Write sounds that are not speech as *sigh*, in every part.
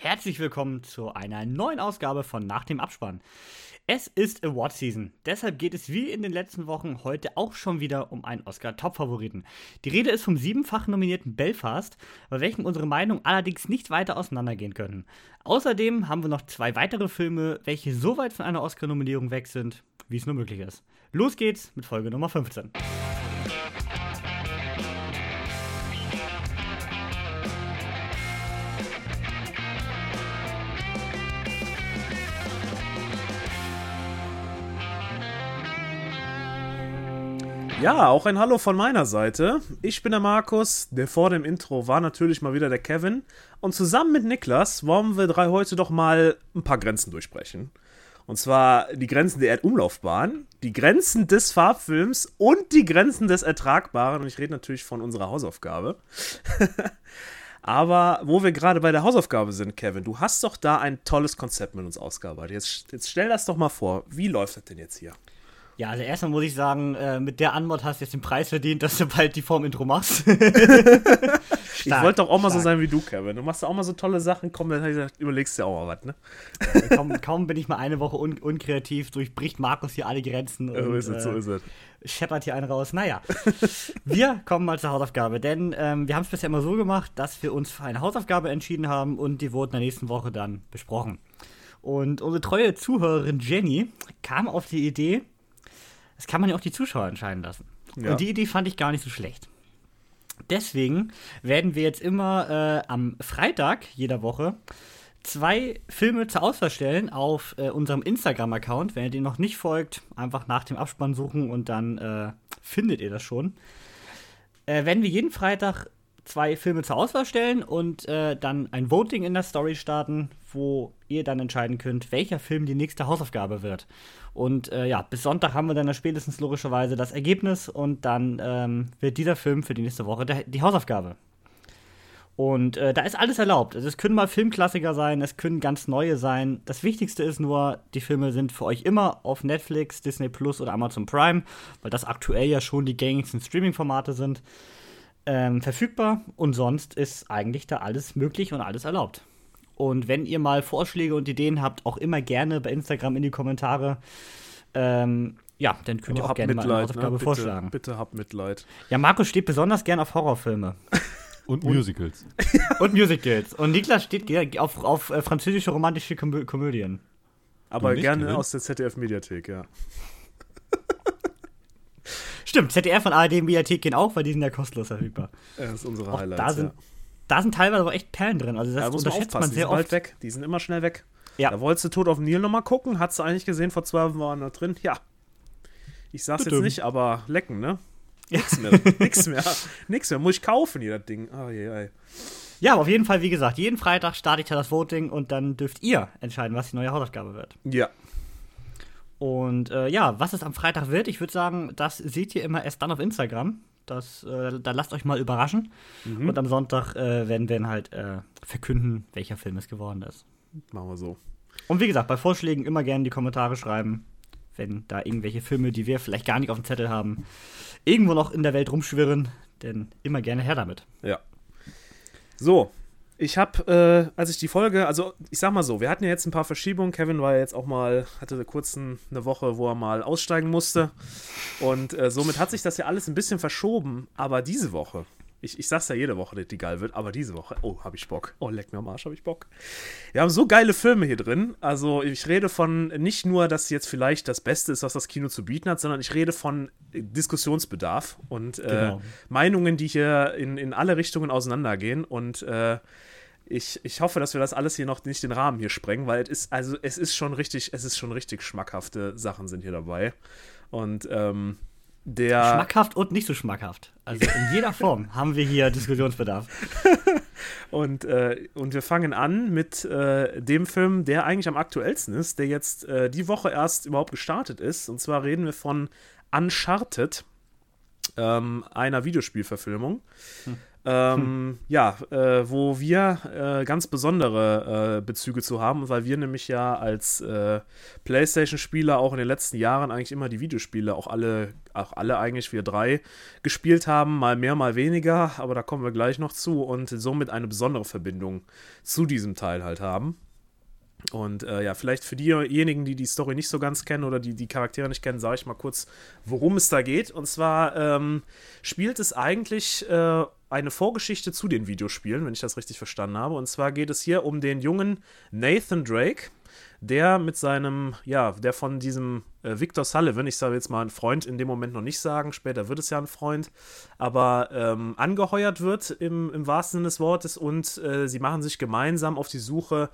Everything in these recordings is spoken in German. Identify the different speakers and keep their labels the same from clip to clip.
Speaker 1: Herzlich willkommen zu einer neuen Ausgabe von Nach dem Abspann. Es ist Award Season, deshalb geht es wie in den letzten Wochen heute auch schon wieder um einen Oscar-Top-Favoriten. Die Rede ist vom siebenfach nominierten Belfast, bei welchem unsere Meinungen allerdings nicht weiter auseinandergehen können. Außerdem haben wir noch zwei weitere Filme, welche so weit von einer Oscar-Nominierung weg sind, wie es nur möglich ist. Los geht's mit Folge Nummer 15.
Speaker 2: Ja, auch ein Hallo von meiner Seite. Ich bin der Markus, der vor dem Intro war natürlich mal wieder der Kevin. Und zusammen mit Niklas wollen wir drei heute doch mal ein paar Grenzen durchbrechen. Und zwar die Grenzen der Erdumlaufbahn, die Grenzen des Farbfilms und die Grenzen des Ertragbaren. Und ich rede natürlich von unserer Hausaufgabe. *laughs* Aber wo wir gerade bei der Hausaufgabe sind, Kevin, du hast doch da ein tolles Konzept mit uns ausgearbeitet. Jetzt, jetzt stell das doch mal vor. Wie läuft das denn jetzt hier?
Speaker 1: Ja, also erstmal muss ich sagen, äh, mit der Antwort hast du jetzt den Preis verdient, dass du bald die Form Intro machst. *laughs*
Speaker 2: ich wollte doch auch mal so sein wie du, Kevin. Du machst auch mal so tolle Sachen, komm, dann überlegst du ja auch mal was, ne?
Speaker 1: Ja, kaum, kaum, bin ich mal eine Woche un unkreativ, durchbricht Markus hier alle Grenzen.
Speaker 2: So und, ist es, so ist es.
Speaker 1: Scheppert hier einen raus. Naja, wir kommen mal zur Hausaufgabe, denn ähm, wir haben es bisher immer so gemacht, dass wir uns für eine Hausaufgabe entschieden haben und die wurde in der nächsten Woche dann besprochen. Und unsere treue Zuhörerin Jenny kam auf die Idee, das kann man ja auch die Zuschauer entscheiden lassen. Ja. Und die Idee fand ich gar nicht so schlecht. Deswegen werden wir jetzt immer äh, am Freitag jeder Woche zwei Filme zur Auswahl stellen auf äh, unserem Instagram-Account. Wenn ihr den noch nicht folgt, einfach nach dem Abspann suchen und dann äh, findet ihr das schon. Äh, werden wir jeden Freitag zwei Filme zur Auswahl stellen und äh, dann ein Voting in der Story starten, wo ihr dann entscheiden könnt, welcher Film die nächste Hausaufgabe wird. Und äh, ja, bis Sonntag haben wir dann spätestens logischerweise das Ergebnis und dann ähm, wird dieser Film für die nächste Woche der, die Hausaufgabe. Und äh, da ist alles erlaubt. Also es können mal Filmklassiker sein, es können ganz neue sein. Das Wichtigste ist nur, die Filme sind für euch immer auf Netflix, Disney Plus oder Amazon Prime, weil das aktuell ja schon die gängigsten Streaming-Formate sind ähm, verfügbar und sonst ist eigentlich da alles möglich und alles erlaubt. Und wenn ihr mal Vorschläge und Ideen habt, auch immer gerne bei Instagram in die Kommentare. Ähm, ja, dann könnt ihr auch gerne Mitleid, mal eine Hausaufgabe
Speaker 2: ne?
Speaker 1: vorschlagen.
Speaker 2: Bitte habt Mitleid.
Speaker 1: Ja, Markus steht besonders gern auf Horrorfilme. *laughs*
Speaker 3: Und Musicals. *laughs*
Speaker 1: und Musicals. Und Niklas steht auf, auf äh, französische romantische Komö Komödien.
Speaker 2: Aber gerne aus der ZDF-Mediathek, ja.
Speaker 1: Stimmt, ZDF und ARD Mediathek gehen auch, weil die sind ja kostenlos verfügbar.
Speaker 2: Ja, das ist unsere auch Highlights,
Speaker 1: da sind, ja. da sind teilweise aber echt Perlen drin. Also das
Speaker 2: da muss man
Speaker 1: unterschätzt man
Speaker 2: sehr
Speaker 1: die sind
Speaker 2: oft. weg. Die sind immer schnell weg. Ja. Da wolltest du Tod auf dem Nil nochmal gucken. Hast du eigentlich gesehen, vor zwei Wochen waren da drin. Ja. Ich sag's jetzt nicht, aber lecken, ne? Nix mehr. *laughs* nix mehr. Nix mehr. Muss ich kaufen, hier das Ding. Oh, je, je.
Speaker 1: Ja, aber auf jeden Fall, wie gesagt, jeden Freitag starte ich da das Voting und dann dürft ihr entscheiden, was die neue Hausaufgabe wird.
Speaker 2: Ja,
Speaker 1: und äh, ja, was es am Freitag wird, ich würde sagen, das seht ihr immer erst dann auf Instagram. Das, äh, da lasst euch mal überraschen. Mhm. Und am Sonntag äh, werden wir dann halt äh, verkünden, welcher Film es geworden ist.
Speaker 2: Machen wir so.
Speaker 1: Und wie gesagt, bei Vorschlägen immer gerne in die Kommentare schreiben, wenn da irgendwelche Filme, die wir vielleicht gar nicht auf dem Zettel haben, irgendwo noch in der Welt rumschwirren. Denn immer gerne her damit.
Speaker 2: Ja. So, ich habe, äh, als ich die Folge, also ich sag mal so, wir hatten ja jetzt ein paar Verschiebungen. Kevin war ja jetzt auch mal, hatte kurz eine Woche, wo er mal aussteigen musste. Und äh, somit hat sich das ja alles ein bisschen verschoben. Aber diese Woche ich, ich sag's ja jede Woche, dass die geil wird, aber diese Woche, oh, hab ich Bock. Oh, leck mir am Arsch, hab ich Bock. Wir haben so geile Filme hier drin. Also, ich rede von nicht nur, dass jetzt vielleicht das Beste ist, was das Kino zu bieten hat, sondern ich rede von Diskussionsbedarf und äh, genau. Meinungen, die hier in, in alle Richtungen auseinandergehen. Und äh, ich, ich hoffe, dass wir das alles hier noch nicht den Rahmen hier sprengen, weil es ist, also es ist schon richtig, es ist schon richtig schmackhafte Sachen sind hier dabei. Und ähm, der
Speaker 1: schmackhaft und nicht so schmackhaft. Also in jeder Form *laughs* haben wir hier Diskussionsbedarf.
Speaker 2: und, äh, und wir fangen an mit äh, dem Film, der eigentlich am aktuellsten ist, der jetzt äh, die Woche erst überhaupt gestartet ist. Und zwar reden wir von Uncharted, ähm, einer Videospielverfilmung. Hm. Ähm, hm. Ja, äh, wo wir äh, ganz besondere äh, Bezüge zu haben, weil wir nämlich ja als äh, PlayStation-Spieler auch in den letzten Jahren eigentlich immer die Videospiele, auch alle, auch alle eigentlich wir drei, gespielt haben, mal mehr, mal weniger, aber da kommen wir gleich noch zu und somit eine besondere Verbindung zu diesem Teil halt haben. Und äh, ja, vielleicht für diejenigen, die die Story nicht so ganz kennen oder die die Charaktere nicht kennen, sage ich mal kurz, worum es da geht. Und zwar ähm, spielt es eigentlich äh, eine Vorgeschichte zu den Videospielen, wenn ich das richtig verstanden habe. Und zwar geht es hier um den jungen Nathan Drake, der mit seinem, ja, der von diesem äh, Victor Sullivan, ich sage jetzt mal ein Freund in dem Moment noch nicht sagen, später wird es ja ein Freund, aber ähm, angeheuert wird im, im wahrsten Sinne des Wortes und äh, sie machen sich gemeinsam auf die Suche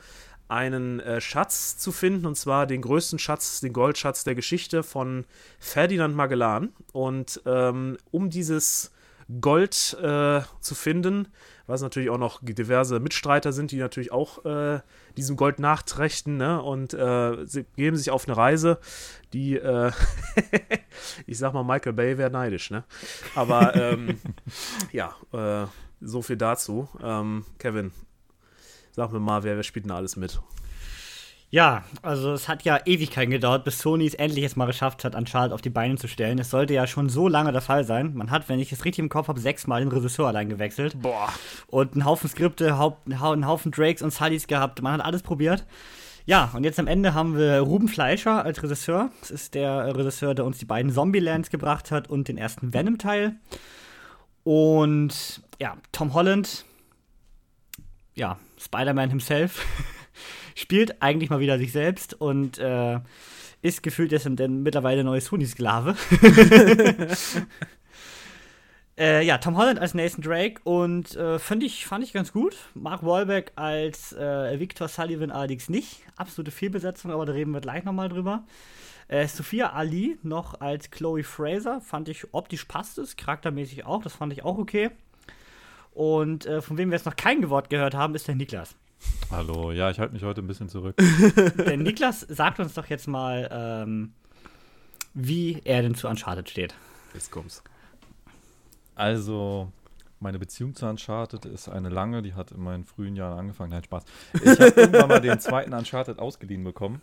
Speaker 2: einen äh, Schatz zu finden, und zwar den größten Schatz, den Goldschatz der Geschichte von Ferdinand Magellan. Und ähm, um dieses Gold äh, zu finden, was natürlich auch noch diverse Mitstreiter sind, die natürlich auch äh, diesem Gold nachträchten ne? und äh, sie geben sich auf eine Reise, die, äh, *laughs* ich sag mal, Michael Bay wäre neidisch, ne? Aber ähm, *laughs* ja, äh, so viel dazu. Ähm, Kevin, Sag mir mal, wer, wer spielt denn alles mit?
Speaker 1: Ja, also es hat ja Ewigkeiten gedauert, bis Sony es endlich jetzt mal geschafft hat, Uncharted auf die Beine zu stellen. Es sollte ja schon so lange der Fall sein. Man hat, wenn ich es richtig im Kopf habe, sechsmal den Regisseur allein gewechselt.
Speaker 2: Boah.
Speaker 1: Und einen Haufen Skripte, einen Haufen Drakes und Sullys gehabt. Man hat alles probiert. Ja, und jetzt am Ende haben wir Ruben Fleischer als Regisseur. Das ist der Regisseur, der uns die beiden Zombielands gebracht hat und den ersten Venom-Teil. Und ja, Tom Holland, ja, Spider-Man himself, *laughs* spielt eigentlich mal wieder sich selbst und äh, ist gefühlt jetzt denn mittlerweile neues Huni-Sklave. *laughs* äh, ja, Tom Holland als Nathan Drake und äh, fand, ich, fand ich ganz gut. Mark Wahlberg als äh, Victor Sullivan allerdings nicht. Absolute Fehlbesetzung, aber da reden wir gleich nochmal drüber. Äh, Sophia Ali noch als Chloe Fraser fand ich optisch passt es, charaktermäßig auch, das fand ich auch okay. Und äh, von wem wir jetzt noch kein Wort gehört haben, ist der Niklas.
Speaker 3: Hallo, ja, ich halte mich heute ein bisschen zurück. *laughs*
Speaker 1: der Niklas sagt uns doch jetzt mal, ähm, wie er denn zu Uncharted steht.
Speaker 2: Jetzt kommt's.
Speaker 3: Also, meine Beziehung zu Uncharted ist eine lange, die hat in meinen frühen Jahren angefangen. Nein, Spaß. Ich habe *laughs* irgendwann mal den zweiten Uncharted ausgeliehen bekommen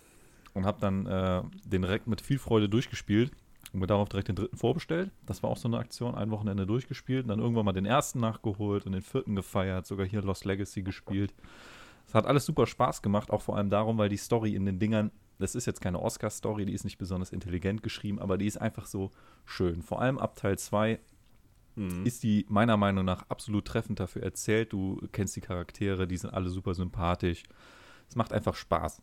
Speaker 3: und habe dann äh, den direkt mit viel Freude durchgespielt und mir darauf direkt den dritten vorbestellt. Das war auch so eine Aktion, ein Wochenende durchgespielt und dann irgendwann mal den ersten nachgeholt und den vierten gefeiert, sogar hier Lost Legacy gespielt. Es hat alles super Spaß gemacht, auch vor allem darum, weil die Story in den Dingern, das ist jetzt keine Oscar-Story, die ist nicht besonders intelligent geschrieben, aber die ist einfach so schön. Vor allem ab Teil 2 mhm. ist die meiner Meinung nach absolut treffend dafür erzählt. Du kennst die Charaktere, die sind alle super sympathisch. Es macht einfach Spaß.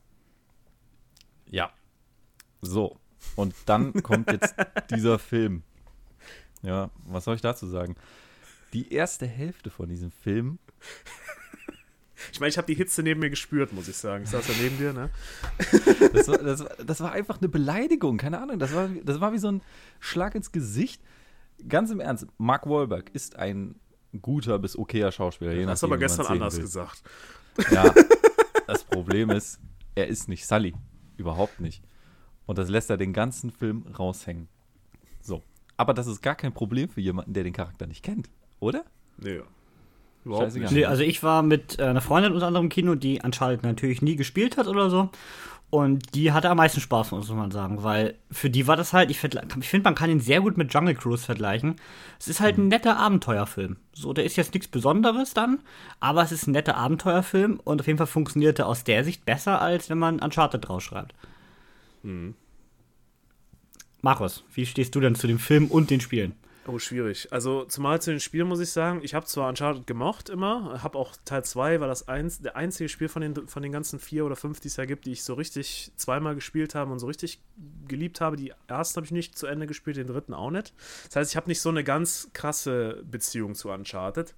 Speaker 3: Ja. So, und dann *laughs* kommt jetzt dieser Film. Ja, was soll ich dazu sagen? Die erste Hälfte von diesem Film. *laughs*
Speaker 2: Ich meine, ich habe die Hitze neben mir gespürt, muss ich sagen. Ich saß da neben dir, ne? *laughs*
Speaker 3: Das war, das, das war einfach eine Beleidigung, keine Ahnung. Das war, das war wie so ein Schlag ins Gesicht. Ganz im Ernst, Mark Wahlberg ist ein guter bis okayer Schauspieler.
Speaker 2: Je hast du aber gestern anders will. gesagt.
Speaker 3: Ja, *laughs* das Problem ist, er ist nicht Sully. Überhaupt nicht. Und das lässt er den ganzen Film raushängen. So. Aber das ist gar kein Problem für jemanden, der den Charakter nicht kennt, oder?
Speaker 2: Nee.
Speaker 1: Überhaupt nicht. Nee, also ich war mit äh, einer Freundin unter anderem im Kino, die Uncharted natürlich nie gespielt hat oder so. Und die hatte am meisten Spaß, muss man sagen, weil für die war das halt, ich, ich finde, man kann ihn sehr gut mit Jungle Cruise vergleichen. Es ist halt ein mhm. netter Abenteuerfilm. So, der ist jetzt nichts Besonderes dann, aber es ist ein netter Abenteuerfilm und auf jeden Fall funktioniert er aus der Sicht besser, als wenn man Uncharted draufschreibt. Mhm. Markus, wie stehst du denn zu dem Film und den Spielen?
Speaker 2: Oh, schwierig. Also, zumal zu den Spielen muss ich sagen, ich habe zwar Uncharted gemocht immer, habe auch Teil 2, war das eins, der einzige Spiel von den, von den ganzen vier oder fünf, die es ja gibt, die ich so richtig zweimal gespielt habe und so richtig geliebt habe. Die ersten habe ich nicht zu Ende gespielt, den dritten auch nicht. Das heißt, ich habe nicht so eine ganz krasse Beziehung zu Uncharted.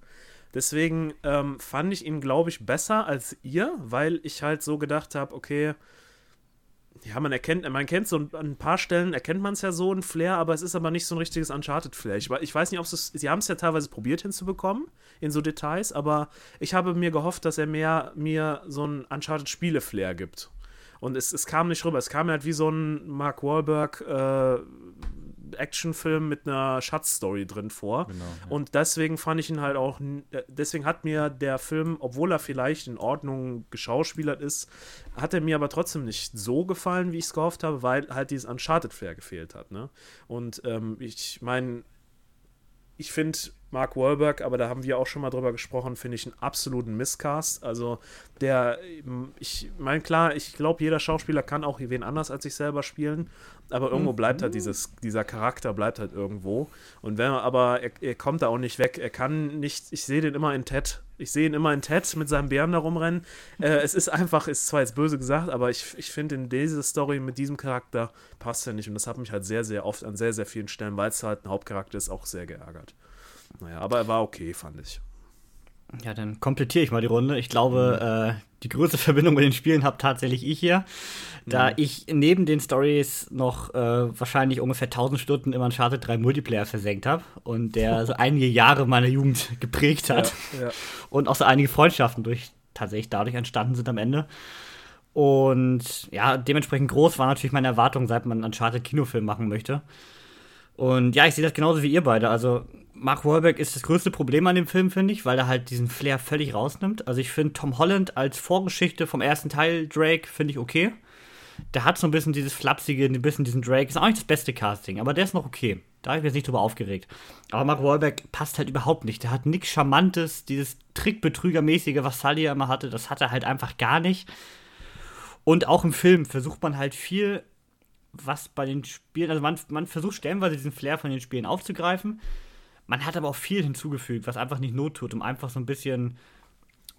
Speaker 2: Deswegen ähm, fand ich ihn, glaube ich, besser als ihr, weil ich halt so gedacht habe, okay, ja, man erkennt, man kennt so an ein paar Stellen, erkennt man es ja so, ein Flair, aber es ist aber nicht so ein richtiges Uncharted-Flair. Ich, ich, weiß nicht, ob es, sie haben es ja teilweise probiert hinzubekommen, in so Details, aber ich habe mir gehofft, dass er mehr, mir so ein Uncharted-Spiele-Flair gibt. Und es, es kam nicht rüber, es kam halt wie so ein Mark Wahlberg, äh, Actionfilm mit einer Schatzstory drin vor.
Speaker 3: Genau, ja.
Speaker 2: Und deswegen fand ich ihn halt auch, äh, deswegen hat mir der Film, obwohl er vielleicht in Ordnung geschauspielert ist, hat er mir aber trotzdem nicht so gefallen, wie ich es gehofft habe, weil halt dieses Uncharted-Flair gefehlt hat. Ne? Und ähm, ich meine, ich finde Mark Wahlberg, aber da haben wir auch schon mal drüber gesprochen, finde ich einen absoluten Misscast. Also der, ähm, ich meine, klar, ich glaube, jeder Schauspieler kann auch wen anders als sich selber spielen, aber irgendwo bleibt halt dieses, dieser Charakter bleibt halt irgendwo. Und wenn er, aber er, er kommt da auch nicht weg. Er kann nicht, ich sehe den immer in Ted. Ich sehe ihn immer in Ted mit seinem Bären da rumrennen. äh, es ist einfach, ist zwar jetzt böse gesagt, aber ich, ich finde in diese Story mit diesem Charakter passt er nicht. Und das hat mich halt sehr, sehr oft an sehr, sehr vielen Stellen, weil es halt ein Hauptcharakter ist, auch sehr geärgert. Naja, aber er war okay, fand ich.
Speaker 1: Ja, dann komplettiere ich mal die Runde. Ich glaube, äh, die größte *laughs* Verbindung mit den Spielen habe tatsächlich ich hier, da ich neben den Stories noch äh, wahrscheinlich ungefähr 1000 Stunden im Uncharted 3 Multiplayer versenkt habe und der so *laughs* einige Jahre meiner Jugend *laughs* geprägt hat
Speaker 2: ja.
Speaker 1: und auch so einige Freundschaften durch tatsächlich dadurch entstanden sind am Ende. Und ja, dementsprechend groß war natürlich meine Erwartung, seit man einen Uncharted-Kinofilm machen möchte. Und ja, ich sehe das genauso wie ihr beide. Also, Mark Wahlberg ist das größte Problem an dem Film, finde ich, weil er halt diesen Flair völlig rausnimmt. Also, ich finde Tom Holland als Vorgeschichte vom ersten Teil Drake, finde ich okay. Der hat so ein bisschen dieses Flapsige, ein bisschen diesen Drake. Ist auch nicht das beste Casting, aber der ist noch okay. Da habe ich mich jetzt nicht drüber aufgeregt. Aber Mark Wahlberg passt halt überhaupt nicht. Der hat nichts Charmantes, dieses Trickbetrügermäßige, was Sully ja immer hatte, das hat er halt einfach gar nicht. Und auch im Film versucht man halt viel, was bei den Spielen, also man, man versucht stellenweise diesen Flair von den Spielen aufzugreifen. Man hat aber auch viel hinzugefügt, was einfach nicht Not tut, um einfach so ein bisschen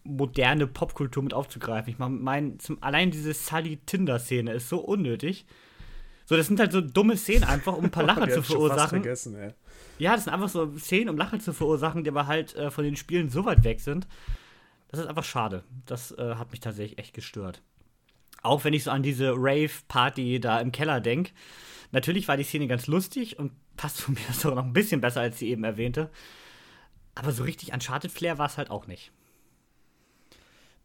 Speaker 1: moderne Popkultur mit aufzugreifen. Ich meine, allein diese Sully-Tinder-Szene ist so unnötig. So, das sind halt so dumme Szenen einfach, um ein paar *laughs* Lacher zu verursachen.
Speaker 2: vergessen, ey.
Speaker 1: Ja, das sind einfach so Szenen, um Lachen zu verursachen, die aber halt äh, von den Spielen so weit weg sind. Das ist einfach schade. Das äh, hat mich tatsächlich echt gestört. Auch wenn ich so an diese Rave-Party da im Keller denke. Natürlich war die Szene ganz lustig und passt von *laughs* mir sogar noch ein bisschen besser als die eben erwähnte. Aber so richtig Uncharted-Flair war es halt auch nicht.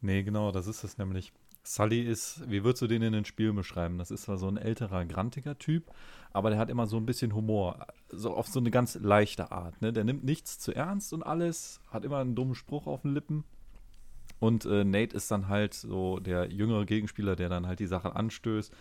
Speaker 3: Nee, genau, das ist es nämlich. Sully ist, wie würdest du den in den Spielen beschreiben? Das ist zwar so ein älterer, grantiger Typ, aber der hat immer so ein bisschen Humor. So auf so eine ganz leichte Art. Ne? Der nimmt nichts zu ernst und alles, hat immer einen dummen Spruch auf den Lippen. Und äh, Nate ist dann halt so der jüngere Gegenspieler, der dann halt die Sache anstößt.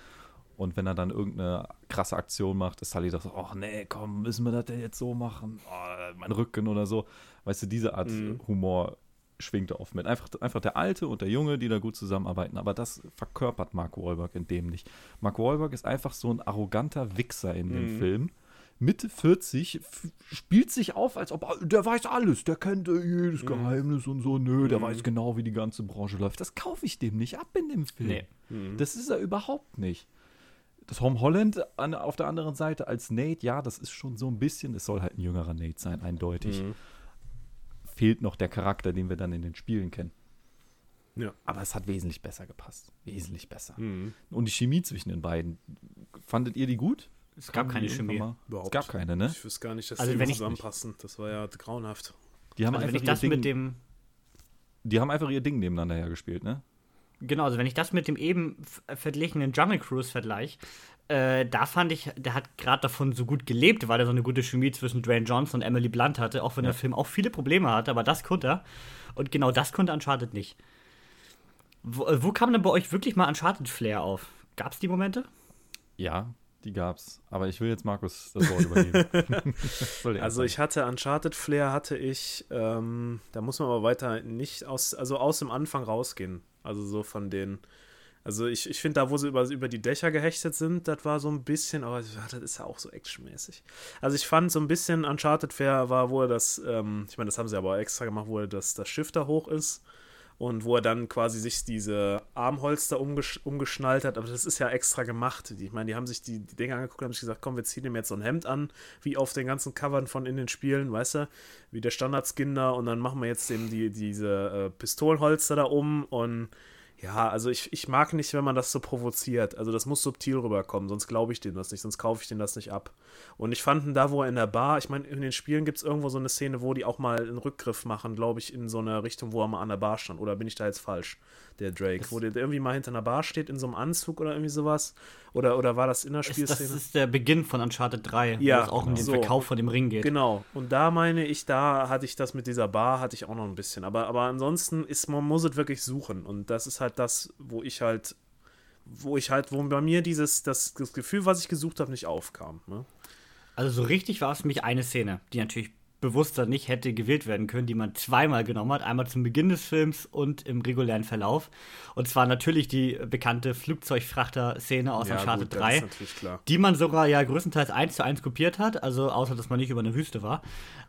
Speaker 3: Und wenn er dann irgendeine krasse Aktion macht, ist Sully doch so, ach nee, komm, müssen wir das denn jetzt so machen? Oh, mein Rücken oder so. Weißt du, diese Art
Speaker 2: Mhm.
Speaker 3: Humor schwingt er oft mit. Einfach, einfach der Alte und der Junge, die da gut zusammenarbeiten. Aber das verkörpert Mark Wahlberg in dem nicht. Mark Wahlberg ist einfach so ein arroganter Wichser in dem
Speaker 2: Mhm.
Speaker 3: Film. Mitte 40 f- spielt sich auf, als ob ah, der weiß alles, der kennt äh, jedes
Speaker 2: Mhm.
Speaker 3: Geheimnis und so. Nö, der weiß genau, wie die ganze Branche läuft. Das kaufe ich dem nicht ab in dem Film.
Speaker 1: Nee.
Speaker 2: Mhm.
Speaker 3: Das ist er überhaupt nicht. Das Tom Holland an, auf der anderen Seite als Nate, ja, das ist schon so ein bisschen, es soll halt ein jüngerer Nate sein, eindeutig.
Speaker 2: Mhm.
Speaker 3: Fehlt noch der Charakter, den wir dann in den Spielen kennen.
Speaker 2: Ja.
Speaker 3: Aber es hat wesentlich besser gepasst. Wesentlich besser.
Speaker 2: Mhm.
Speaker 3: Und die Chemie zwischen den beiden, fandet ihr die gut?
Speaker 1: Es gab keine Chemie.
Speaker 2: Überhaupt.
Speaker 3: Es gab keine, ne?
Speaker 2: Ich wüsste gar nicht, dass
Speaker 1: Also
Speaker 2: die
Speaker 1: wenn ich-
Speaker 2: zusammenpassen. Das war ja grauenhaft.
Speaker 3: Die haben,
Speaker 1: Also wenn
Speaker 3: einfach
Speaker 1: ich das
Speaker 3: ihr
Speaker 1: mit
Speaker 3: Ding,
Speaker 1: dem
Speaker 3: die haben einfach ihr Ding nebeneinander hergespielt, ne?
Speaker 1: Genau, also wenn ich das mit dem eben f- verglichenen Jungle Cruise vergleiche, äh, da fand ich, der hat gerade davon so gut gelebt, weil er so eine gute Chemie zwischen Dwayne Johnson und Emily Blunt hatte, auch wenn
Speaker 3: Ja.
Speaker 1: der Film auch viele Probleme hatte, aber das konnte er. Und genau das konnte Uncharted nicht. Wo, äh, wo kam denn bei euch wirklich mal Uncharted-Flair auf? Gab es die Momente?
Speaker 3: Ja, die gab's. Aber ich will jetzt Markus das Wort der *laughs*
Speaker 2: Also ich hatte Uncharted Flair hatte ich, ähm, da muss man aber weiter nicht aus, also aus dem Anfang rausgehen. Also so von den, also ich, ich finde da, wo sie über, über die Dächer gehechtet sind, das war so ein bisschen, aber das ist ja auch so actionmäßig. Also ich fand so ein bisschen Uncharted Fair war, wo er das, ähm, ich meine, das haben sie aber extra gemacht, wo er das, das Schiff da hoch ist und wo er dann quasi sich diese Armholster umgesch umgeschnallt hat, aber das ist ja extra gemacht. Ich meine, die haben sich die, die Dinge angeguckt und haben sich gesagt, komm, wir ziehen ihm jetzt so ein Hemd an, wie auf den ganzen Covern von in den Spielen, weißt du, wie der Standardskin da. Und dann machen wir jetzt eben die, diese äh, Pistolenholster da um und Ja, also ich, ich mag nicht, wenn man das so provoziert. Also das muss subtil rüberkommen, sonst glaube ich dem das nicht, sonst kaufe ich dem das nicht ab. Und ich fand ihn da, wo er in der Bar, ich meine, in den Spielen gibt es irgendwo so eine Szene, wo die auch mal einen Rückgriff machen, glaube ich, in so eine Richtung, wo er mal an der Bar stand. Oder bin ich da jetzt falsch, der Drake?
Speaker 1: Das-
Speaker 2: wo der irgendwie mal hinter einer Bar steht, in so einem Anzug oder irgendwie sowas? Oder, oder war das in der
Speaker 1: Ist, das
Speaker 2: Spielszene?
Speaker 1: ist der Beginn von Uncharted 3,
Speaker 2: Ja,
Speaker 1: wo es auch um den
Speaker 2: so.
Speaker 1: Verkauf von dem Ring geht.
Speaker 2: Genau. Und da meine ich, da hatte ich das mit dieser Bar, hatte ich auch noch ein bisschen. Aber, aber ansonsten ist, man muss es wirklich suchen. Und das ist halt das, wo ich halt, wo ich halt, wo bei mir dieses, das, das Gefühl, was ich gesucht habe, nicht aufkam. Ne?
Speaker 1: Also so richtig war es für mich eine Szene, die natürlich bewusster nicht hätte gewählt werden können, die man zweimal genommen hat. Einmal zum Beginn des Films und im regulären Verlauf. Und zwar natürlich die bekannte Flugzeugfrachter-Szene aus Uncharted
Speaker 2: gut,
Speaker 1: 3.
Speaker 2: Das ist natürlich klar.
Speaker 1: die man sogar ja größtenteils eins zu eins kopiert hat, also außer dass man nicht über eine Wüste war.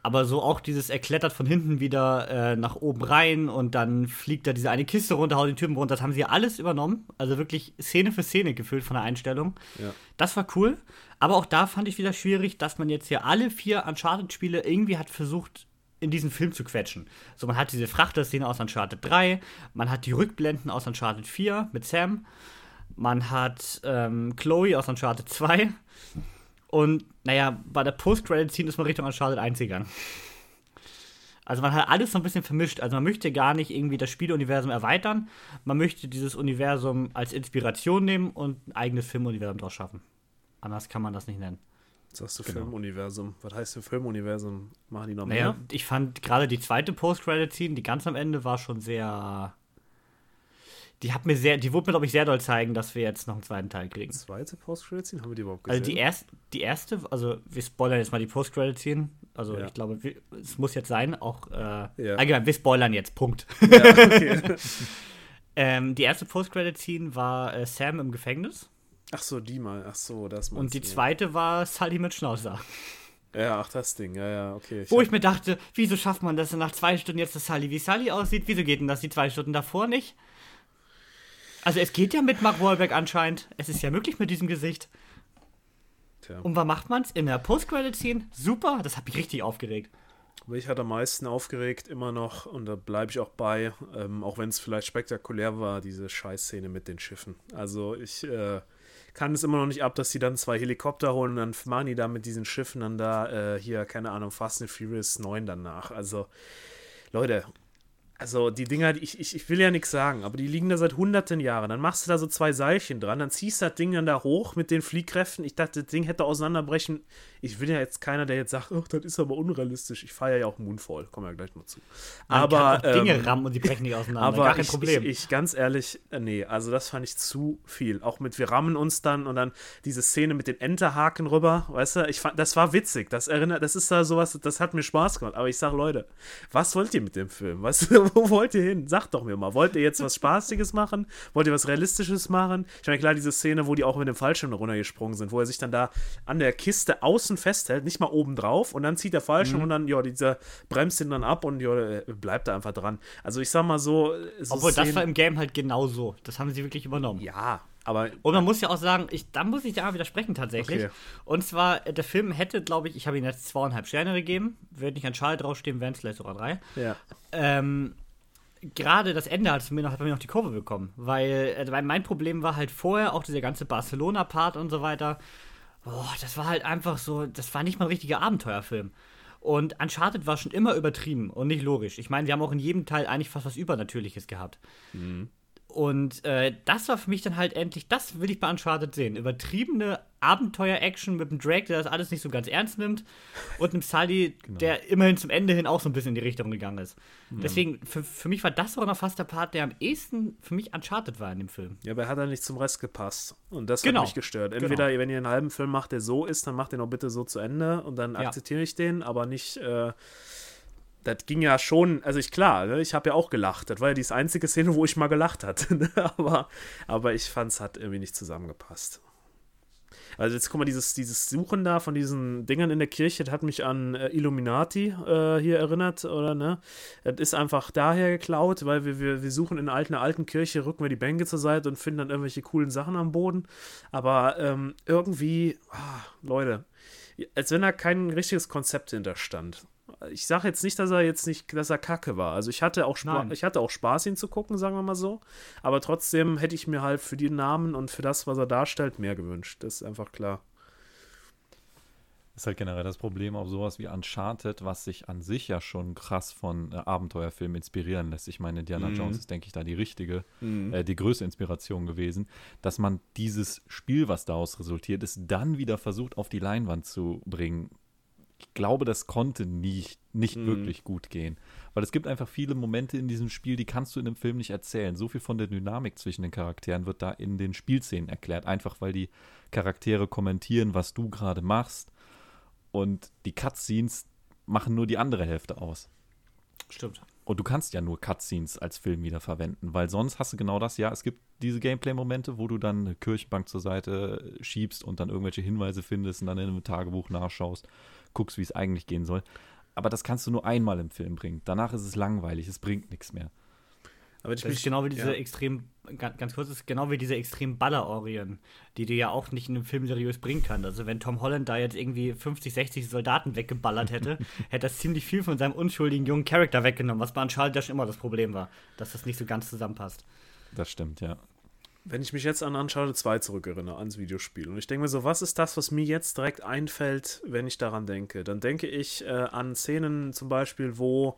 Speaker 1: Aber so auch dieses, er klettert von hinten wieder äh, nach oben rein und dann fliegt da diese eine Kiste runter, haut den Typen runter. Das haben sie alles übernommen. Also wirklich Szene für Szene gefüllt von der Einstellung.
Speaker 2: Ja.
Speaker 1: Das war cool. Aber auch da fand ich wieder schwierig, dass man jetzt hier alle vier Uncharted-Spiele irgendwie hat versucht, in diesen Film zu quetschen. So, man hat diese Frachter-Szene aus Uncharted 3, man hat die Rückblenden aus Uncharted 4 mit Sam, man hat ähm, Chloe aus Uncharted 2 und, naja, bei der Post-Credit-Scene ist man Richtung Uncharted 1 gegangen. Also man hat alles so ein bisschen vermischt. Also man möchte gar nicht irgendwie das Spieluniversum erweitern. Man möchte dieses Universum als Inspiration nehmen und ein eigenes Filmuniversum draus schaffen. Anders kann man das nicht nennen.
Speaker 2: Jetzt sagst du
Speaker 3: Genau.
Speaker 2: Filmuniversum. Was heißt denn Filmuniversum? Machen die noch
Speaker 1: Naja,
Speaker 2: mehr?
Speaker 1: ich fand gerade die zweite Post-Credit-Scene, die ganz am Ende war schon sehr. Die hat mir sehr, die wurde mir, glaube ich, sehr doll zeigen, dass wir jetzt noch einen zweiten Teil kriegen.
Speaker 2: Zweite Post-Credit-Scene? Haben wir die überhaupt gesehen?
Speaker 1: Also die, erst, die erste, also wir spoilern jetzt mal die Post-Credit-Scene. Also
Speaker 2: Ja.
Speaker 1: ich glaube, wir, es muss jetzt sein, auch äh,
Speaker 2: Ja.
Speaker 1: allgemein, wir spoilern jetzt, Punkt.
Speaker 2: ja, okay. *laughs*
Speaker 1: ähm, die erste Post-Credit-Scene war äh, Sam im Gefängnis
Speaker 2: Ach so, die mal. Ach so, das
Speaker 1: und die
Speaker 2: du.
Speaker 1: zweite war Sully mit Schnauzer.
Speaker 2: Ja, ach, das Ding. Ja, ja, okay.
Speaker 1: Wo
Speaker 2: hab-
Speaker 1: ich mir dachte, wieso schafft man das nach zwei Stunden jetzt, dass Sully wie Sully aussieht? Wieso geht denn das die zwei Stunden davor nicht? Also es geht ja mit Mark Wahlberg anscheinend. Es ist ja möglich mit diesem Gesicht.
Speaker 2: Tja.
Speaker 1: Und wann macht man's? In der Post-Credit-Scene? Super, das hat mich richtig aufgeregt.
Speaker 2: Mich hat am meisten aufgeregt immer noch, und da bleibe ich auch bei, ähm, auch wenn es vielleicht spektakulär war, diese Scheißszene mit den Schiffen. Also ich äh, kann es immer noch nicht ab, dass die dann zwei Helikopter holen und dann machen die da mit diesen Schiffen dann da äh, hier, keine Ahnung, Fast and Furious 9 danach. Also, Leute, also die Dinger, ich, ich, ich will ja nichts sagen, aber die liegen da seit hunderten Jahren. Dann machst du da so zwei Seilchen dran, dann ziehst du das Ding dann da hoch mit den Fliehkräften. Ich dachte, das Ding hätte auseinanderbrechen. Ich will ja jetzt keiner, der jetzt sagt, ach, das ist aber unrealistisch. Ich feiere ja auch Moonfall, kommen wir ja gleich noch zu.
Speaker 1: Man
Speaker 2: aber
Speaker 1: kann auch Dinge
Speaker 2: ähm,
Speaker 1: rammen und die brechen nicht auseinander.
Speaker 2: aber
Speaker 1: Gar kein
Speaker 2: ich,
Speaker 1: Problem.
Speaker 2: Ich, ich, ganz ehrlich, äh, nee, also das fand ich zu viel. Auch mit, wir rammen uns dann und dann diese Szene mit den Enterhaken rüber, weißt du, ich fand, das war witzig. Das erinnert, das ist da sowas, das hat mir Spaß gemacht. Aber ich sag, Leute, was wollt ihr mit dem Film? Weißt du, *laughs* wo wollt ihr hin? Sagt doch mir mal, wollt ihr jetzt was Spaßiges machen? Wollt ihr was Realistisches machen? Ich meine, klar, diese Szene, wo die auch mit dem Fallschirm runtergesprungen sind, wo er sich dann da an der Kiste außen festhält, nicht mal oben drauf und dann zieht der
Speaker 1: Mhm.
Speaker 2: Fallschirm und dann, ja, dieser bremst ihn dann ab und ja, äh, bleibt da einfach dran. Also ich sag mal so, so
Speaker 1: Obwohl, das
Speaker 2: Szenen-
Speaker 1: war im Game halt genau so. Das haben sie wirklich übernommen.
Speaker 2: ja, aber
Speaker 1: Und man muss ja auch sagen, ich, da muss ich da widersprechen tatsächlich.
Speaker 2: Okay.
Speaker 1: Und zwar, äh, der Film hätte, glaube ich, ich habe ihm jetzt zweieinhalb Sterne gegeben. Würde nicht an Schal draufstehen, wären es vielleicht sogar drei.
Speaker 2: ja.
Speaker 1: Ähm, gerade das Ende hat mir noch, hat mir noch die Kurve bekommen. Weil, äh, weil mein Problem war halt vorher, auch dieser ganze Barcelona-Part und so weiter. Boah, das war halt einfach so, das war nicht mal ein richtiger Abenteuerfilm. Und Uncharted war schon immer übertrieben und nicht logisch. Ich meine, wir haben auch in jedem Teil eigentlich fast was Übernatürliches gehabt. Und äh, das war für mich dann halt endlich, das will ich bei Uncharted sehen. Übertriebene Abenteuer-Action mit einem Drake, der das alles nicht so ganz ernst nimmt. Und einem Sully, *laughs* der immerhin zum Ende hin auch so ein bisschen in die Richtung gegangen ist. Deswegen, für, für mich war das sogar noch fast der Part, der am ehesten für mich Uncharted war in dem Film.
Speaker 2: Ja, aber er hat dann nicht zum Rest gepasst. Und das
Speaker 1: Genau.
Speaker 2: hat mich gestört. Entweder, wenn ihr einen halben Film macht, der so ist, dann macht den auch bitte so zu Ende und dann
Speaker 1: Ja.
Speaker 2: akzeptiere ich den, aber nicht. Äh, das ging ja schon, also ich klar, ne, ich habe ja auch gelacht. Das war ja die einzige Szene, wo ich mal gelacht hatte. *laughs* ne, aber, aber ich fand es hat irgendwie nicht zusammengepasst. Also jetzt guck mal, dieses, dieses Suchen da von diesen Dingern in der Kirche, das hat mich an äh, Illuminati äh, hier erinnert, oder ne? Das ist einfach daher geklaut, weil wir, wir, wir suchen in einer alten, Kirche, rücken wir die Bänke zur Seite und finden dann irgendwelche coolen Sachen am Boden. Aber ähm, irgendwie, ah, Leute, als wenn da kein richtiges Konzept hinter stand. Ich sage jetzt nicht, dass er jetzt nicht, dass er kacke war. Also ich hatte auch Spaß, ich hatte auch Spaß, ihn zu gucken, sagen wir mal so. Aber trotzdem hätte ich mir halt für die Namen und für das, was er darstellt, mehr gewünscht. Das ist einfach klar.
Speaker 3: ist halt generell das Problem auf sowas wie Uncharted, was sich an sich ja schon krass von äh, Abenteuerfilmen inspirieren lässt. Ich meine, Indiana
Speaker 2: Mhm.
Speaker 3: Jones ist, denke ich, da die richtige, äh, die größte Inspiration gewesen, dass man dieses Spiel, was daraus resultiert ist, dann wieder versucht auf die Leinwand zu bringen. Ich glaube, das konnte nicht, nicht
Speaker 2: Mhm.
Speaker 3: wirklich gut gehen. Weil es gibt einfach viele Momente in diesem Spiel, die kannst du in einem Film nicht erzählen. So viel von der Dynamik zwischen den Charakteren wird da in den Spielszenen erklärt. Einfach weil die Charaktere kommentieren, was du gerade machst. Und die Cutscenes machen nur die andere Hälfte aus.
Speaker 1: Stimmt.
Speaker 3: Und du kannst ja nur Cutscenes als Film wieder verwenden, weil sonst hast du genau das. Ja, es gibt diese Gameplay-Momente, wo du dann eine Kirchenbank zur Seite schiebst und dann irgendwelche Hinweise findest und dann in einem Tagebuch nachschaust, guckst, wie es eigentlich gehen soll. Aber das kannst du nur einmal im Film bringen. Danach ist es langweilig, es bringt nichts mehr.
Speaker 2: Aber ich
Speaker 1: Das ist genau wie diese
Speaker 2: ja.
Speaker 1: extrem, ganz, ganz kurz, das ist genau wie diese extrem Ballerorien, die du ja auch nicht in einem Film seriös bringen kannst. Also wenn Tom Holland da jetzt irgendwie 50, 60 Soldaten weggeballert hätte, *laughs* hätte das ziemlich viel von seinem unschuldigen jungen Charakter weggenommen, was bei Uncharted ja schon immer das Problem war, dass das nicht so ganz zusammenpasst.
Speaker 3: Das stimmt, ja.
Speaker 2: Wenn ich mich jetzt an Uncharted 2 zurückerinnere, ans Videospiel, und ich denke mir so, was ist das, was mir jetzt direkt einfällt, wenn ich daran denke? Dann denke ich äh, an Szenen zum Beispiel, wo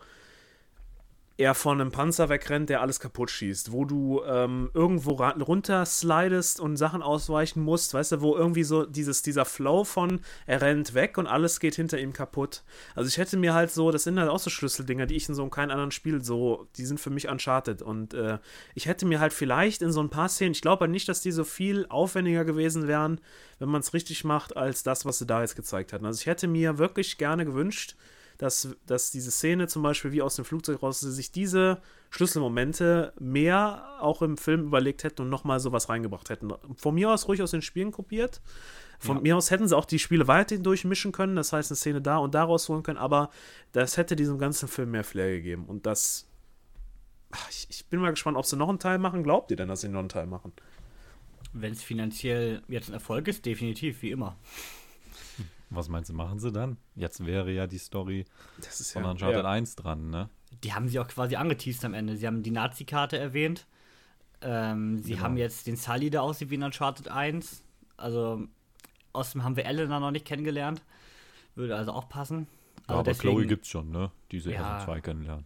Speaker 2: er von einem Panzer wegrennt, der alles kaputt schießt, wo du ähm, irgendwo runter slidest und Sachen ausweichen musst, weißt du, wo irgendwie so dieses, dieser Flow von er rennt weg und alles geht hinter ihm kaputt. Also ich hätte mir halt so, das sind halt auch so Schlüsseldinger, die ich in so keinem anderen Spiel so, die sind für mich uncharted und äh, ich hätte mir halt vielleicht in so ein paar Szenen, ich glaube halt nicht, dass die so viel aufwendiger gewesen wären, wenn man es richtig macht, als das, was sie da jetzt gezeigt hatten. Also ich hätte mir wirklich gerne gewünscht, dass, dass diese Szene zum Beispiel wie aus dem Flugzeug raus, dass sie sich diese Schlüsselmomente mehr auch im Film überlegt hätten und nochmal sowas reingebracht hätten. Von mir aus ruhig aus den Spielen kopiert. Von
Speaker 1: Ja.
Speaker 2: mir aus hätten sie auch die Spiele weiterhin durchmischen können, das heißt eine Szene da und da rausholen können, aber das hätte diesem ganzen Film mehr Flair gegeben. Und das. Ich, ich bin mal gespannt, ob sie noch einen Teil machen. Glaubt ihr denn, dass sie noch einen Teil machen?
Speaker 1: Wenn es finanziell jetzt ein Erfolg ist, definitiv, wie immer.
Speaker 3: Was meinst du, machen sie dann? Jetzt wäre ja die Story
Speaker 2: Das ist
Speaker 3: von Uncharted 1 dran, ne?
Speaker 1: Die haben sie auch quasi angeteased am Ende. Sie haben die Nazi-Karte erwähnt. Ähm, sie
Speaker 3: Genau.
Speaker 1: haben jetzt den Sully, der aussieht wie in Uncharted 1. Also, außerdem haben wir Elena noch nicht kennengelernt. Würde also auch passen.
Speaker 3: Ja,
Speaker 1: Also
Speaker 3: aber
Speaker 1: deswegen-
Speaker 3: Chloe gibt's schon, ne? Diese
Speaker 1: Ja.
Speaker 3: ersten zwei kennenlernen.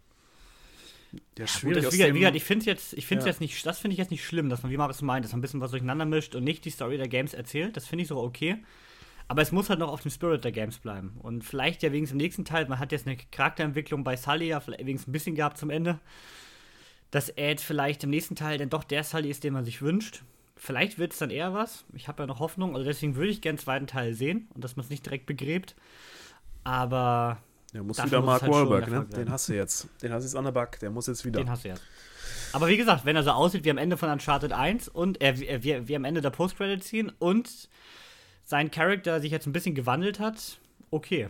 Speaker 2: Ja,
Speaker 1: Ja, gut,
Speaker 2: schwierig
Speaker 1: das,
Speaker 2: aus
Speaker 1: wie, gesagt-
Speaker 2: dem-
Speaker 1: wie gesagt, ich finde jetzt, ich finde
Speaker 2: Ja.
Speaker 1: jetzt nicht, das finde ich jetzt nicht schlimm, dass man, wie Marius meint, dass man ein bisschen was durcheinander mischt und nicht die Story der Games erzählt. Das finde ich so okay. Aber es muss halt noch auf dem Spirit der Games bleiben. Und vielleicht ja wegen dem nächsten Teil, man hat jetzt eine Charakterentwicklung bei Sully ja vielleicht wenigstens ein bisschen gehabt zum Ende, dass er jetzt vielleicht im nächsten Teil dann doch der Sully ist, den man sich wünscht. Vielleicht wird es dann eher was. Ich habe ja noch Hoffnung. Also deswegen würde ich gerne den zweiten Teil sehen und dass man es nicht direkt begräbt. Aber
Speaker 2: Ja, muss wieder
Speaker 1: muss
Speaker 2: Mark
Speaker 1: halt
Speaker 2: Wahlberg,
Speaker 1: der
Speaker 2: ne? Den hast du jetzt. Den hast du jetzt an der Back. Der muss jetzt wieder.
Speaker 1: Den hast du jetzt. Aber wie gesagt, wenn er so aussieht wie am Ende von Uncharted 1 und er wie, wie, wie am Ende der Post-Credit ziehen und sein Charakter sich jetzt ein bisschen gewandelt hat, okay.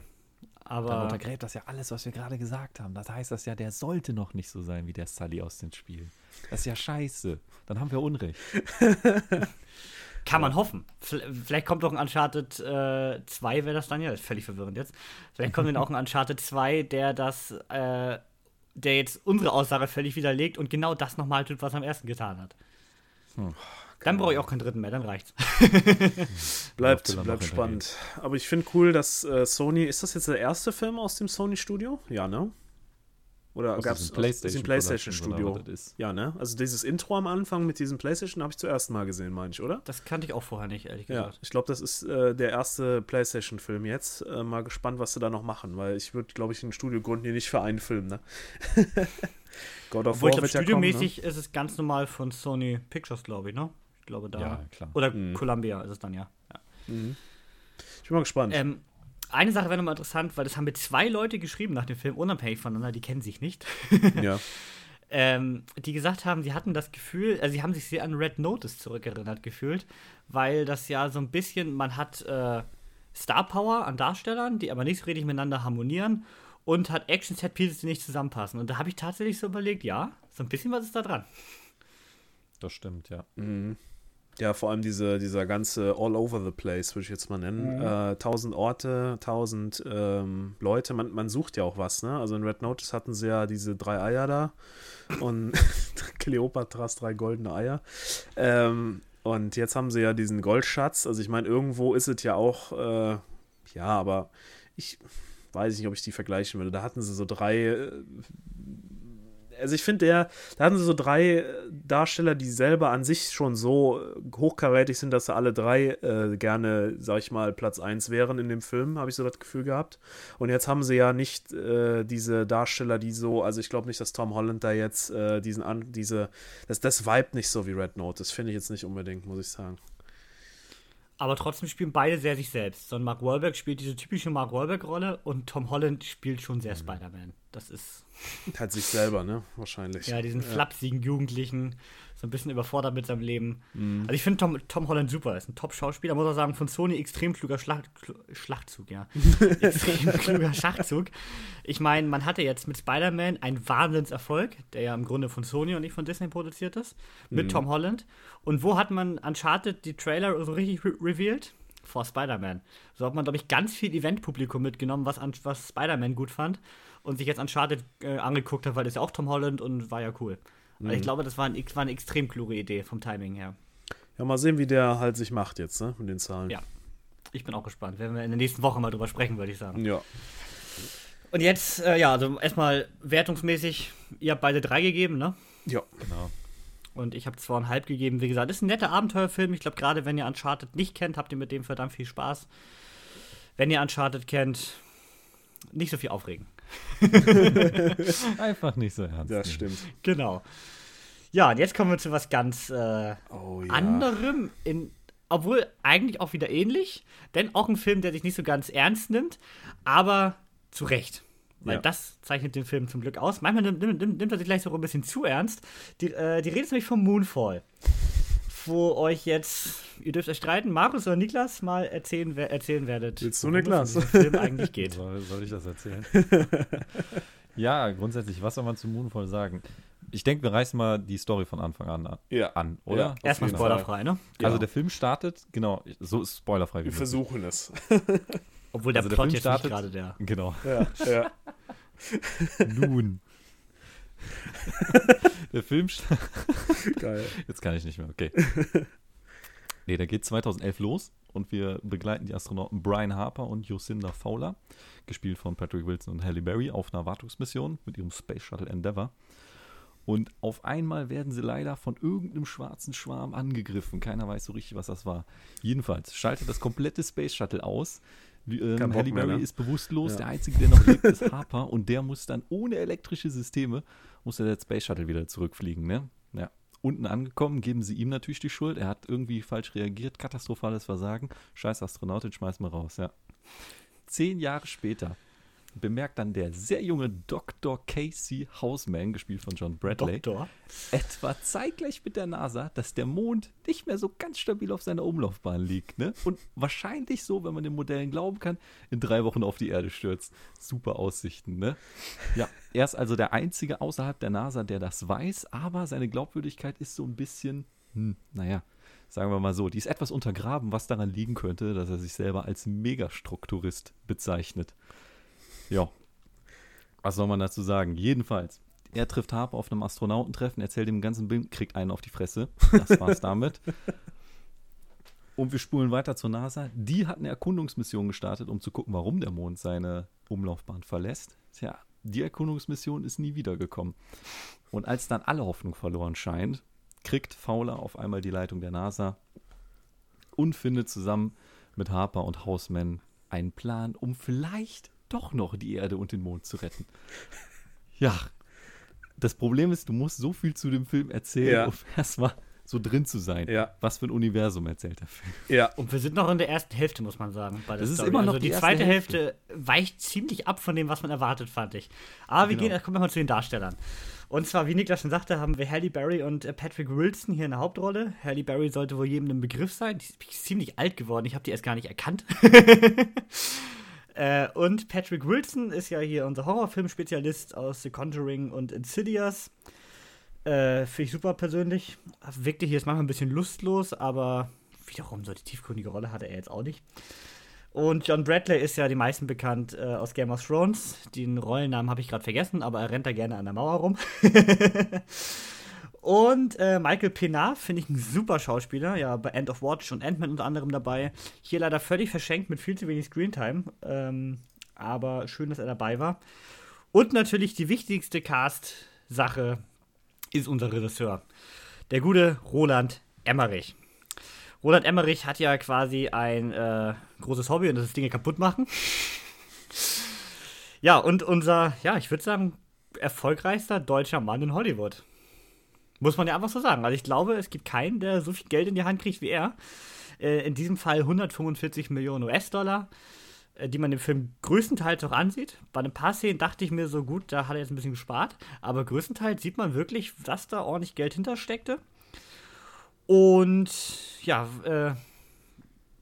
Speaker 3: Dann
Speaker 1: Aber
Speaker 3: untergräbt das ja alles, was wir gerade gesagt haben. Das heißt das ja, der sollte noch nicht so sein wie der Sully aus den Spielen. Das ist ja scheiße. Dann haben wir Unrecht. *laughs*
Speaker 1: kann man hoffen. Vielleicht kommt auch ein Uncharted äh, 2, wäre das dann ja, ist völlig verwirrend jetzt. Vielleicht kommt dann auch ein Uncharted 2, der das, äh, der jetzt unsere Aussage völlig widerlegt und genau das nochmal tut, was er am ersten getan hat. Dann brauche ich auch keinen dritten mehr, dann reicht's. *laughs*
Speaker 2: Bleibt, bleibt spannend. Aber ich finde cool, dass äh, Sony. Ist das jetzt der erste Film aus dem Sony-Studio? Ja, ne? Oder gab es
Speaker 3: PlayStation das ist.
Speaker 2: ja, ne? Also dieses Intro am Anfang mit diesem PlayStation habe ich zuerst mal gesehen, meine ich, oder?
Speaker 1: Das kannte ich auch vorher nicht, ehrlich
Speaker 2: Ja,
Speaker 1: gesagt.
Speaker 2: ich glaube, das ist äh, der erste PlayStation-Film jetzt. Äh, mal gespannt, was sie da noch machen, weil ich würde, glaube ich, ein Studio gründen, hier nicht für einen Film, ne? *laughs* God of
Speaker 1: Obwohl ich
Speaker 2: War
Speaker 1: glaube,
Speaker 2: wird ja kommen, ne?
Speaker 1: studiomäßig ist es ganz normal von Sony Pictures, glaube ich, ne? Ich glaube da.
Speaker 3: Ja, klar.
Speaker 1: Oder
Speaker 2: Mhm.
Speaker 1: Columbia ist es dann ja. ja.
Speaker 2: Mhm. Ich bin mal gespannt.
Speaker 1: Ähm, eine Sache wäre nochmal interessant, weil das haben mir zwei Leute geschrieben nach dem Film, unabhängig voneinander, die kennen sich nicht.
Speaker 2: ja. *laughs*
Speaker 1: ähm, die gesagt haben, sie hatten das Gefühl, also sie haben sich sehr an Red Notice zurückerinnert gefühlt, weil das ja so ein bisschen, man hat äh, Star Power an Darstellern, die aber nicht so richtig miteinander harmonieren und hat Action-Set-Pieces, die nicht zusammenpassen. Und da habe ich tatsächlich so überlegt, ja, so ein bisschen was ist da dran.
Speaker 3: Das stimmt, ja.
Speaker 2: Mhm. Ja, vor allem diese, dieser ganze All over the place, würde ich jetzt mal nennen.
Speaker 1: Mhm.
Speaker 2: Äh, tausend Orte, tausend ähm, Leute. Man, man sucht ja auch was, ne? Also in Red Notice hatten sie ja diese drei Eier da und *laughs* Kleopatras drei goldene Eier. Ähm, und jetzt haben sie ja diesen Goldschatz. Also ich meine, irgendwo ist es ja auch, äh, ja, aber ich weiß nicht, ob ich die vergleichen würde. Da hatten sie so drei äh, also ich finde, der, da hatten sie so drei äh, Darsteller, die selber an sich schon so äh, hochkarätig sind, dass sie alle drei äh, gerne, sag ich mal, Platz 1 wären in dem Film, habe ich so das Gefühl gehabt. Und jetzt haben sie ja nicht äh, diese Darsteller, die so, also ich glaube nicht, dass Tom Holland da jetzt äh, diesen an, diese, das, das vibe nicht so wie Red Note. Das finde ich jetzt nicht unbedingt, muss ich sagen.
Speaker 1: Aber trotzdem spielen beide sehr sich selbst. So ein Mark Wahlberg spielt diese typische Mark Wahlberg-Rolle und Tom Holland spielt schon sehr Spider-Man. Das ist. *laughs*
Speaker 2: Halt sich selber, ne? Wahrscheinlich.
Speaker 1: Ja, diesen flapsigen Jugendlichen, so ein bisschen überfordert mit seinem Leben.
Speaker 2: Mhm.
Speaker 1: Also ich finde Tom, Tom Holland super, ist ein Top-Schauspieler, muss auch sagen, von Sony extrem kluger Schlag, Schlachtzug, ja. *laughs* extrem kluger Schachzug. Ich meine, man hatte jetzt mit Spider-Man einen Wahnsinnserfolg, der ja im Grunde von Sony und nicht von Disney produziert ist, mit Tom Holland. Und wo hat man Uncharted die Trailer so richtig re revealed? Vor Spider-Man. So hat man, glaube ich, ganz viel Event-Publikum mitgenommen, was, an- was Spider-Man gut fand und sich jetzt Uncharted äh, angeguckt hat, weil das ist ja auch Tom Holland und war ja cool. Also ich glaube, das war, ein, war eine extrem kluge Idee vom Timing her.
Speaker 2: Ja, mal sehen, wie der halt sich macht jetzt, ne? Mit den Zahlen.
Speaker 1: Ja. Ich bin auch gespannt. Werden wir in der nächsten Woche mal drüber sprechen, würde ich sagen.
Speaker 2: Ja.
Speaker 1: Und jetzt, äh, ja, also erstmal wertungsmäßig, ihr habt beide drei gegeben, ne?
Speaker 2: Ja.
Speaker 3: Genau.
Speaker 1: Und ich habe zweieinhalb gegeben. Wie gesagt, ist ein netter Abenteuerfilm. Ich glaube, gerade wenn ihr Uncharted nicht kennt, habt ihr mit dem verdammt viel Spaß. Wenn ihr Uncharted kennt, nicht so viel aufregen. *laughs*
Speaker 3: Einfach nicht so ernst.
Speaker 2: Das
Speaker 3: nehmen.
Speaker 2: stimmt.
Speaker 1: Genau. Ja, und jetzt kommen wir zu was ganz äh,
Speaker 2: Oh ja.
Speaker 1: anderem, in, obwohl eigentlich auch wieder ähnlich, denn auch ein Film, der sich nicht so ganz ernst nimmt, aber zu Recht. Weil
Speaker 2: Ja.
Speaker 1: das zeichnet den Film zum Glück aus. Manchmal nimmt, nimmt, nimmt, nimmt er sich gleich so ein bisschen zu ernst. Die, äh, die Rede ist nämlich vom Moonfall. Wo euch jetzt, ihr dürft euch streiten, Markus oder Niklas mal erzählen, wer- erzählen werdet.
Speaker 2: Willst du,
Speaker 1: es
Speaker 2: Niklas?
Speaker 1: diesem Film eigentlich geht. *laughs*
Speaker 3: Soll, soll ich das erzählen? *laughs* ja, grundsätzlich, was soll man zu Moonfall sagen? Ich denke, wir reißen mal die Story von Anfang an an,
Speaker 2: Ja.
Speaker 3: an oder?
Speaker 2: Ja.
Speaker 1: Erstmal spoilerfrei, ne?
Speaker 3: Also
Speaker 2: Ja.
Speaker 3: der Film startet, genau, so ist spoilerfrei wie
Speaker 2: Wir
Speaker 3: möglich.
Speaker 2: versuchen es.
Speaker 1: Obwohl der
Speaker 3: Also der
Speaker 1: Plot
Speaker 3: Film
Speaker 1: jetzt
Speaker 3: startet-
Speaker 1: nicht gerade der.
Speaker 3: Genau.
Speaker 2: Ja. ja. *laughs*
Speaker 3: Nun. *laughs* der Film *laughs*
Speaker 2: Geil.
Speaker 3: Jetzt kann ich nicht mehr, okay. *laughs* Nee, der geht 2011 los und wir begleiten die Astronauten Brian Harper und Lucinda Fowler, gespielt von Patrick Wilson und Halle Berry, auf einer Wartungsmission mit ihrem Space Shuttle Endeavour. Und auf einmal werden sie leider von irgendeinem schwarzen Schwarm angegriffen. Keiner weiß so richtig, was das war. Jedenfalls schaltet das komplette Space Shuttle aus. Ähm, Halle Berry
Speaker 2: ne?
Speaker 3: ist bewusstlos.
Speaker 2: Ja.
Speaker 3: Der Einzige, der noch lebt, ist Harper. Und der muss dann ohne elektrische Systeme, muss der Space Shuttle wieder zurückfliegen. Ne? Ja. Unten angekommen, geben sie ihm natürlich die Schuld. Er hat irgendwie falsch reagiert, katastrophales Versagen. Scheiß Astronautin, schmeiß mal raus, ja. Zehn Jahre später bemerkt dann der sehr junge Dr. Casey Houseman, gespielt von John Bradley,
Speaker 1: Doktor.
Speaker 3: etwa zeitgleich mit der NASA, dass der Mond nicht mehr so ganz stabil auf seiner Umlaufbahn liegt. Ne? Und wahrscheinlich so, wenn man den Modellen glauben kann, in drei Wochen auf die Erde stürzt. Super Aussichten, ne? Ja, er ist also der Einzige außerhalb der NASA, der das weiß, aber seine Glaubwürdigkeit ist so ein bisschen, hm, naja, sagen wir mal so, die ist etwas untergraben, was daran liegen könnte, dass er sich selber als Megastrukturist bezeichnet. Ja. Was soll man dazu sagen? Jedenfalls, er trifft Harper auf einem Astronautentreffen, erzählt dem ganzen Bild, kriegt einen auf die Fresse. Das war's damit. *laughs* Und wir spulen weiter zur NASA. Die hat eine Erkundungsmission gestartet, um zu gucken, warum der Mond seine Umlaufbahn verlässt. Tja, die Erkundungsmission ist nie wiedergekommen. Und als dann alle Hoffnung verloren scheint, kriegt Fowler auf einmal die Leitung der NASA und findet zusammen mit Harper und Houseman einen Plan, um vielleicht doch noch die Erde und den Mond zu retten. *laughs* Ja, das Problem ist, du musst so viel zu dem Film erzählen,
Speaker 2: Ja.
Speaker 3: um *laughs* erstmal so drin zu sein.
Speaker 2: Ja.
Speaker 3: Was für ein Universum erzählt der Film.
Speaker 2: Ja.
Speaker 1: Und wir sind noch in der ersten Hälfte, muss man sagen. Bei der
Speaker 3: Das ist
Speaker 1: Story.
Speaker 3: immer noch
Speaker 1: also die,
Speaker 3: die erste
Speaker 1: zweite
Speaker 3: Hälfte.
Speaker 1: Hälfte. weicht ziemlich ab von dem, was man erwartet, fand ich. Aber wir
Speaker 3: Genau.
Speaker 1: gehen, kommen wir mal zu den Darstellern. Und zwar, wie Niklas schon sagte, haben wir Halle Berry und äh, Patrick Wilson hier in der Hauptrolle. Halle Berry sollte wohl jedem ein Begriff sein. Die ist ziemlich alt geworden. Ich habe die erst gar nicht erkannt. *laughs* äh, und Patrick Wilson ist ja hier unser Horrorfilm-Spezialist aus The Conjuring und Insidious. Äh, Finde ich super persönlich. Wirkte hier ist manchmal ein bisschen lustlos, aber wiederum so die tiefgründige Rolle hatte er jetzt auch nicht. Und John Bradley ist ja die meisten bekannt äh, aus Game of Thrones. Den Rollennamen habe ich gerade vergessen, aber er rennt da gerne an der Mauer rum. *laughs* und äh, Michael Pena finde ich ein super Schauspieler, ja, bei End of Watch und Ant-Man unter anderem dabei. Hier leider völlig verschenkt mit viel zu wenig Screentime. Ähm, aber schön, dass er dabei war. Und natürlich die wichtigste Cast-Sache ist unser Regisseur. Der gute Roland Emmerich. Roland Emmerich hat ja quasi ein äh, großes Hobby und das ist Dinge kaputt machen. ja, und unser, ja, ich würde sagen, erfolgreichster deutscher Mann in Hollywood. Muss man ja einfach so sagen. Also ich glaube, es gibt keinen, der so viel Geld in die Hand kriegt wie er. Äh, in diesem Fall 145 Millionen US-Dollar, äh, die man im Film größtenteils auch ansieht. Bei ein paar Szenen dachte ich mir so, gut, da hat er jetzt ein bisschen gespart. Aber größtenteils sieht man wirklich, dass da ordentlich Geld hintersteckte. Und ja, äh,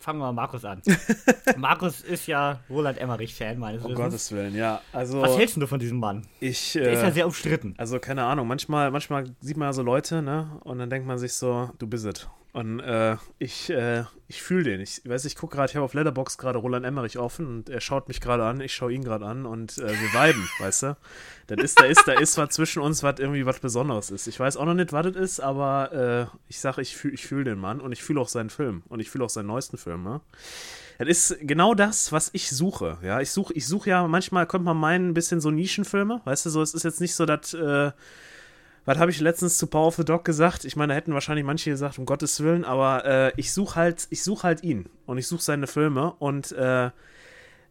Speaker 1: fangen wir mal Markus an. *laughs* Markus ist ja Roland Emmerich-Fan meines
Speaker 2: Um
Speaker 1: Wissens.
Speaker 2: Gottes Willen, ja. Also,
Speaker 1: Was hältst du von diesem Mann?
Speaker 2: ich.
Speaker 1: Der ist ja
Speaker 2: Äh,
Speaker 1: sehr umstritten.
Speaker 2: also, keine Ahnung, manchmal, manchmal sieht man ja so Leute, ne? Und dann denkt man sich so, du bist es. Und äh, ich, äh, ich fühle den. Ich weiß, ich gucke gerade, ich habe auf Letterbox gerade Roland Emmerich offen und er schaut mich gerade an, ich schaue ihn gerade an und äh, wir viben, *laughs* weißt du? Das ist, da ist, da ist was zwischen uns, was irgendwie was Besonderes ist. Ich weiß auch noch nicht, was das ist, aber äh, ich sage, ich fühle ich fühl den Mann und ich fühle auch seinen Film und ich fühle auch seinen neuesten Film, ne? Das ist genau das, was ich suche. Ja, ich suche ich such ja, manchmal könnte man meinen, ein bisschen so Nischenfilme. Weißt du, so, es ist jetzt nicht so, dass, äh, was habe ich letztens zu Power of the Dog gesagt? Ich meine, da hätten wahrscheinlich manche gesagt, um Gottes Willen, aber äh, ich suche halt, ich halt ihn und ich suche seine Filme und äh,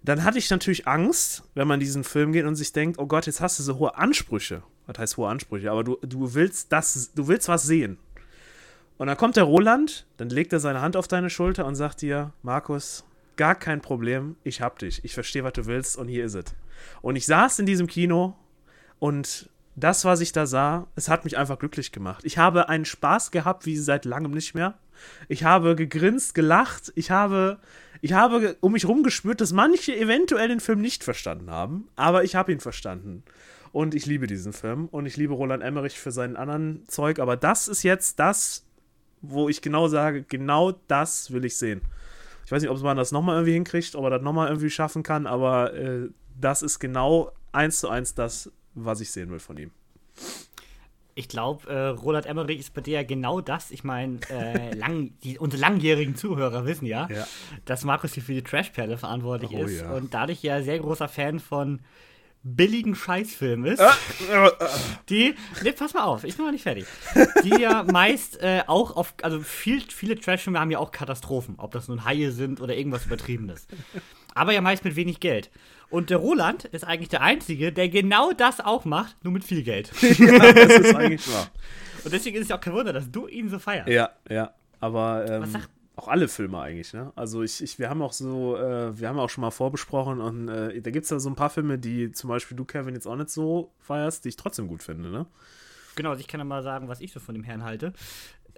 Speaker 2: dann hatte ich natürlich Angst, wenn man diesen Film geht und sich denkt, oh Gott, jetzt hast du so hohe Ansprüche. Was heißt hohe Ansprüche? Aber du, du willst das, du willst was sehen. Und dann kommt der Roland, dann legt er seine Hand auf deine Schulter und sagt dir, Markus, gar kein Problem, ich hab dich. Ich verstehe, was du willst und hier ist es. Und ich saß in diesem Kino und das, was ich da sah, es hat mich einfach glücklich gemacht. Ich habe einen Spaß gehabt, wie seit langem nicht mehr. Ich habe gegrinst, gelacht. Ich habe, ich habe um mich rum gespürt, dass manche eventuell den Film nicht verstanden haben, aber ich habe ihn verstanden. Und ich liebe diesen Film und ich liebe Roland Emmerich für seinen anderen Zeug, aber das ist jetzt das, wo ich genau sage, genau das will ich sehen. Ich weiß nicht, ob man das nochmal irgendwie hinkriegt, ob er das nochmal irgendwie schaffen kann, aber äh, das ist genau eins zu eins das, was ich sehen will von ihm.
Speaker 1: Ich glaube, äh, Roland Emmerich ist bei dir ja genau das. Ich meine, äh, *laughs* lang, die, unsere langjährigen Zuhörer wissen ja,
Speaker 2: Ja.
Speaker 1: dass Markus hier für die Trashperle verantwortlich
Speaker 2: Oh,
Speaker 1: ist
Speaker 2: ja.
Speaker 1: und dadurch ja sehr großer Fan von billigen Scheißfilmen ist, die, ne, pass mal auf, ich bin noch nicht fertig, die ja *laughs* meist äh, auch auf, also viel, viele Trashfilme haben ja auch Katastrophen, ob das nun Haie sind oder irgendwas Übertriebenes. Aber ja meist mit wenig Geld. Und der Roland ist eigentlich der Einzige, der genau das auch macht, nur mit viel Geld. *laughs*
Speaker 2: das ist eigentlich wahr. *laughs*
Speaker 1: Und deswegen ist es ja auch kein Wunder, dass du ihn so feierst.
Speaker 2: Ja, ja. Aber ähm,
Speaker 1: Was sagt-
Speaker 2: auch alle Filme eigentlich, ne? Also ich, ich wir haben auch so, äh, wir haben auch schon mal vorbesprochen und äh, da gibt es ja so ein paar Filme, die zum Beispiel du, Kevin, jetzt auch nicht so feierst, die ich trotzdem gut finde, ne?
Speaker 1: Genau, also ich kann ja mal sagen, was ich so von dem Herrn halte.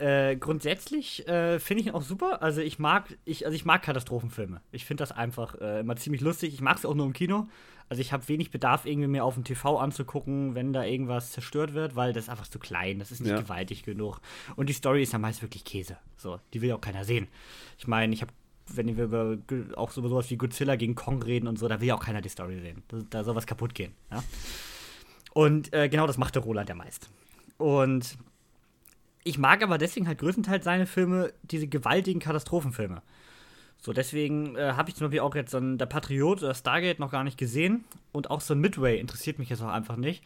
Speaker 1: Äh, grundsätzlich äh, finde ich ihn auch super. Also ich mag, ich, also ich mag Katastrophenfilme. Ich finde das einfach äh, immer ziemlich lustig. Ich mag es auch nur im Kino. Also ich habe wenig Bedarf, irgendwie mir auf dem TV anzugucken, wenn da irgendwas zerstört wird, weil das ist einfach zu klein. Das ist nicht
Speaker 2: Ja.
Speaker 1: gewaltig genug. Und die Story ist ja meist wirklich Käse. So, die will ja auch keiner sehen. Ich meine, ich habe wenn wir über auch so über sowas wie Godzilla gegen Kong reden und so, da will ja auch keiner die Story sehen. Da, da soll was kaputt gehen. Ja? Und äh, genau das macht der Roland ja meist. Und ich mag aber deswegen halt größtenteils seine Filme, diese gewaltigen Katastrophenfilme. So, deswegen äh, habe ich zum Beispiel auch jetzt so ein Der Patriot oder Stargate noch gar nicht gesehen. Und auch so ein Midway interessiert mich jetzt auch einfach nicht.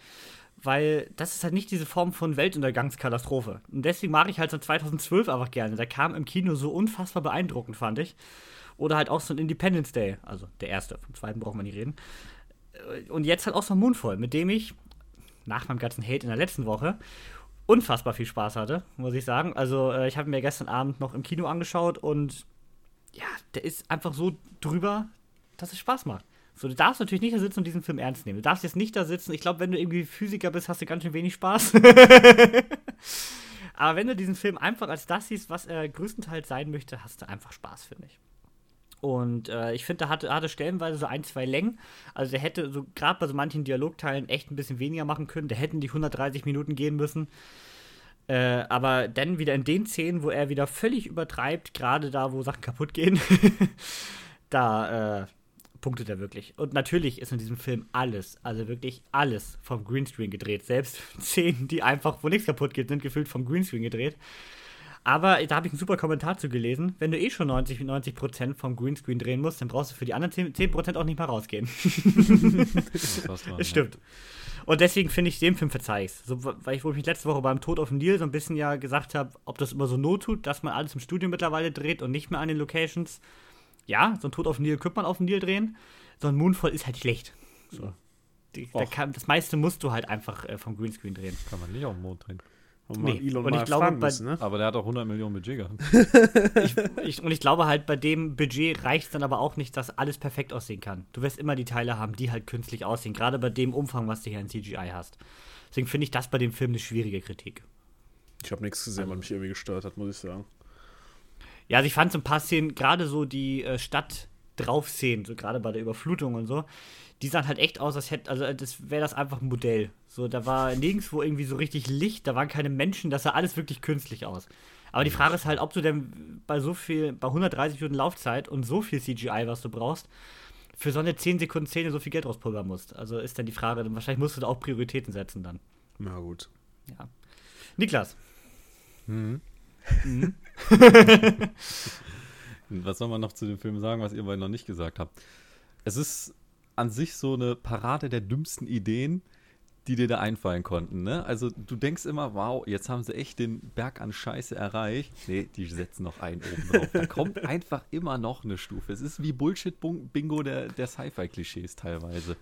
Speaker 1: Weil das ist halt nicht diese Form von Weltuntergangskatastrophe. Und deswegen mag ich halt so 2012 einfach gerne. Der kam im Kino so unfassbar beeindruckend, fand ich. Oder halt auch so ein Independence Day. Also der erste, vom zweiten brauchen wir nicht reden. Äh, Und jetzt halt auch so ein Mundvoll, mit dem ich nach meinem ganzen Hate in der letzten Woche unfassbar viel Spaß hatte, muss ich sagen. Also, äh, ich habe mir gestern Abend noch im Kino angeschaut und ja, der ist einfach so drüber, dass es Spaß macht. So, du darfst natürlich nicht da sitzen und diesen Film ernst nehmen. Du darfst jetzt nicht da sitzen. Ich glaube, wenn du irgendwie Physiker bist, hast du ganz schön wenig Spaß. *laughs* Aber wenn du diesen Film einfach als das siehst, was er größtenteils sein möchte, hast du einfach Spaß, finde ich. Und äh, ich finde, da hatte, hatte stellenweise so ein, zwei Längen. Also der hätte so gerade bei so manchen Dialogteilen echt ein bisschen weniger machen können. Der hätten die 130 Minuten gehen müssen. Äh, aber dann wieder in den Szenen, wo er wieder völlig übertreibt, gerade da, wo Sachen kaputt gehen, *laughs* da äh, punktet er wirklich. Und natürlich ist in diesem Film alles, also wirklich alles vom Greenscreen gedreht. Selbst *laughs* Szenen, die einfach, wo nichts kaputt geht, sind gefühlt vom Greenscreen gedreht. Aber da habe ich einen super Kommentar zu gelesen. Wenn du eh schon 90, 90 Prozent vom Greenscreen drehen musst, dann brauchst du für die anderen 10, 10 Prozent auch nicht mal rausgehen. *laughs*
Speaker 3: Das
Speaker 1: Das stimmt. Und deswegen finde ich, dem Film verzeih ich's. So, weil ich, wo ich mich letzte Woche beim Tod auf dem Nil so ein bisschen ja gesagt habe, ob das immer so not tut, dass man alles im Studio mittlerweile dreht und nicht mehr an den Locations. Ja, so ein Tod auf dem Nil könnte man auf dem Nil drehen. So ein Moonfall ist halt schlecht. So. Die, da kann, das meiste musst du halt einfach äh, vom Greenscreen drehen.
Speaker 3: Ja. Kann man nicht auf dem Mond drehen.
Speaker 2: Und
Speaker 1: Nee.
Speaker 2: mal Elon
Speaker 1: Und ich
Speaker 2: mal
Speaker 1: glaube, bei-
Speaker 2: müssen, ne?
Speaker 3: Aber der hat auch 100 Millionen Budget gehabt.
Speaker 1: Ich, und ich glaube halt, bei dem Budget reicht es dann aber auch nicht, dass alles perfekt aussehen kann. Du wirst immer die Teile haben, die halt künstlich aussehen, gerade bei dem Umfang, was du hier in CGI hast. Deswegen finde ich das bei dem Film eine schwierige Kritik.
Speaker 2: Ich habe nichts gesehen, was mich irgendwie gestört hat, muss ich sagen.
Speaker 1: Ja, also ich fand so ein paar Szenen, gerade so die äh, Stadt drauf Szenen, so gerade bei der Überflutung und so, die sahen halt echt aus, als hätte, also das wäre das einfach ein Modell. So, da war nirgendwo irgendwie so richtig Licht, da waren keine Menschen, das sah alles wirklich künstlich aus. Aber die Frage ist halt, ob du denn bei so viel, bei 130 Minuten Laufzeit und so viel CGI, was du brauchst, für so eine 10 Sekunden Szene so viel Geld rauspulvern musst. Also ist dann die Frage, wahrscheinlich musst du da auch Prioritäten setzen dann.
Speaker 2: Na gut.
Speaker 1: Ja. Niklas. *laughs* *laughs*
Speaker 3: Was soll man noch zu dem Film sagen, was ihr beiden noch nicht gesagt habt? Es ist an sich so eine Parade der dümmsten Ideen, die dir da einfallen konnten. Ne? Also du denkst immer, wow, jetzt haben sie echt den Berg an Scheiße erreicht. Nee, die setzen noch einen oben drauf. Da kommt *laughs* einfach immer noch eine Stufe. Es ist wie Bullshit-Bingo der, der Sci-Fi-Klischees teilweise.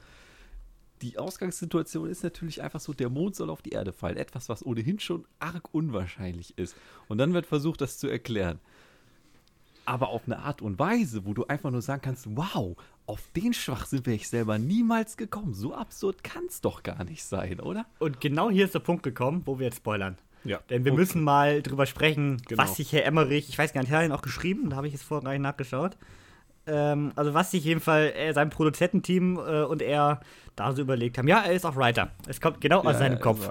Speaker 3: Die Ausgangssituation ist natürlich einfach so, der Mond soll auf die Erde fallen. Etwas, was ohnehin schon arg unwahrscheinlich ist. Und dann wird versucht, das zu erklären aber auf eine Art und Weise, wo du einfach nur sagen kannst, wow, auf den Schwachsinn wäre ich selber niemals gekommen. So absurd kann es doch gar nicht sein, oder?
Speaker 1: Und genau hier ist der Punkt gekommen, wo wir jetzt spoilern.
Speaker 2: Ja.
Speaker 1: Denn wir
Speaker 2: Okay.
Speaker 1: müssen mal drüber sprechen,
Speaker 2: Genau.
Speaker 1: was sich Herr Emmerich, ich weiß gar nicht, hat er ihn auch geschrieben, da habe ich jetzt vorhin gar nicht nachgeschaut. Ähm, also was sich jedenfalls äh, sein Produzententeam äh, und er da so überlegt haben. Ja, er ist auch Writer. Es kommt genau aus seinem Kopf.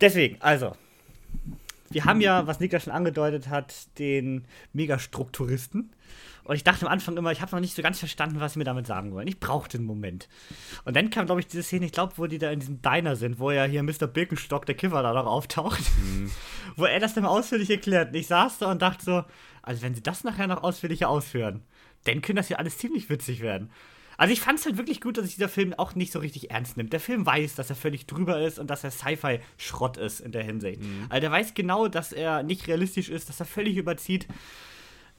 Speaker 1: Deswegen, also, wir haben ja, was Niklas schon angedeutet hat, den Megastrukturisten. Und ich dachte am Anfang immer, ich habe noch nicht so ganz verstanden, was sie mir damit sagen wollen. Ich brauchte einen Moment. Und dann kam, glaube ich, diese Szene, ich glaube, wo die da in diesem Diner sind, wo ja hier Mr. Birkenstock, der Kiffer, da noch auftaucht. *laughs* wo er das dann ausführlich erklärt. Und ich saß da und dachte so, also wenn sie das nachher noch ausführlicher ausführen, dann könnte das ja alles ziemlich witzig werden. Also ich fand es halt wirklich gut, dass sich dieser Film auch nicht so richtig ernst nimmt. Der Film weiß, dass er völlig drüber ist und dass er Sci-Fi-Schrott ist in der Hinsicht. Also der weiß genau, dass er nicht realistisch ist, dass er völlig überzieht.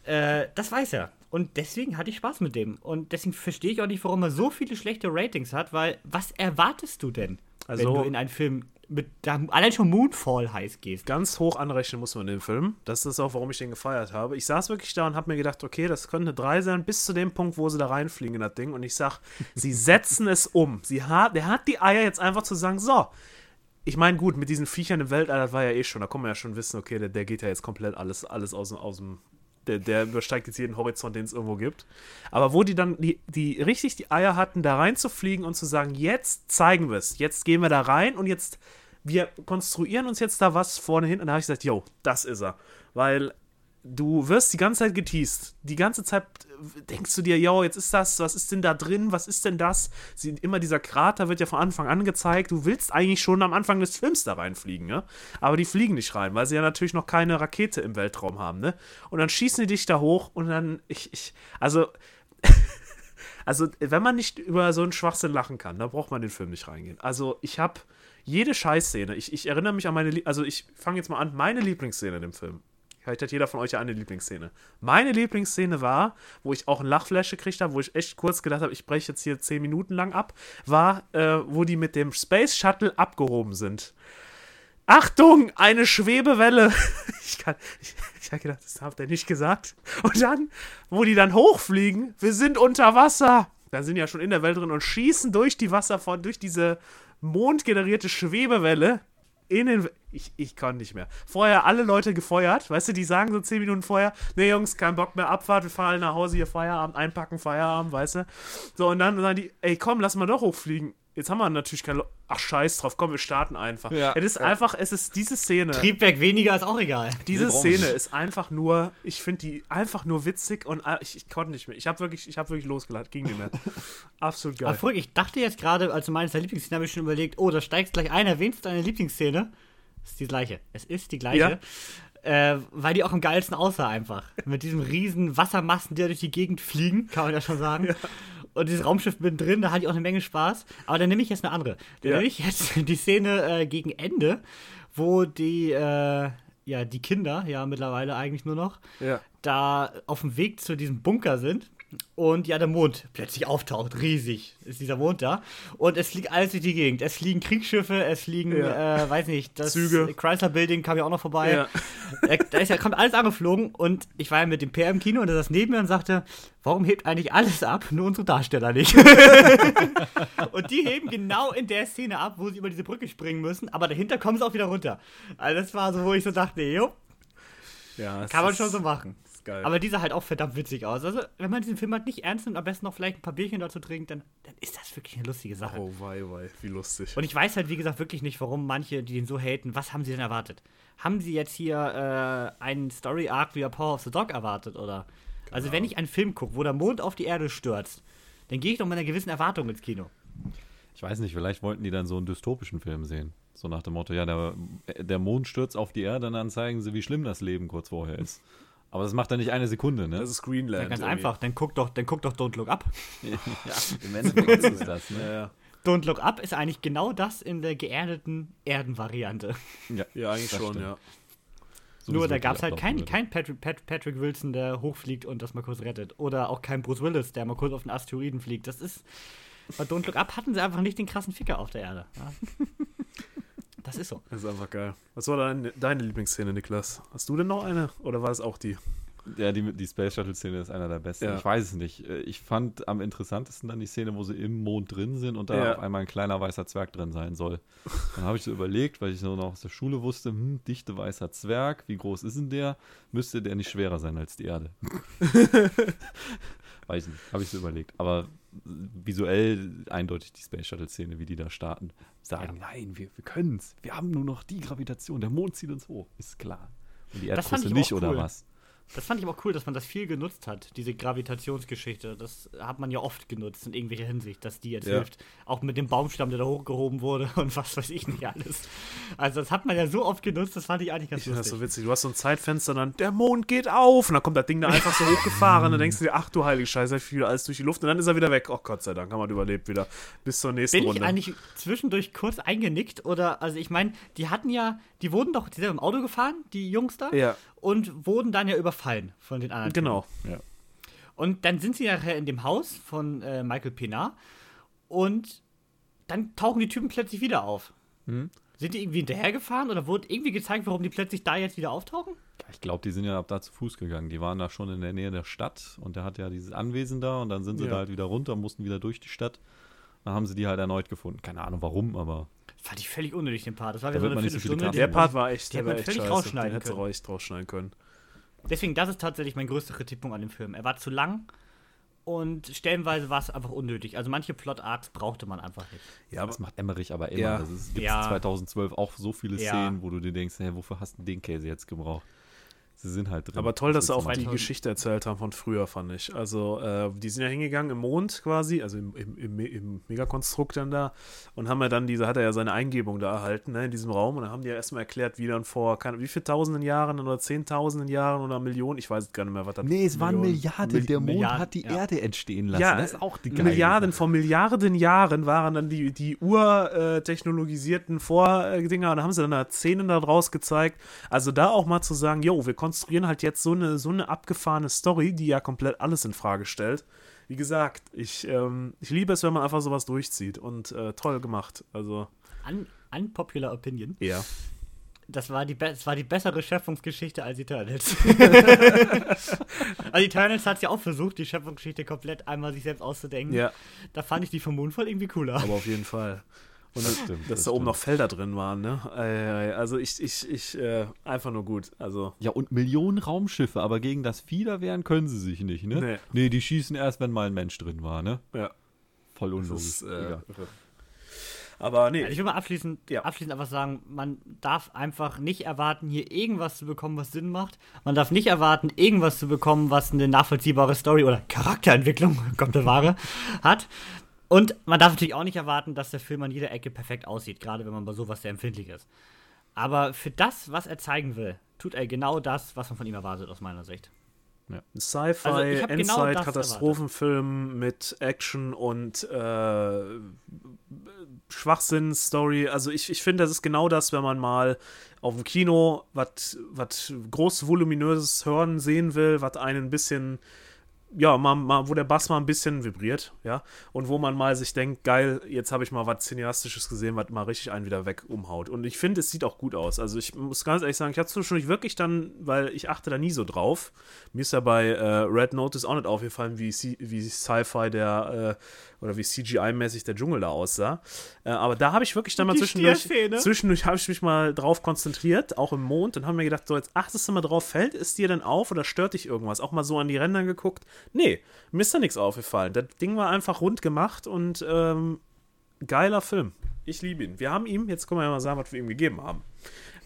Speaker 1: Äh, das weiß er. Und deswegen hatte ich Spaß mit dem. Und deswegen verstehe ich auch nicht, warum er so viele schlechte Ratings hat, weil was erwartest du denn,
Speaker 2: Also-
Speaker 1: wenn du in einen Film mit da allein schon Moonfall heiß gehst?
Speaker 2: Ganz hoch anrechnen muss man den Film. Das ist auch, warum ich den gefeiert habe. Ich saß wirklich da und habe mir gedacht, okay, das könnte eine 3 sein, bis zu dem Punkt, wo sie da reinfliegen in das Ding. Und ich sag, sie *laughs* setzen es um. Sie hat, der hat die Eier jetzt einfach zu sagen, so. Ich meine, gut, mit diesen Viechern im Weltall, das war ja eh schon, da kann man ja schon wissen, okay, der, der geht ja jetzt komplett alles, alles aus, dem- aus dem. Der, der übersteigt jetzt jeden Horizont, den es irgendwo gibt. Aber wo die dann die, die richtig die Eier hatten, da reinzufliegen und zu sagen, jetzt zeigen wir es, jetzt gehen wir da rein und jetzt wir konstruieren uns jetzt da was vorne hin. Und da habe ich gesagt, yo, das ist er. Weil du wirst die ganze Zeit geteased. Die ganze Zeit denkst du dir, yo, jetzt ist das, was ist denn da drin, was ist denn das? Sie, immer dieser Krater wird ja von Anfang an gezeigt. Du willst eigentlich schon am Anfang des Films da reinfliegen, ne? Aber die fliegen nicht rein, weil sie ja natürlich noch keine Rakete im Weltraum haben, ne? Und dann schießen die dich da hoch und dann, ich, ich, also, *laughs* also, wenn man nicht über so einen Schwachsinn lachen kann, dann braucht man den Film nicht reingehen. Also, ich habe jede Scheißszene, ich, ich erinnere mich an meine, Lie- also ich fange jetzt mal an, meine Lieblingsszene in dem Film. Vielleicht hat jeder von euch ja eine Lieblingsszene. Meine Lieblingsszene war, wo ich auch ein Lachflash gekriegt habe, wo ich echt kurz gedacht habe, ich breche jetzt hier zehn Minuten lang ab, war, äh, wo die mit dem Space Shuttle abgehoben sind. Achtung, eine Schwebewelle. *laughs* Ich, kann, ich, ich habe gedacht, das habt ihr nicht gesagt. Und dann, wo die dann hochfliegen, wir sind unter Wasser. Dann sind ja schon in der Welt drin und schießen durch die Wasser durch diese mondgenerierte Schwebewelle in den. Ich, ich kann nicht mehr. Vorher alle Leute gefeuert, weißt du, die sagen so zehn Minuten vorher, nee Jungs, kein Bock mehr, Abfahrt, wir fahren alle nach Hause, hier Feierabend, einpacken, Feierabend, weißt du. So, und dann sagen die, ey komm, lass mal doch hochfliegen. Jetzt haben wir natürlich keine. Ach, scheiß drauf, komm, wir starten einfach.
Speaker 3: Ja.
Speaker 2: Es ist einfach, es ist diese Szene.
Speaker 1: Triebwerk weniger ist auch egal.
Speaker 2: Diese Szene ist einfach nur, ich finde die einfach nur witzig und äh, ich, ich konnte nicht mehr. Ich habe wirklich, ich habe wirklich losgelacht, ging nicht mehr. *laughs* Absolut
Speaker 1: Aber
Speaker 2: geil.
Speaker 1: Früher, ich dachte jetzt gerade, als du meinst, deine Lieblingsszene, habe ich schon überlegt, oh, da steigst gleich ein, erwähnst deine Lieblingsszene. Es ist die gleiche. Es ist die gleiche. Äh, weil die auch am geilsten aussah einfach. Mit diesem riesen Wassermassen, die da durch die Gegend fliegen, kann man ja schon sagen. *laughs* Und dieses Raumschiff mittendrin, da hatte ich auch eine Menge Spaß. Aber dann nehme ich jetzt eine andere. Dann
Speaker 2: Ja.
Speaker 1: nehme ich jetzt *laughs* die Szene äh, gegen Ende, wo die, äh, ja, die Kinder, ja mittlerweile eigentlich nur noch,
Speaker 2: Ja.
Speaker 1: da auf dem Weg zu diesem Bunker sind und ja, der Mond plötzlich auftaucht. Riesig ist dieser Mond da. Und es fliegt alles durch die Gegend. Es fliegen Kriegsschiffe, es fliegen,
Speaker 2: Ja.
Speaker 1: äh, weiß nicht, das
Speaker 2: Züge.
Speaker 1: Chrysler Building kam ja auch noch vorbei.
Speaker 2: Ja.
Speaker 1: Da, ist ja, kommt alles angeflogen und ich war ja mit dem PR im Kino und er saß neben mir und sagte, warum hebt eigentlich alles ab, nur unsere Darsteller nicht? *laughs* und die heben genau in der Szene ab, wo sie über diese Brücke springen müssen, aber dahinter kommen sie auch wieder runter. Also das war so, wo ich so dachte, jo,
Speaker 2: ja
Speaker 1: kann man schon so machen.
Speaker 2: Ist geil.
Speaker 1: Aber die sah halt auch verdammt witzig aus. Also, wenn man diesen Film halt nicht ernst nimmt, am besten noch vielleicht ein paar Bierchen dazu trinkt, dann, dann ist das wirklich eine lustige Sache.
Speaker 2: oh, wei, wei, wie lustig.
Speaker 1: Und ich weiß halt, wie gesagt, wirklich nicht, warum manche, die den so haten, was haben sie denn erwartet? Haben sie jetzt hier äh, einen Story-Arc wie der Power of the Dog erwartet, oder? Also, wenn ich einen Film gucke, wo der Mond auf die Erde stürzt, dann gehe ich doch mit einer gewissen Erwartung ins Kino.
Speaker 3: Ich weiß nicht, vielleicht wollten die dann so einen dystopischen Film sehen. So nach dem Motto, ja, der, der Mond stürzt auf die Erde und dann zeigen sie, wie schlimm das Leben kurz vorher ist. Aber das macht dann nicht eine Sekunde, ne?
Speaker 2: das ist Greenland.
Speaker 1: Ja, ganz
Speaker 2: irgendwie.
Speaker 1: einfach, dann guck doch, dann guck doch Don't Look Up. *laughs*
Speaker 3: ja, *laughs* im Endeffekt ist das,
Speaker 2: Ja,
Speaker 3: ne?
Speaker 2: ja.
Speaker 1: Don't Look Up ist eigentlich genau das in der geerdeten Erden-Variante.
Speaker 3: Ja,
Speaker 2: ja eigentlich
Speaker 3: das
Speaker 2: schon,
Speaker 3: stimmt.
Speaker 2: ja.
Speaker 3: So
Speaker 1: Nur da gab es halt keinen kein Patrick, Pat, Patrick Wilson, der hochfliegt und das mal kurz rettet. Oder auch kein Bruce Willis, der mal kurz auf den Asteroiden fliegt. Das ist. Bei Don't Look Up hatten sie einfach nicht den krassen Ficker auf der Erde. Ja. *laughs* Das ist so.
Speaker 2: Das ist einfach geil. Was war deine, deine Lieblingsszene, Niklas? Hast du denn noch eine? Oder war es auch die?
Speaker 3: Ja, die, die Space Shuttle-Szene ist einer der besten.
Speaker 2: Ja.
Speaker 3: Ich weiß es nicht. Äh, Ich fand am interessantesten dann die Szene, wo sie im Mond drin sind und da
Speaker 2: Ja.
Speaker 3: auf einmal ein kleiner weißer Zwerg drin sein soll. Dann habe ich so überlegt, weil ich so noch aus der Schule wusste, hm, dichte weißer Zwerg, wie groß ist denn der? Müsste der nicht schwerer sein als die Erde? *laughs* weiß ich nicht, habe ich so überlegt. Aber visuell eindeutig die Space Shuttle-Szene, wie die da starten. Sagen, nein, wir, wir können es. Wir haben nur noch die Gravitation. Der Mond zieht uns hoch. Ist klar. Und die Erdkruste
Speaker 1: ich
Speaker 3: nicht,
Speaker 1: auch
Speaker 3: oder
Speaker 1: cool.
Speaker 3: was?
Speaker 1: Das fand ich aber auch cool, dass man das viel genutzt hat, diese Gravitationsgeschichte. Das hat man ja oft genutzt in irgendwelcher Hinsicht, dass die jetzt
Speaker 2: Ja.
Speaker 1: hilft. Auch mit dem Baumstamm, der da hochgehoben wurde *laughs* und was weiß ich nicht alles. Also das hat man ja so oft genutzt, das fand ich eigentlich ganz
Speaker 2: Ich finde das
Speaker 1: lustig.
Speaker 2: so witzig. Du hast so ein Zeitfenster, dann der Mond geht auf und dann kommt das Ding da einfach so hochgefahren. dann denkst du dir, ach du heilige Scheiße, ich fliege alles durch die Luft und dann ist er wieder weg. Oh Gott sei Dank, haben wir überlebt wieder. Bis zur nächsten
Speaker 1: Bin ich
Speaker 2: Runde.
Speaker 1: eigentlich zwischendurch kurz eingenickt oder, also ich meine, die hatten ja, die wurden doch, die sind im Auto gefahren, die Jungs da,
Speaker 2: Ja.
Speaker 1: Und wurden dann ja überfallen von den anderen.
Speaker 2: Genau.
Speaker 3: Ja.
Speaker 1: Und dann sind sie nachher in dem Haus von äh, Michael Pena und dann tauchen die Typen plötzlich wieder auf.
Speaker 3: Hm?
Speaker 1: Sind die irgendwie hinterhergefahren oder wurde irgendwie gezeigt, warum die plötzlich da jetzt wieder auftauchen?
Speaker 3: Ich glaube, die sind ja ab da zu Fuß gegangen. Die waren da schon in der Nähe der Stadt und der hat ja dieses Anwesen da und dann sind sie
Speaker 2: Ja.
Speaker 3: da halt wieder runter, mussten wieder durch die Stadt. Dann haben sie die halt erneut gefunden. Keine Ahnung warum, aber
Speaker 1: Fand ich völlig unnötig, den Part. Das war
Speaker 3: Da
Speaker 1: wieder so eine
Speaker 3: nicht so
Speaker 1: Viertelstunde.
Speaker 2: Der Part war echt, der
Speaker 1: hätte
Speaker 2: war echt
Speaker 1: völlig rausschneiden
Speaker 2: Den
Speaker 1: können.
Speaker 2: echt rausschneiden können.
Speaker 1: Deswegen, das ist tatsächlich mein größter Kritikpunkt an dem Film. Er war zu lang und stellenweise war es einfach unnötig. Also manche Plot-Arcs brauchte man einfach nicht.
Speaker 2: Ja,
Speaker 3: das macht Emmerich aber immer.
Speaker 2: Ja.
Speaker 3: Also es gibt
Speaker 1: Ja.
Speaker 3: 2012 auch so viele
Speaker 1: Ja.
Speaker 3: Szenen, wo du dir denkst, hey, wofür hast du den Käse jetzt gebraucht? Sie sind halt drin.
Speaker 2: Aber toll, dass sie auch die? Geschichte erzählt haben von früher, fand ich. Also, äh, die sind ja hingegangen im Mond quasi, also im, im, im, im Megakonstrukt dann da, und haben ja dann diese, hat er ja seine Eingebung da erhalten, ne, in diesem Raum, und dann haben die ja erstmal erklärt, wie dann vor, keine, wie viel tausenden Jahren oder zehntausenden Jahren oder Millionen, ich weiß gar nicht mehr, was das
Speaker 3: Nee, es waren Milliarden.
Speaker 1: Mil-
Speaker 3: der Mond
Speaker 1: Milliarden,
Speaker 3: hat die
Speaker 1: ja.
Speaker 3: Erde entstehen lassen.
Speaker 2: Ja,
Speaker 3: das ist auch die geile
Speaker 2: Milliarden,
Speaker 3: Sache.
Speaker 2: vor Milliarden Jahren waren dann die, die urtechnologisierten Vordinger und haben sie dann da Szenen daraus gezeigt. Also da auch mal zu sagen, jo, wir konstruieren halt jetzt so eine, so eine abgefahrene Story, die ja komplett alles in Frage stellt. Wie gesagt, ich, ähm, ich liebe es, wenn man einfach sowas durchzieht und äh, toll gemacht. Also,
Speaker 1: Un unpopular Opinion.
Speaker 2: ja.
Speaker 1: Das war die, das war die bessere Schöpfungsgeschichte als Eternals. *laughs* also Eternals hat es ja auch versucht, die Schöpfungsgeschichte komplett einmal sich selbst auszudenken.
Speaker 2: Ja,
Speaker 1: Da fand ich die von Moonfall irgendwie cooler.
Speaker 2: aber auf jeden Fall. Und
Speaker 3: Das stimmt,
Speaker 2: dass
Speaker 3: das
Speaker 2: da oben noch Felder drin waren, ne? Also ich, ich, ich, äh, einfach nur gut. Also,
Speaker 3: Ja, und Millionen Raumschiffe, aber gegen das Fieder wehren können sie sich nicht, ne?
Speaker 2: Nee.
Speaker 3: Nee, die schießen erst, wenn mal ein Mensch drin war, ne?
Speaker 2: ja.
Speaker 3: Voll unlogisch.
Speaker 2: äh. Aber nee.
Speaker 1: Also ich will mal abschließend,
Speaker 2: Ja.
Speaker 1: abschließend einfach sagen, man darf einfach nicht erwarten, hier irgendwas zu bekommen, was Sinn macht. Man darf nicht erwarten, irgendwas zu bekommen, was eine nachvollziehbare Story oder Charakterentwicklung, *laughs* kommt der Ware, hat. Und man darf natürlich auch nicht erwarten, dass der Film an jeder Ecke perfekt aussieht, gerade wenn man bei sowas sehr empfindlich ist. Aber für das, was er zeigen will, tut er genau das, was man von ihm erwartet, aus meiner Sicht.
Speaker 2: Ein Sci-Fi,
Speaker 1: Also, genau
Speaker 2: Endzeit,
Speaker 1: das
Speaker 2: Katastrophenfilm mit Action und äh, Schwachsinn-Story. Also ich, ich finde, das ist genau das, wenn man mal auf dem Kino was groß voluminöses hören sehen will, was einen ein bisschen ja, mal, mal, wo der Bass mal ein bisschen vibriert, ja, und wo man mal sich denkt, geil, jetzt habe ich mal was Cineastisches gesehen, was mal richtig einen wieder weg umhaut. Und ich finde, es sieht auch gut aus. Also ich muss ganz ehrlich sagen, ich habe zwischendurch wirklich dann, weil ich achte da nie so drauf. Mir ist ja bei äh, Red Notice auch nicht aufgefallen, wie, C- wie Sci-Fi der äh, oder wie CGI-mäßig der Dschungel da aussah. Äh, aber da habe ich wirklich dann mal
Speaker 1: Die
Speaker 2: zwischendurch, zwischendurch habe ich mich mal drauf konzentriert, auch im Mond, und habe mir gedacht, so jetzt achtest du mal drauf, fällt es dir denn auf oder stört dich irgendwas? Auch mal so an die Ränder geguckt. Nee, mir ist da nichts aufgefallen. Das Ding war einfach rund gemacht und ähm, geiler Film. Ich liebe ihn. Wir haben ihm, jetzt können wir ja mal sagen, was wir ihm gegeben haben.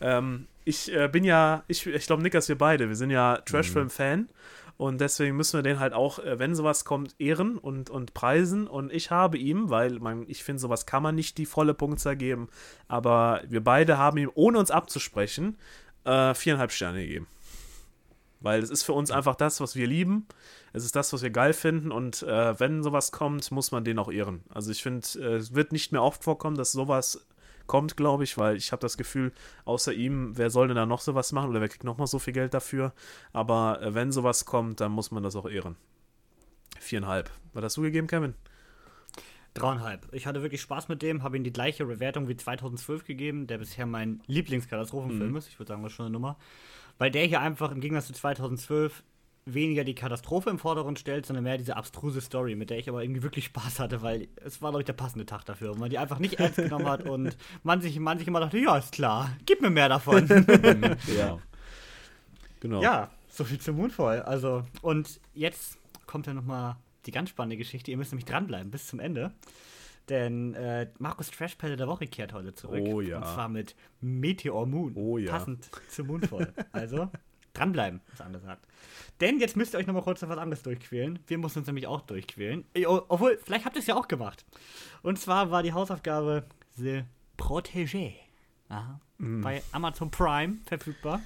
Speaker 2: Ähm, ich äh, bin ja, ich, ich glaube, Nickers, wir beide, wir sind ja Trashfilm-Fan. Und deswegen müssen wir den halt auch, äh, wenn sowas kommt, ehren und, und preisen. Und ich habe ihm, weil man, ich finde, sowas kann man nicht die volle Punktzahl geben, aber wir beide haben ihm, ohne uns abzusprechen, äh, viereinhalb Sterne gegeben. Weil es ist für uns einfach das, was wir lieben. Es ist das, was wir geil finden. Und äh, wenn sowas kommt, muss man den auch ehren. Also ich finde, äh, es wird nicht mehr oft vorkommen, dass sowas kommt, glaube ich, weil ich habe das Gefühl, außer ihm, wer soll denn da noch sowas machen oder wer kriegt noch mal so viel Geld dafür? Aber äh, wenn sowas kommt, dann muss man das auch ehren. Viereinhalb. Was hast du gegeben, Kevin?
Speaker 1: Dreieinhalb. Ich hatte wirklich Spaß mit dem, habe ihm die gleiche Bewertung wie 2012 gegeben, der bisher mein Lieblingskatastrophenfilm ist. Ich würde sagen, das ist schon eine Nummer. Weil der hier einfach im Gegensatz zu 2012 weniger die Katastrophe im Vordergrund stellt, sondern mehr diese abstruse Story, mit der ich aber irgendwie wirklich Spaß hatte, weil es war, glaube ich, der passende Tag dafür, wo man die einfach nicht *laughs* ernst genommen hat und man sich, man sich immer dachte, ja, ist klar, gib mir mehr davon. *laughs*
Speaker 2: Ja. Genau.
Speaker 1: Ja, so viel zum Moonfall. Also, und jetzt kommt ja nochmal die ganz spannende Geschichte. Ihr müsst nämlich dranbleiben bis zum Ende. Denn äh, Markus Trashpelle der Woche kehrt heute zurück.
Speaker 2: Oh ja.
Speaker 1: Und zwar mit Meteor Moon.
Speaker 2: Oh ja.
Speaker 1: Passend zum Moonfall. Also, *laughs* dranbleiben, ist angesagt. Denn jetzt müsst ihr euch nochmal kurz noch was anderes durchquälen. Wir mussten uns nämlich auch durchquälen. Äh, o- Obwohl, vielleicht habt ihr es ja auch gemacht. Und zwar war die Hausaufgabe The Protégé. Aha.
Speaker 2: Mm.
Speaker 1: Bei Amazon Prime verfügbar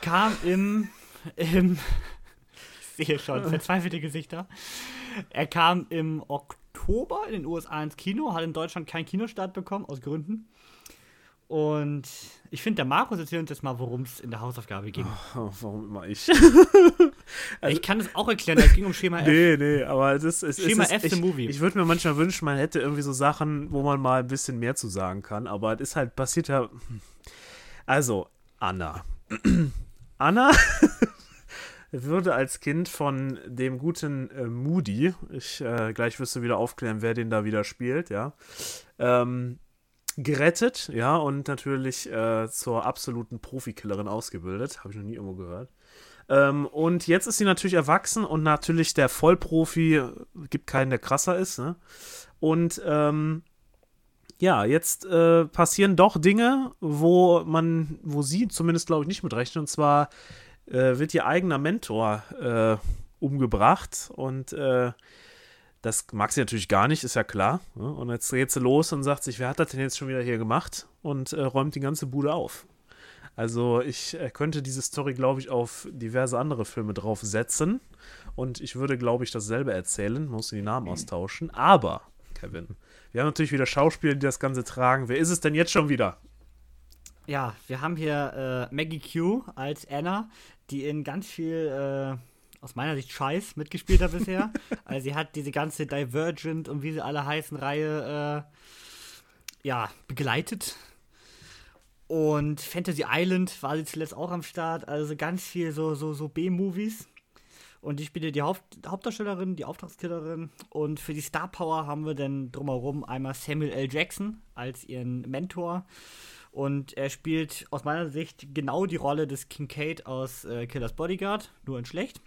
Speaker 1: kam im, im *laughs* ich sehe schon, verzweifelte Gesichter. Er kam im Oktober in den USA ins Kino, hat in Deutschland keinen Kinostart bekommen, aus Gründen. Und ich finde, der Markus erzählt uns jetzt mal, worum es in der Hausaufgabe ging.
Speaker 2: Oh, warum immer ich? *laughs*
Speaker 1: ich kann es auch erklären, es ging um Schema F.
Speaker 2: Nee, nee, aber es ist. Es,
Speaker 1: Schema
Speaker 2: es ist
Speaker 1: F, the
Speaker 2: ich,
Speaker 1: movie.
Speaker 2: Ich würde mir manchmal wünschen, man hätte irgendwie so Sachen, wo man mal ein bisschen mehr zu sagen kann, aber es ist halt passiert ja. Also, Anna. *clears throat* Anna *laughs* wurde als Kind von dem guten äh, Moody, ich äh, gleich wirst du wieder aufklären, wer den da wieder spielt, ja, ähm, gerettet, ja, und natürlich äh, zur absoluten Profikillerin ausgebildet. Habe ich noch nie irgendwo gehört. Ähm, und jetzt ist sie natürlich erwachsen und natürlich der Vollprofi, äh, gibt keinen, der krasser ist, ne? Und ähm, ja, jetzt äh, passieren doch Dinge, wo man, wo sie zumindest, glaube ich, nicht mitrechnet. Und zwar äh, wird ihr eigener Mentor äh, umgebracht und äh, das mag sie natürlich gar nicht, ist ja klar. Ne? Und jetzt geht sie los und sagt sich, wer hat das denn jetzt schon wieder hier gemacht? Und äh, räumt die ganze Bude auf. Also ich äh, könnte diese Story, glaube ich, auf diverse andere Filme draufsetzen. Und ich würde, glaube ich, dasselbe erzählen, muss die Namen austauschen. Aber, Kevin, wir haben natürlich wieder Schauspieler, die das Ganze tragen. Wer ist es denn jetzt schon wieder?
Speaker 1: Ja, wir haben hier äh, Maggie Q als Anna, die in ganz viel, äh, aus meiner Sicht, Scheiß mitgespielt hat bisher. *laughs* also sie hat diese ganze Divergent und wie sie alle heißen Reihe, äh, ja, begleitet. Und Fantasy Island war sie zuletzt auch am Start. Also ganz viel so, so, so B-Movies. Und ich spiele die Haupt Hauptdarstellerin, die Auftragskillerin. Und für die Star Power haben wir dann drumherum einmal Samuel L. Jackson als ihren Mentor. Und er spielt aus meiner Sicht genau die Rolle des Kincaid aus äh, Killers Bodyguard, nur in schlecht.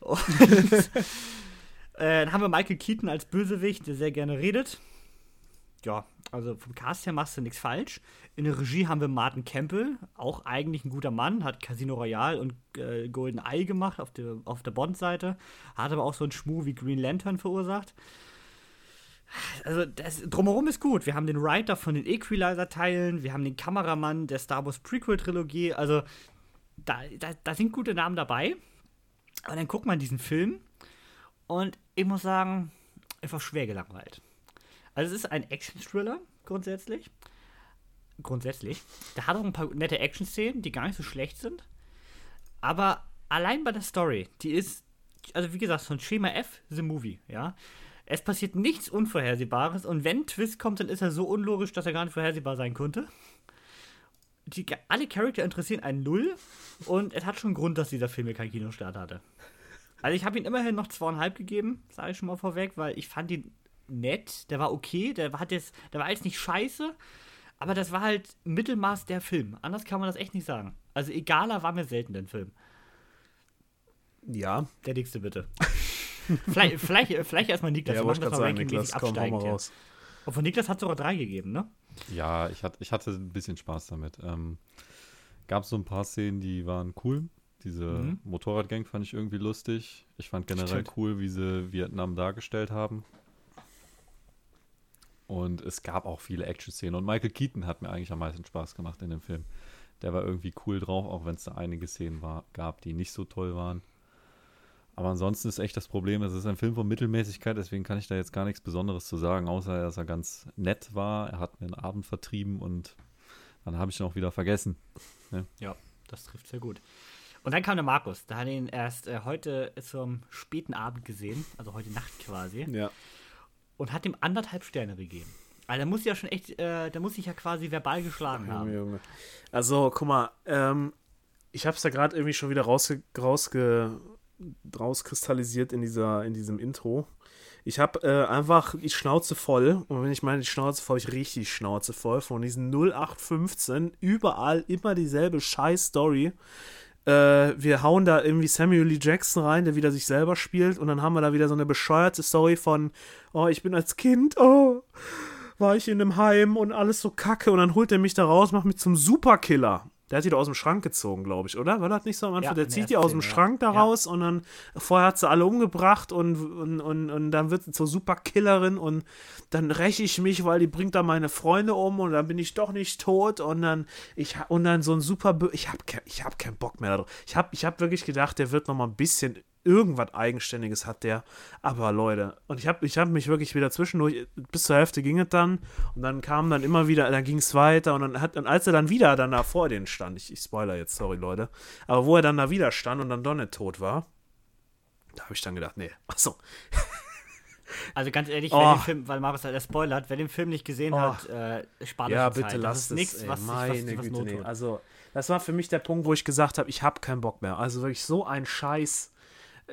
Speaker 1: *laughs* Äh, dann haben wir Michael Keaton als Bösewicht, der sehr gerne redet. Ja, Also vom Cast her machst du nichts falsch. In der Regie haben wir Martin Campbell, auch eigentlich ein guter Mann, hat Casino Royale und äh, Golden Eye gemacht auf der, auf der Bond-Seite, hat aber auch so einen Schmuh wie Green Lantern verursacht. Also das drumherum ist gut. Wir haben den Writer von den Equalizer-Teilen, wir haben den Kameramann der Star Wars Prequel-Trilogie. Also da, da, da sind gute Namen dabei. Aber dann guckt man diesen Film und ich muss sagen, war schwer gelangweilt. Also es ist ein Action-Thriller grundsätzlich. Grundsätzlich. Der hat auch ein paar nette Action-Szenen, die gar nicht so schlecht sind. Aber allein bei der Story, die ist, also wie gesagt, so ein Schema F, The Movie, ja. Es passiert nichts Unvorhersehbares und wenn Twist kommt, dann ist er so unlogisch, dass er gar nicht vorhersehbar sein könnte. Die, alle Charakter interessieren einen Null und es hat schon Grund, dass dieser Film hier keinen Kinostart hatte. Also ich habe ihm immerhin noch zweieinhalb gegeben, sage ich schon mal vorweg, weil ich fand ihn nett, der war okay, der hat jetzt, der war jetzt nicht scheiße, aber das war halt Mittelmaß der Film. Anders kann man das echt nicht sagen. Also egaler war mir selten den Film.
Speaker 2: Ja.
Speaker 1: Der nächste bitte. *laughs* vielleicht, vielleicht, vielleicht erstmal Niklas.
Speaker 2: Ja,
Speaker 1: wir machen
Speaker 2: wollte
Speaker 1: das mal
Speaker 2: sagen, Niklas, komm,
Speaker 1: absteigend
Speaker 2: mal
Speaker 1: hier.
Speaker 2: raus.
Speaker 1: Und von Niklas hat es sogar drei gegeben, ne?
Speaker 3: Ja, ich, hat, ich hatte ein bisschen Spaß damit. Ähm, Gab so ein paar Szenen, die waren cool. Diese
Speaker 1: Mhm.
Speaker 3: Motorradgang fand ich irgendwie lustig. Ich fand generell
Speaker 1: Stimmt.
Speaker 3: cool, wie sie Vietnam dargestellt haben. Und es gab auch viele Action-Szenen. Und Michael Keaton hat mir eigentlich am meisten Spaß gemacht in dem Film. Der war irgendwie cool drauf, auch wenn es da einige Szenen war, gab, die nicht so toll waren. Aber ansonsten ist echt das Problem, es ist ein Film von Mittelmäßigkeit, deswegen kann ich da jetzt gar nichts Besonderes zu sagen, außer dass er ganz nett war. Er hat mir einen Abend vertrieben und dann habe ich ihn auch wieder vergessen.
Speaker 1: Ja, das trifft sehr gut. Und dann kam der Markus. Da hat ihn erst äh, heute zum späten Abend gesehen, also heute Nacht quasi,
Speaker 2: Ja.
Speaker 1: und hat ihm anderthalb Sterne gegeben. Also der muss ja schon echt, äh, der muss sich ja quasi verbal geschlagen
Speaker 2: Junge,
Speaker 1: haben.
Speaker 2: Junge. Also, guck mal, ähm, ich habe es da gerade irgendwie schon wieder rausge rausge rauskristallisiert in, dieser, in diesem Intro. Ich habe äh, einfach die Schnauze voll. Und wenn ich meine die Schnauze voll, ich richtig Schnauze voll von diesen 0815. Überall immer dieselbe Scheiß-Story. Äh, wir hauen da irgendwie Samuel Lee Jackson rein, der wieder sich selber spielt. Und dann haben wir da wieder so eine bescheuerte Story von, oh, ich bin als Kind, oh, war ich in einem Heim und alles so kacke. Und dann holt er mich da raus, macht mich zum Superkiller. Der hat die da aus dem Schrank gezogen, glaube ich, oder? War das nicht so am Anfang?
Speaker 1: Ja,
Speaker 2: der zieht die aus dem Schrank da raus und dann vorher hat sie alle umgebracht und, und, und, und dann wird sie zur Superkillerin und dann räche ich mich, weil die bringt da meine Freunde um und dann bin ich doch nicht tot und dann ich und dann so ein super ich habe ich hab keinen Bock mehr darauf. Ich habe ich hab wirklich gedacht, der wird noch mal ein bisschen irgendwas eigenständiges hat der, aber Leute, und ich habe ich hab mich wirklich wieder zwischendurch bis zur Hälfte ging es dann und dann kam dann immer wieder, dann ging es weiter und dann hat und als er dann wieder dann da vor denen stand, ich, ich spoiler jetzt, sorry Leute, aber wo er dann da wieder stand und dann doch nicht tot war, da habe ich dann gedacht, nee, achso, *laughs*
Speaker 1: Also ganz ehrlich,
Speaker 2: Oh.
Speaker 1: Film, weil Markus hat der spoilert, wer den Film nicht gesehen
Speaker 2: Oh.
Speaker 1: hat, äh, spart
Speaker 2: Ja, bitte
Speaker 1: Zeit.
Speaker 2: lasst
Speaker 1: das ist
Speaker 2: es.
Speaker 1: nichts, was, sich-
Speaker 2: meine
Speaker 1: was, was
Speaker 2: Güte, nee. Also, das war für mich der Punkt, wo ich gesagt habe, ich habe keinen Bock mehr. Also wirklich so ein Scheiß.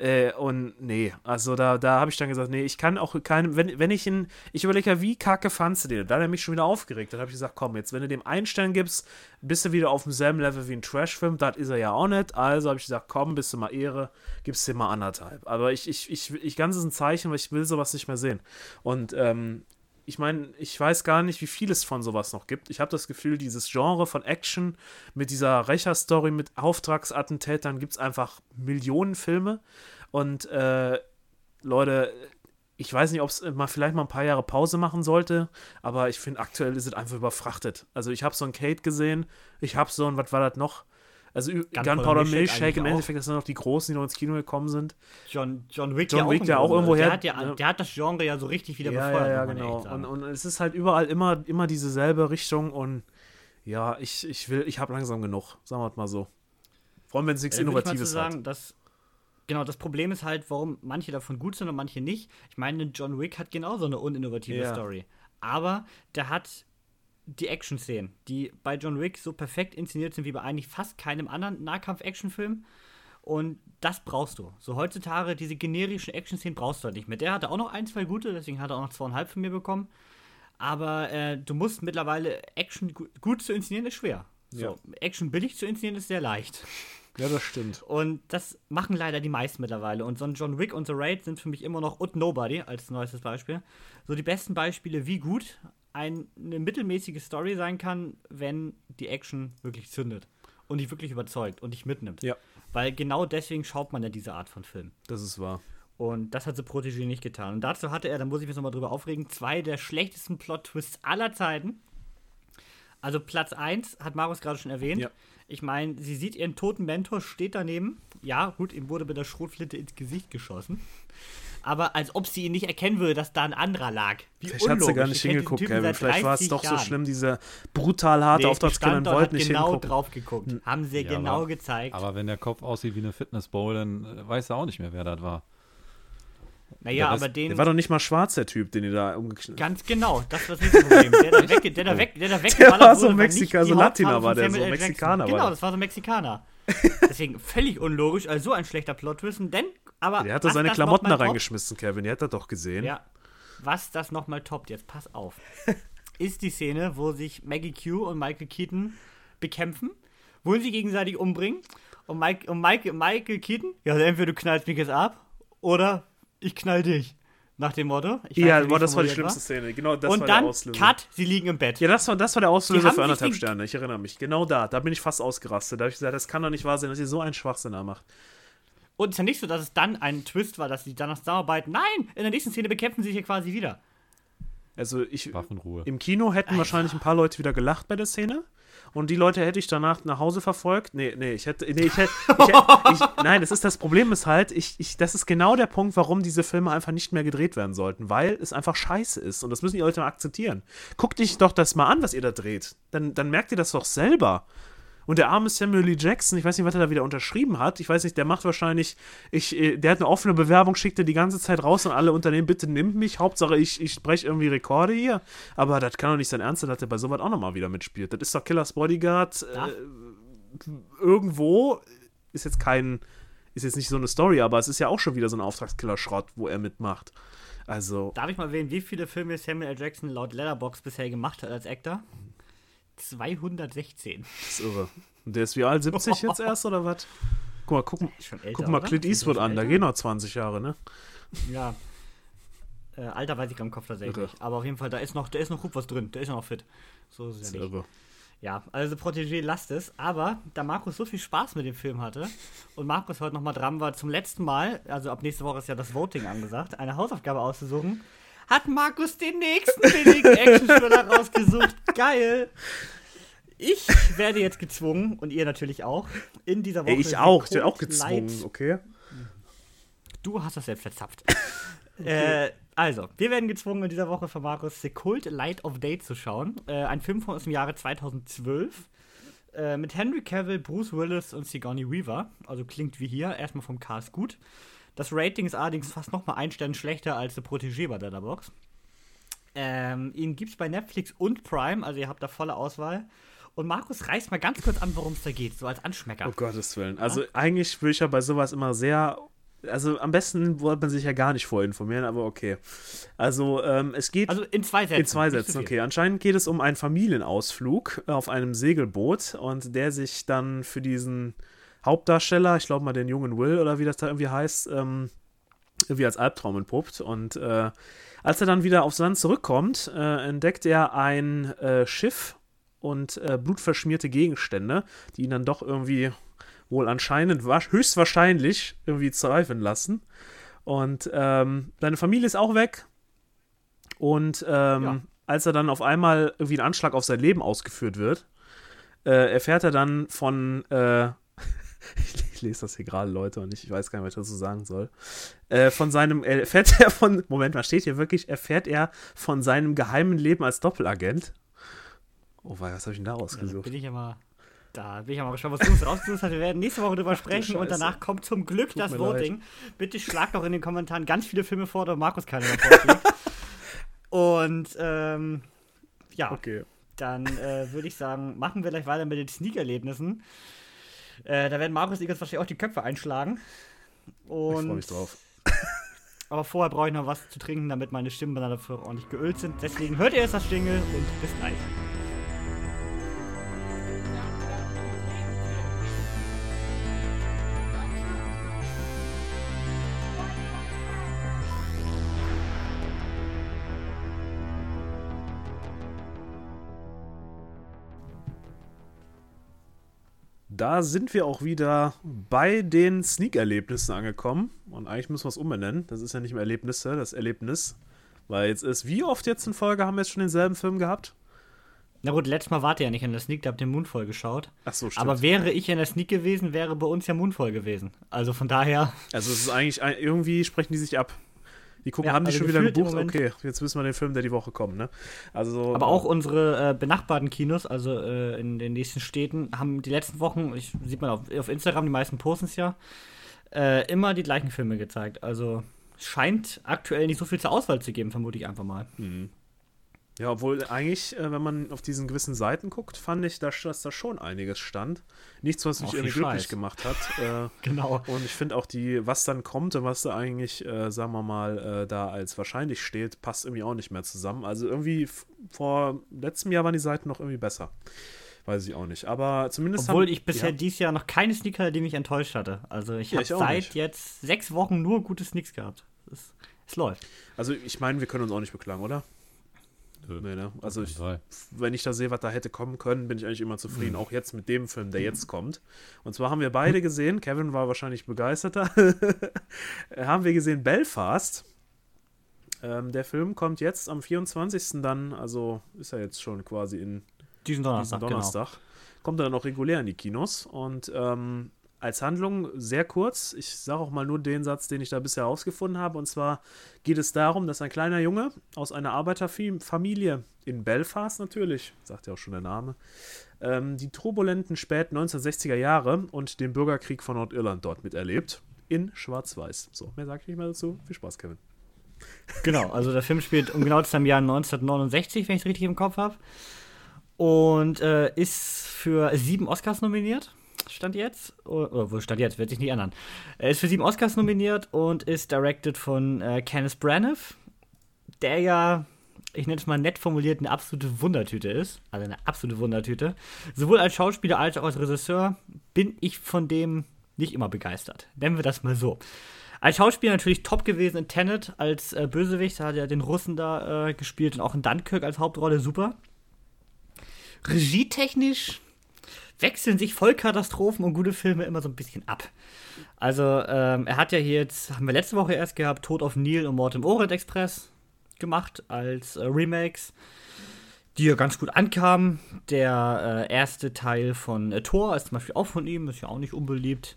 Speaker 2: Äh, und nee, also da, da habe ich dann gesagt, nee, ich kann auch keinem, wenn, wenn ich ihn, ich überlege ja, wie kacke fandst du den? Da hat er mich schon wieder aufgeregt. Dann habe ich gesagt, komm, jetzt, wenn du dem einen Stern gibst, bist du wieder auf demselben Level wie ein Trashfilm. Das ist er ja auch nicht. Also habe ich gesagt, komm, bist du mal Ehre, gibst dir mal anderthalb. Aber ich, ich, ich, ich ganz ist ein Zeichen, weil ich will sowas nicht mehr sehen. Und ähm, ich meine, ich weiß gar nicht, wie viel es von sowas noch gibt. Ich habe das Gefühl, dieses Genre von Action mit dieser Rächerstory, mit Auftragsattentätern gibt es einfach Millionen Filme. Und äh, Leute, ich weiß nicht, ob es mal vielleicht mal ein paar Jahre Pause machen sollte, aber ich finde, aktuell ist es einfach überfrachtet. Also ich habe so ein Kate gesehen, ich habe so ein, was war das noch? Also
Speaker 1: Gunpowder
Speaker 2: Gunpowder
Speaker 1: Milkshake
Speaker 2: im Endeffekt, das sind noch die Großen, die noch ins Kino gekommen sind.
Speaker 1: John, John Wick,
Speaker 2: John
Speaker 1: ja,
Speaker 2: Wick,
Speaker 1: auch
Speaker 2: der
Speaker 1: im
Speaker 2: auch irgendwo her-
Speaker 1: der hat, ja,
Speaker 2: ja.
Speaker 1: der hat das Genre ja so richtig wieder
Speaker 2: Ja,
Speaker 1: befeuert.
Speaker 2: ja, ja, genau.
Speaker 1: sagen.
Speaker 2: Und, und es ist halt überall immer, immer dieselbe Richtung und ja, ich, ich will, ich habe langsam genug, sagen wir es mal so. Vor allem, wenn es nichts
Speaker 1: Ja, mal
Speaker 2: Innovatives
Speaker 1: zu
Speaker 2: hat.
Speaker 1: sagen, dass Genau, das Problem ist halt, warum manche davon gut sind und manche nicht. Ich meine, John Wick hat genauso eine uninnovative
Speaker 2: Ja.
Speaker 1: Story. Aber der hat die Action-Szenen, die bei John Wick so perfekt inszeniert sind wie bei eigentlich fast keinem anderen Nahkampf-Action-Film. Und das brauchst du. So heutzutage, diese generischen Action-Szenen brauchst du halt nicht mehr. Der hatte auch noch ein, zwei gute, deswegen hat er auch noch zweieinhalb von mir bekommen. Aber äh, du musst mittlerweile Action gu gut zu inszenieren, ist schwer. So,
Speaker 2: Ja.
Speaker 1: Action billig zu inszenieren ist sehr leicht.
Speaker 2: Ja, das stimmt.
Speaker 1: Und das machen leider die meisten mittlerweile. Und so ein John Wick und The Raid sind für mich immer noch und Nobody als neuestes Beispiel. So die besten Beispiele, wie gut ein, eine mittelmäßige Story sein kann, wenn die Action wirklich zündet und dich wirklich überzeugt und dich mitnimmt.
Speaker 2: Ja.
Speaker 1: Weil genau deswegen schaut man ja diese Art von Film.
Speaker 2: Das ist wahr.
Speaker 1: Und das hat The Protégé nicht getan. Und dazu hatte er, da muss ich mich nochmal drüber aufregen, zwei der schlechtesten Plot-Twists aller Zeiten. Also Platz 1 hat Marius gerade schon erwähnt.
Speaker 2: Ja.
Speaker 1: Ich meine, sie sieht ihren toten Mentor, steht daneben. Ja, gut, ihm wurde mit der Schrotflinte ins Gesicht geschossen. Aber als ob sie ihn nicht erkennen würde, dass da ein anderer lag. Wie
Speaker 2: Vielleicht hat sie
Speaker 1: unlogisch.
Speaker 2: gar nicht hingeguckt, Kevin. Vielleicht war es
Speaker 1: 30
Speaker 2: doch so
Speaker 1: Jahren.
Speaker 2: schlimm, diese brutal harte
Speaker 1: Nee,
Speaker 2: Auftragskiller
Speaker 1: hat
Speaker 2: nicht
Speaker 1: genau
Speaker 2: hingucken.
Speaker 1: drauf geguckt. Haben sie
Speaker 3: Ja,
Speaker 1: genau
Speaker 3: aber-
Speaker 1: gezeigt.
Speaker 3: Aber wenn der Kopf aussieht wie eine Fitnessbowl, dann äh, weiß er auch nicht mehr, wer das war.
Speaker 1: naja,
Speaker 3: der
Speaker 1: aber den.
Speaker 2: Der war doch nicht mal schwarz, der Typ, den ihr da umgeknallt
Speaker 1: Ganz genau, das war das Problem. Der da, weg, der da, weg, der da weggeballert
Speaker 2: war so
Speaker 1: wurde,
Speaker 2: Mexika-
Speaker 1: nicht die
Speaker 2: so Latiner war der, so. Mexikaner war
Speaker 1: Genau,
Speaker 2: der.
Speaker 1: das war so ein Mexikaner. Deswegen völlig unlogisch, also so ein schlechter Plot-Twist. Denn, aber.
Speaker 2: Der hat
Speaker 1: was
Speaker 2: seine
Speaker 1: das
Speaker 2: Klamotten da reingeschmissen, Kevin. Die hat er doch gesehen.
Speaker 1: Ja. Was das nochmal toppt, jetzt pass auf, *laughs* ist die Szene, wo sich Maggie Q und Michael Keaton bekämpfen, wollen sie gegenseitig umbringen und, Mike, und Mike, Michael Keaton, ja, also entweder du knallst mich jetzt ab oder ich knall dich. Nach dem Motto. Ich
Speaker 2: Ja,
Speaker 1: nicht,
Speaker 2: boah, das war die schlimmste Szene. Genau, das war
Speaker 1: und
Speaker 2: der
Speaker 1: dann,
Speaker 2: Auslöser.
Speaker 1: Cut, sie liegen im Bett.
Speaker 2: Ja, das war, das war der Auslöser für anderthalb Sterne. Ich erinnere mich. Genau da. Da bin ich fast ausgerastet. Da habe ich gesagt, das kann doch nicht wahr sein, dass ihr so einen Schwachsinn da macht.
Speaker 1: Und es ist ja nicht so, dass es dann ein Twist war, dass sie danach zusammenarbeiten. Nein, in der nächsten Szene bekämpfen sie sich ja quasi wieder.
Speaker 2: Also ich,
Speaker 3: Waffenruhe.
Speaker 2: im Kino hätten wahrscheinlich ein paar Leute wieder gelacht bei der Szene. Und die Leute hätte ich danach nach Hause verfolgt. Nee, nee, ich hätte. Nee, ich hätte. *laughs* Ich hätte ich, nein, das ist das Problem ist halt, ich, ich, das ist genau der Punkt, warum diese Filme einfach nicht mehr gedreht werden sollten. Weil es einfach scheiße ist. Und das müssen die Leute mal akzeptieren. Guckt euch doch das mal an, was ihr da dreht. Dann, dann merkt ihr das doch selber. Und der arme Samuel Lee Jackson, ich weiß nicht, was er da wieder unterschrieben hat. Ich weiß nicht, der macht wahrscheinlich, ich, äh, der hat eine offene Bewerbung, schickt er die ganze Zeit raus und alle Unternehmen, bitte nimmt mich. Hauptsache, ich, ich spreche irgendwie Rekorde hier. Aber das kann doch nicht sein Ernst sein, dass er bei sowas auch nochmal wieder mitspielt. Das ist doch Killers Bodyguard.
Speaker 1: Ja.
Speaker 2: Äh, irgendwo ist jetzt kein, ist jetzt nicht so eine Story, aber es ist ja auch schon wieder so ein Auftragskiller-Schrott, wo er mitmacht. Also,
Speaker 1: Darf ich mal wählen, wie viele Filme Samuel L. Jackson laut Letterbox bisher gemacht hat als Actor? 216.
Speaker 2: das ist irre. Und der ist wie alt? 70 *laughs* jetzt erst oder was? Guck mal, guck,
Speaker 1: Schon älter,
Speaker 2: guck mal
Speaker 1: oder?
Speaker 2: Clint Eastwood an, da
Speaker 1: älter?
Speaker 2: gehen noch 20 Jahre, ne?
Speaker 1: Ja. Äh, Alter weiß ich am Kopf tatsächlich.
Speaker 2: Irre.
Speaker 1: Aber auf jeden Fall, da ist noch, da ist noch gut was drin. Der ist noch fit. So ist es
Speaker 2: Das
Speaker 1: ja nicht.
Speaker 2: irre.
Speaker 1: Ja, also Protégé lasst es. Aber da Markus so viel Spaß mit dem Film hatte und Markus heute nochmal dran war, zum letzten Mal, also ab nächste Woche ist ja das Voting angesagt, eine Hausaufgabe auszusuchen, hat Markus den nächsten billigen Action-Thriller rausgesucht. Geil! Ich werde jetzt gezwungen, und ihr natürlich auch, in dieser Woche.
Speaker 2: Ey, ich auch, ich bin auch gezwungen,
Speaker 1: Light-
Speaker 2: okay?
Speaker 1: Du hast das selbst verzapft. *laughs* äh, also, wir werden gezwungen, in dieser Woche von Markus The Cult Light of Day zu schauen. Äh, ein Film von aus dem Jahre 2012. Äh, mit Henry Cavill, Bruce Willis und Sigourney Weaver. Also klingt wie hier. Erstmal vom Cast gut. Das Rating ist allerdings fast nochmal ein Stern schlechter als The Protégé bei Letterboxd. Ähm, ihn gibt's bei Netflix und Prime, also ihr habt da volle Auswahl. Und Markus reißt mal ganz kurz an, worum es da geht, so als Anschmecker.
Speaker 2: Oh Gottes Willen. Also eigentlich würde ich ja bei sowas immer sehr. Also am besten wollte man sich ja gar nicht vorinformieren, aber okay. Also ähm, es geht
Speaker 1: Also in zwei Sätzen.
Speaker 2: in zwei Sätzen, okay. Anscheinend geht es um einen Familienausflug auf einem Segelboot und der sich dann für diesen Hauptdarsteller, ich glaube mal den jungen Will oder wie das da irgendwie heißt, ähm, irgendwie als Albtraum entpuppt. Und äh, als er dann wieder aufs Land zurückkommt, äh, entdeckt er ein äh, Schiff und äh, blutverschmierte Gegenstände, die ihn dann doch irgendwie wohl anscheinend, wa- höchstwahrscheinlich irgendwie zweifeln lassen. Und ähm, seine Familie ist auch weg. Und ähm,
Speaker 1: Ja.
Speaker 2: als er dann auf einmal irgendwie ein Anschlag auf sein Leben ausgeführt wird, äh, erfährt er dann von, äh, *laughs* ich, lese das hier gerade, Leute, und ich, ich weiß gar nicht, was ich dazu sagen soll. Äh, von seinem, äh, erfährt *laughs* er von, Moment mal, steht hier wirklich, erfährt er von seinem geheimen Leben als Doppelagent. Oh, wei, was habe ich denn da
Speaker 1: Ja, da
Speaker 2: rausgesucht?
Speaker 1: bin ich ja mal, da bin ich ja mal gespannt, was du uns rausgesucht hast. Wir werden nächste Woche drüber sprechen und danach kommt zum Glück das
Speaker 2: mir
Speaker 1: Voting. Bitte schlag doch in den Kommentaren ganz viele Filme vor, da Markus keine schlägt. Und ähm, ja,
Speaker 2: Okay.
Speaker 1: dann äh, würde ich sagen, machen wir gleich weiter mit den Sneak-Erlebnissen. Äh, da werden Markus und ich uns wahrscheinlich auch die Köpfe einschlagen.
Speaker 2: Ich
Speaker 1: Und,
Speaker 2: freue mich drauf. *laughs*
Speaker 1: Aber vorher brauche ich noch was zu trinken, damit meine Stimmbänder dafür ordentlich geölt sind. Deswegen hört ihr jetzt das Jingle und bis gleich.
Speaker 2: Da sind wir auch wieder bei den Sneak-Erlebnissen angekommen. Und eigentlich müssen wir es umbenennen. Das ist ja nicht mehr Erlebnisse, das Erlebnis. Weil jetzt ist, wie oft jetzt in Folge haben wir jetzt schon denselben Film gehabt?
Speaker 1: Na gut, letztes Mal wart ihr ja nicht in der Sneak, da habt ihr Moonfall geschaut.
Speaker 2: Ach so, stimmt.
Speaker 1: Aber wäre ich in der Sneak gewesen, wäre bei uns ja Moonfall gewesen. Also von daher.
Speaker 2: Also es ist eigentlich, irgendwie sprechen die sich ab. Die gucken,
Speaker 1: Ja,
Speaker 2: haben die
Speaker 1: also
Speaker 2: schon wieder gebucht? Okay, jetzt wissen wir den Film, der die Woche kommt, ne? Also,
Speaker 1: Aber auch unsere äh, benachbarten Kinos, also äh, in den nächsten Städten, haben die letzten Wochen, ich, sieht man auf, auf Instagram, die meisten posten es ja, äh, immer die gleichen Filme gezeigt. Also scheint aktuell nicht so viel zur Auswahl zu geben, vermute ich einfach mal.
Speaker 2: Ja, obwohl eigentlich, äh, wenn man auf diesen gewissen Seiten guckt, fand ich, dass, dass da schon einiges stand. Nichts, was mich irgendwie glücklich gemacht hat. *laughs* Äh,
Speaker 1: Genau.
Speaker 2: und ich finde auch die, was dann kommt und was da eigentlich, äh, sagen wir mal, äh, da als wahrscheinlich steht, passt irgendwie auch nicht mehr zusammen. Also irgendwie vor letztem Jahr waren die Seiten noch irgendwie besser. Weiß ich auch nicht. Aber zumindest
Speaker 1: Obwohl
Speaker 2: haben,
Speaker 1: ich bisher
Speaker 2: ja,
Speaker 1: dieses Jahr noch keine Sneaker, hatte, die mich enttäuscht hatte. Also ich
Speaker 2: Ja,
Speaker 1: habe seit
Speaker 2: nicht.
Speaker 1: jetzt sechs Wochen nur gute Sneaks gehabt. Es, es läuft.
Speaker 2: Also ich meine, wir können uns auch nicht beklagen, oder? Nee, ne? Also ich, wenn ich da sehe, was da hätte kommen können, bin ich eigentlich immer zufrieden. Auch jetzt mit dem Film, der jetzt kommt. Und zwar haben wir beide gesehen, Kevin war wahrscheinlich begeisterter, *laughs* haben wir gesehen Belfast. Ähm, der Film kommt jetzt am 24. dann, also ist er jetzt schon quasi in
Speaker 1: Diesen Donnerstag,
Speaker 2: diesen Donnerstag. Kommt er dann auch regulär in die Kinos. Und ähm, als Handlung sehr kurz. Ich sage auch mal nur den Satz, den ich da bisher herausgefunden habe. Und zwar geht es darum, dass ein kleiner Junge aus einer Arbeiterfamilie in Belfast natürlich, sagt ja auch schon der Name, ähm, die turbulenten späten 1960er Jahre und den Bürgerkrieg von Nordirland dort miterlebt. In Schwarz-Weiß. So, mehr sage ich nicht mehr dazu. Viel Spaß, Kevin.
Speaker 1: Genau, also der Film spielt um genau im Jahr 1969, wenn ich es richtig im Kopf habe. Und äh, ist für sieben Oscars nominiert. Stand jetzt. Oder, wo stand jetzt? Wird sich nicht ändern. Er ist für sieben Oscars nominiert und ist directed von äh, Kenneth Branagh, der ja, ich nenne es mal nett formuliert, eine absolute Wundertüte ist. Also eine absolute Wundertüte. Sowohl als Schauspieler als auch als Regisseur bin ich von dem nicht immer begeistert. Nennen wir das mal so. Als Schauspieler natürlich top gewesen in Tenet als äh, Bösewicht, da hat er den Russen da äh, gespielt und auch in Dunkirk als Hauptrolle super. Regietechnisch wechseln sich Vollkatastrophen und gute Filme immer so ein bisschen ab. Also, ähm, er hat ja hier jetzt, haben wir letzte Woche erst gehabt, Tod auf Nil und Mord im Orient Express gemacht als äh, Remakes, die ja ganz gut ankamen. Der äh, erste Teil von äh, Thor ist zum Beispiel auch von ihm, ist ja auch nicht unbeliebt.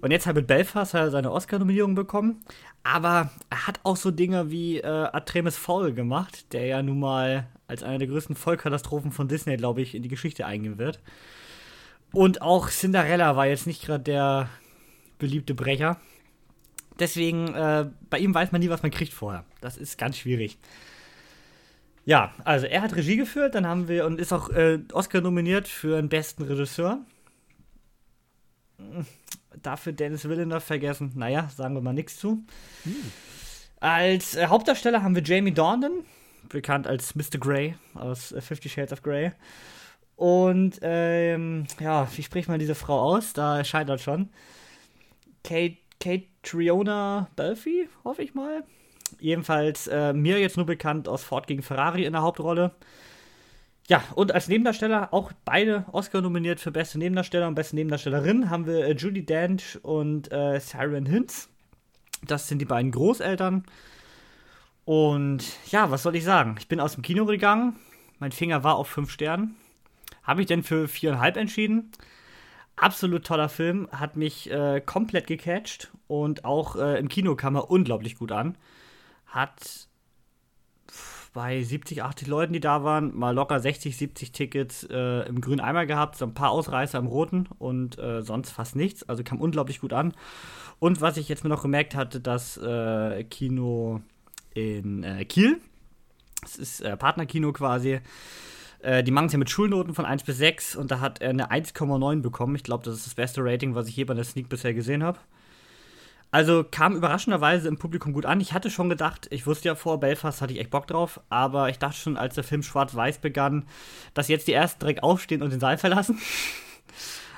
Speaker 1: Und jetzt halt mit Belfast hat er seine Oscar-Nominierung bekommen. Aber er hat auch so Dinge wie äh, Artemis Fowl gemacht, der ja nun mal als einer der größten Vollkatastrophen von Disney, glaube ich, in die Geschichte eingehen wird. Und auch Cinderella war jetzt nicht gerade der beliebte Brecher. Deswegen, äh, bei ihm weiß man nie, was man kriegt vorher. Das ist ganz schwierig. Ja, also er hat Regie geführt, dann haben wir und ist auch äh, Oscar nominiert für den besten Regisseur. Dafür Dennis Villeneuve vergessen. Naja, sagen wir mal nichts zu. Als äh, Hauptdarsteller haben wir Jamie Dornan, bekannt als Mr. Grey aus äh, Fifty Shades of Grey. Und ähm, ja, wie spricht man diese Frau aus? Da scheitert schon. Kate, Kate Triona Belfi, hoffe ich mal. Jedenfalls äh, mir jetzt nur bekannt aus Ford gegen Ferrari in der Hauptrolle. Ja, und als Nebendarsteller auch beide Oscar nominiert für beste Nebendarsteller und beste Nebendarstellerin haben wir äh, Judy Dench und äh, Siren Hinz. Das sind die beiden Großeltern. Und ja, was soll ich sagen? Ich bin aus dem Kino gegangen. Mein Finger war auf fünf Sternen. Habe ich denn für viereinhalb entschieden? Absolut toller Film, hat mich äh, komplett gecatcht und auch äh, im Kino kam er unglaublich gut an. Hat bei 70, 80 Leuten, die da waren, mal locker 60, 70 Tickets äh, im grünen Eimer gehabt, so ein paar Ausreißer im roten und äh, sonst fast nichts. Also kam unglaublich gut an. Und was ich jetzt mir noch gemerkt hatte, das äh, Kino in äh, Kiel, das ist äh, Partnerkino quasi, die machen es ja mit Schulnoten von 1 bis 6 und da hat er eine 1,9 bekommen. Ich glaube, das ist das beste Rating, was ich je bei der Sneak bisher gesehen habe. Also kam überraschenderweise im Publikum gut an. Ich hatte schon gedacht, ich wusste ja vor Belfast hatte ich echt Bock drauf, aber ich dachte schon, als der Film schwarz-weiß begann, dass jetzt die ersten direkt aufstehen und den Saal verlassen. *laughs*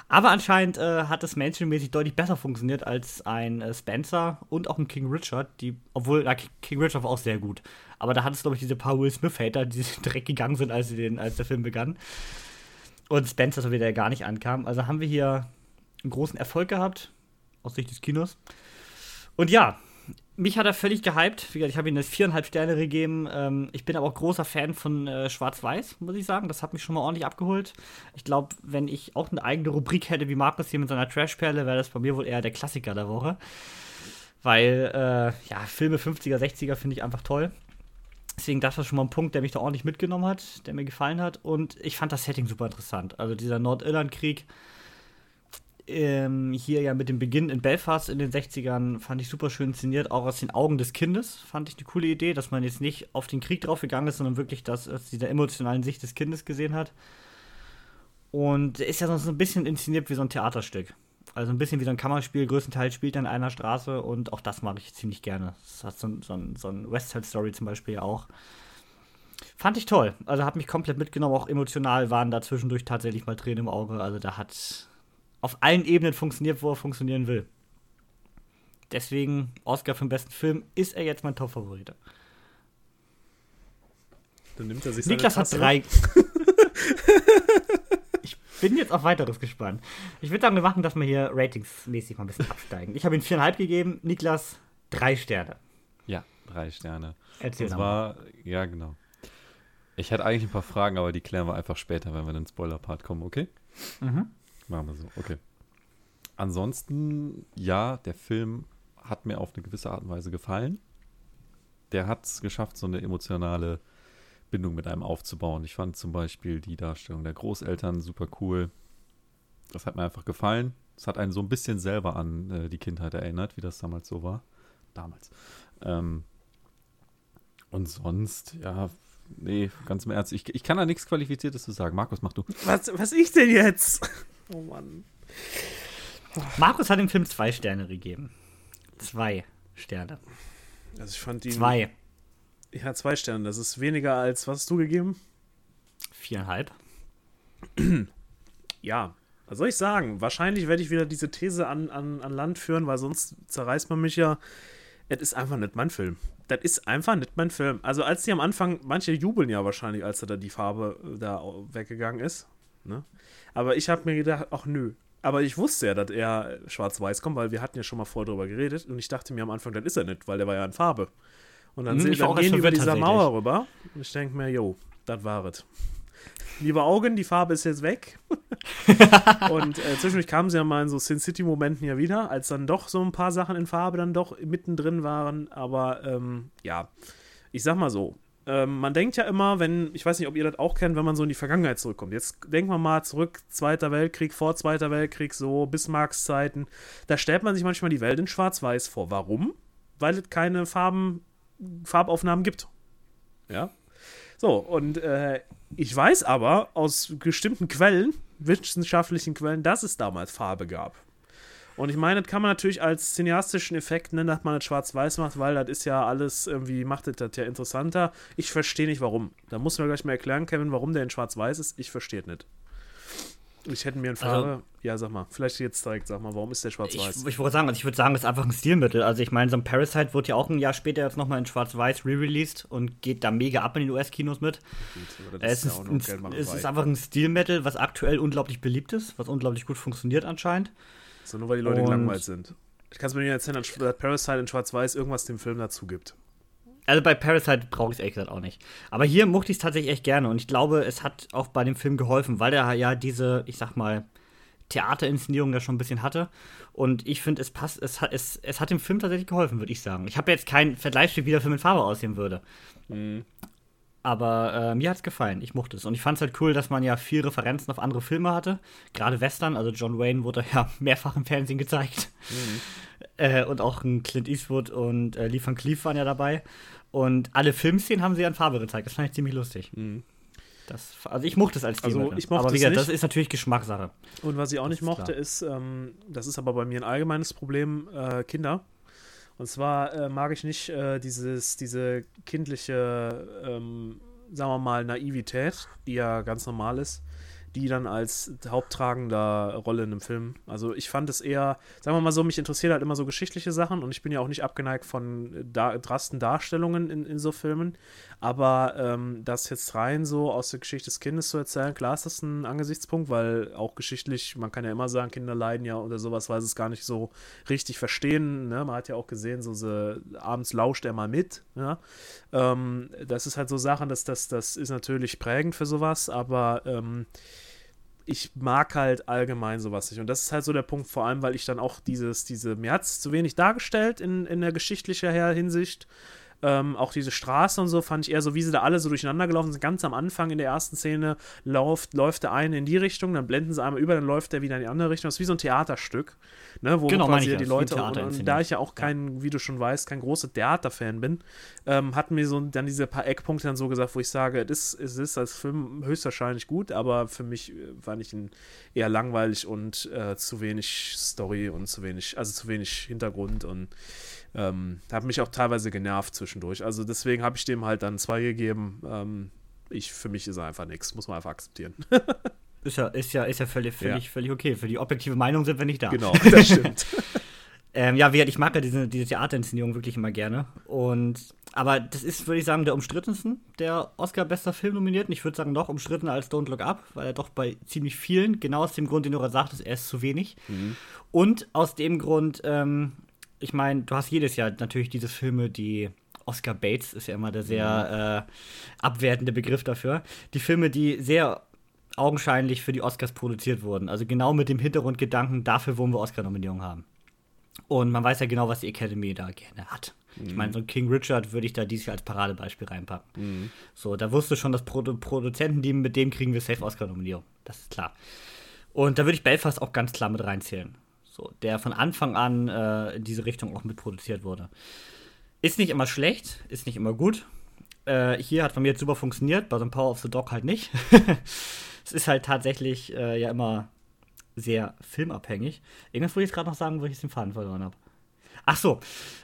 Speaker 1: Aber anscheinend äh, hat es menschenmäßig deutlich besser funktioniert als ein äh, Spencer und auch ein King Richard, die, obwohl ja, King Richard war auch sehr gut. Aber da hat es, glaube ich, diese paar Will Smith-Hater, die *laughs* direkt gegangen sind, als, sie den, als der Film begann. Und Spencer so wieder gar nicht ankam. Also haben wir hier einen großen Erfolg gehabt, aus Sicht des Kinos. Und ja, mich hat er völlig gehypt. Wie gesagt, ich habe ihm das viereinhalb Sterne gegeben. Ähm, ich bin aber auch großer Fan von äh, Schwarz-Weiß, muss ich sagen. Das hat mich schon mal ordentlich abgeholt. Ich glaube, wenn ich auch eine eigene Rubrik hätte wie Markus hier mit seiner Trash-Perle, wäre das bei mir wohl eher der Klassiker der Woche. Weil, äh, ja, Filme 50er, 60er finde ich einfach toll. Deswegen, das war schon mal ein Punkt, der mich da ordentlich mitgenommen hat, der mir gefallen hat. Und ich fand das Setting super interessant. Also dieser Nordirland-Krieg, ähm, hier ja mit dem Beginn in Belfast in den 60ern, fand ich super schön inszeniert, auch aus den Augen des Kindes. Fand ich eine coole Idee, dass man jetzt nicht auf den Krieg draufgegangen ist, sondern wirklich das aus dieser emotionalen Sicht des Kindes gesehen hat. Und ist ja so ein bisschen inszeniert wie so ein Theaterstück. Also ein bisschen wie so ein Kammerspiel, größtenteils spielt er in einer Straße und auch das mag ich ziemlich gerne. Das hat so, so, so ein West Side Story zum Beispiel auch. Fand ich toll. Also hat mich komplett mitgenommen, auch emotional waren da zwischendurch tatsächlich mal Tränen im Auge. Also da hat auf allen Ebenen funktioniert, wo er funktionieren will. Deswegen Oscar für den besten Film ist er jetzt mein Top-Favorit.
Speaker 2: Dann nimmt er sich
Speaker 1: Niklas hat drei. *laughs* ich bin jetzt auf weiteres gespannt. Ich würde sagen, wir machen das mal hier ratingsmäßig mal ein bisschen absteigen. Ich habe ihm viereinhalb gegeben, Niklas drei Sterne.
Speaker 3: Ja, drei Sterne.
Speaker 1: Erzähl
Speaker 3: Das war, ja, genau. Ich hätte eigentlich ein paar Fragen, aber die klären wir einfach später, wenn wir in den Spoiler-Part kommen, okay?
Speaker 1: Mhm.
Speaker 3: Machen wir so, okay. Ansonsten, ja, der Film hat mir auf eine gewisse Art und Weise gefallen. Der hat es geschafft, so eine emotionale Bindung mit einem aufzubauen. Ich fand zum Beispiel die Darstellung der Großeltern super cool. Das hat mir einfach gefallen. Es hat einen so ein bisschen selber an äh, die Kindheit erinnert, wie das damals so war. Damals. Ähm, und sonst, ja, nee, ganz im Ernst. Ich, ich kann da nichts Qualifiziertes zu sagen. Markus, mach du.
Speaker 2: Was, was ich denn jetzt? Oh Mann.
Speaker 1: Markus hat dem Film zwei Sterne gegeben. Zwei Sterne.
Speaker 2: Also ich fand ihn.
Speaker 1: Zwei.
Speaker 2: Ja, zwei Sterne. Das ist weniger als was hast du gegeben?
Speaker 1: Viereinhalb. *clears throat*
Speaker 2: Ja. Was soll ich sagen? Wahrscheinlich werde ich wieder diese These an, an, an Land führen, weil sonst zerreißt man mich ja. Es ist einfach nicht mein Film. Das ist einfach nicht mein Film. Also als die am Anfang, manche jubeln ja wahrscheinlich, als da die Farbe da weggegangen ist. Ne? Aber ich habe mir gedacht, ach nö. Aber ich wusste ja, dass er schwarz-weiß kommt, weil wir hatten ja schon mal vorher drüber geredet und ich dachte mir am Anfang, das ist er nicht, weil der war ja in Farbe. Und dann,
Speaker 1: Hm,
Speaker 2: dann
Speaker 1: auch
Speaker 2: gehen die über dieser. Mauer rüber und ich denke mir, jo, das war es. Liebe Augen, die Farbe ist jetzt weg. *laughs* und äh, zwischendurch kamen sie ja mal in so Sin City-Momenten ja wieder, als dann doch so ein paar Sachen in Farbe dann doch mittendrin waren. Aber ähm, ja, ich sag mal so. Ähm, man denkt ja immer, wenn, ich weiß nicht, ob ihr das auch kennt, wenn man so in die Vergangenheit zurückkommt. Jetzt denken wir mal zurück, Zweiter Weltkrieg, vor Zweiter Weltkrieg, so Bismarcks Zeiten. Da stellt man sich manchmal die Welt in Schwarz-Weiß vor. Warum? Weil es keine Farben, Farbaufnahmen gibt. Ja. So, und äh, ich weiß aber aus bestimmten Quellen, wissenschaftlichen Quellen, dass es damals Farbe gab. Und ich meine, das kann man natürlich als cineastischen Effekt nennen, dass man das schwarz-weiß macht, weil das ist ja alles irgendwie, macht das, ja interessanter. Ich verstehe nicht, warum. Da muss mir gleich mal erklären, Kevin, warum der in schwarz-weiß ist. Ich verstehe es nicht. Ich hätte mir in Farbe,
Speaker 1: Also-
Speaker 2: ja, sag mal, vielleicht jetzt direkt, sag mal, warum ist der schwarz-weiß?
Speaker 1: Ich, ich wollte sagen, also ich würde sagen, das ist einfach ein Stilmittel. Also ich meine, so ein Parasite wird ja auch ein Jahr später jetzt nochmal in Schwarz-Weiß re-released und geht da mega ab in den US-Kinos mit.
Speaker 2: Gut,
Speaker 1: Es ist, ein, es ist einfach ein Stilmittel, was aktuell unglaublich beliebt ist, was unglaublich gut funktioniert anscheinend.
Speaker 2: So, nur weil die Leute
Speaker 1: Und-
Speaker 2: gelangweilt sind. Ich kann es mir nicht erzählen, dass Parasite in schwarz-weiß irgendwas dem Film dazu gibt.
Speaker 1: Also bei Parasite brauche ich es ehrlich gesagt auch nicht. Aber hier mochte ich es tatsächlich echt gerne und ich glaube, es hat auch bei dem Film geholfen, weil der ja diese, ich sag mal, Theaterinszenierung da schon ein bisschen hatte. Und ich finde, es passt, es hat, es, es hat dem Film tatsächlich geholfen, würde ich sagen. Ich habe jetzt kein Vergleichsstück, wie der Film in Farbe aussehen würde. Aber äh, mir hat es gefallen. Ich mochte es. Und ich fand es halt cool, dass man ja viel Referenzen auf andere Filme hatte. Gerade Western, also John Wayne wurde ja *laughs* mehrfach im Fernsehen gezeigt. Äh, und auch ein Clint Eastwood und äh, Lee Van Cleef waren ja dabei. Und alle Filmszenen haben sie ja in Farbe gezeigt. Das fand ich ziemlich lustig. Das, also ich mochte es als
Speaker 2: Also,
Speaker 1: Stilmittel.
Speaker 2: ich mochte
Speaker 1: Aber wie
Speaker 2: es
Speaker 1: gesagt,
Speaker 2: nicht.
Speaker 1: das ist natürlich Geschmackssache.
Speaker 2: Und was ich auch nicht
Speaker 1: ist
Speaker 2: mochte,
Speaker 1: klar.
Speaker 2: ist, ähm, das ist aber bei mir ein allgemeines Problem, äh, Kinder. Und zwar äh, mag ich nicht äh, dieses, diese kindliche, ähm, sagen wir mal, Naivität, die ja ganz normal ist, die dann als haupttragender Rolle in einem Film. Also ich fand es eher, sagen wir mal so, mich interessiert halt immer so geschichtliche Sachen und ich bin ja auch nicht abgeneigt von da, drasten Darstellungen in, in so Filmen. Aber ähm, das jetzt rein so aus der Geschichte des Kindes zu erzählen, klar ist das ein Angesichtspunkt, weil auch geschichtlich, man kann ja immer sagen, Kinder leiden ja oder sowas, weil sie es gar nicht so richtig verstehen. Ne? Man hat ja auch gesehen, so sie, abends lauscht er mal mit. Ja? Ähm, das ist halt so Sachen, dass das, das ist natürlich prägend für sowas, aber ähm, ich mag halt allgemein sowas nicht. Und das ist halt so der Punkt, vor allem, weil ich dann auch dieses, diese, mir hat es zu wenig dargestellt in, in der geschichtlicher Hinsicht. Ähm, auch diese Straße und so fand ich eher so, wie sie da alle so durcheinander gelaufen sind. Ganz am Anfang in der ersten Szene läuft, läuft der eine in die Richtung, dann blenden sie einmal über, dann läuft der wieder in die andere Richtung. Das ist wie so ein Theaterstück, ne, wo
Speaker 1: genau,
Speaker 2: quasi die
Speaker 1: das,
Speaker 2: Leute, und, und da ich ja auch kein, wie du schon weißt, kein großer Theaterfan bin, ähm, hatten mir so dann diese paar Eckpunkte dann so gesagt, wo ich sage, es ist, ist als Film höchstwahrscheinlich gut, aber für mich äh, fand ich ihn eher langweilig und äh, zu wenig Story und zu wenig, also zu wenig Hintergrund und ähm, hat mich auch teilweise genervt zwischendurch. Also deswegen habe ich dem halt dann zwei gegeben. Ähm, ich, für mich ist er einfach nichts, muss man einfach akzeptieren. *laughs*
Speaker 1: ist ja, ist ja, ist ja völlig, völlig, ja. völlig okay. Für die objektive Meinung sind wir nicht da.
Speaker 2: Genau, das stimmt. *laughs* *laughs*
Speaker 1: ähm, ja, wie ich mag ja diese, diese Theaterinszenierung wirklich immer gerne. Und aber das ist, würde ich sagen, der umstrittensten der Oscar bester Film nominiert. Und ich würde sagen, noch umstrittener als Don't Look Up, weil er doch bei ziemlich vielen, genau aus dem Grund, den du gerade sagtest, er ist zu wenig. Mhm. Und aus dem Grund, ähm, ich meine, du hast jedes Jahr natürlich diese Filme, die Oscar Bates ist ja immer der sehr äh, abwertende Begriff dafür. Die Filme, die sehr augenscheinlich für die Oscars produziert wurden. Also genau mit dem Hintergrundgedanken, dafür wollen wir Oscar-Nominierung haben. Und man weiß ja genau, was die Academy da gerne hat. Mhm. Ich meine, so ein King Richard würde ich da dieses Jahr als Paradebeispiel reinpacken. Mhm. So, da wusste schon, dass Produ Produzenten, die mit dem kriegen wir safe Oscar-Nominierung. Das ist klar. Und da würde ich Belfast auch ganz klar mit reinzählen. So, der von Anfang an äh, in diese Richtung auch mitproduziert wurde. Ist nicht immer schlecht, ist nicht immer gut. Äh, hier hat bei mir jetzt super funktioniert, bei so einem Power of the Dog halt nicht. *laughs* es ist halt tatsächlich äh, ja immer sehr filmabhängig. Irgendwas wollte ich jetzt gerade noch sagen, wo ich jetzt den Faden verloren habe. Ach so,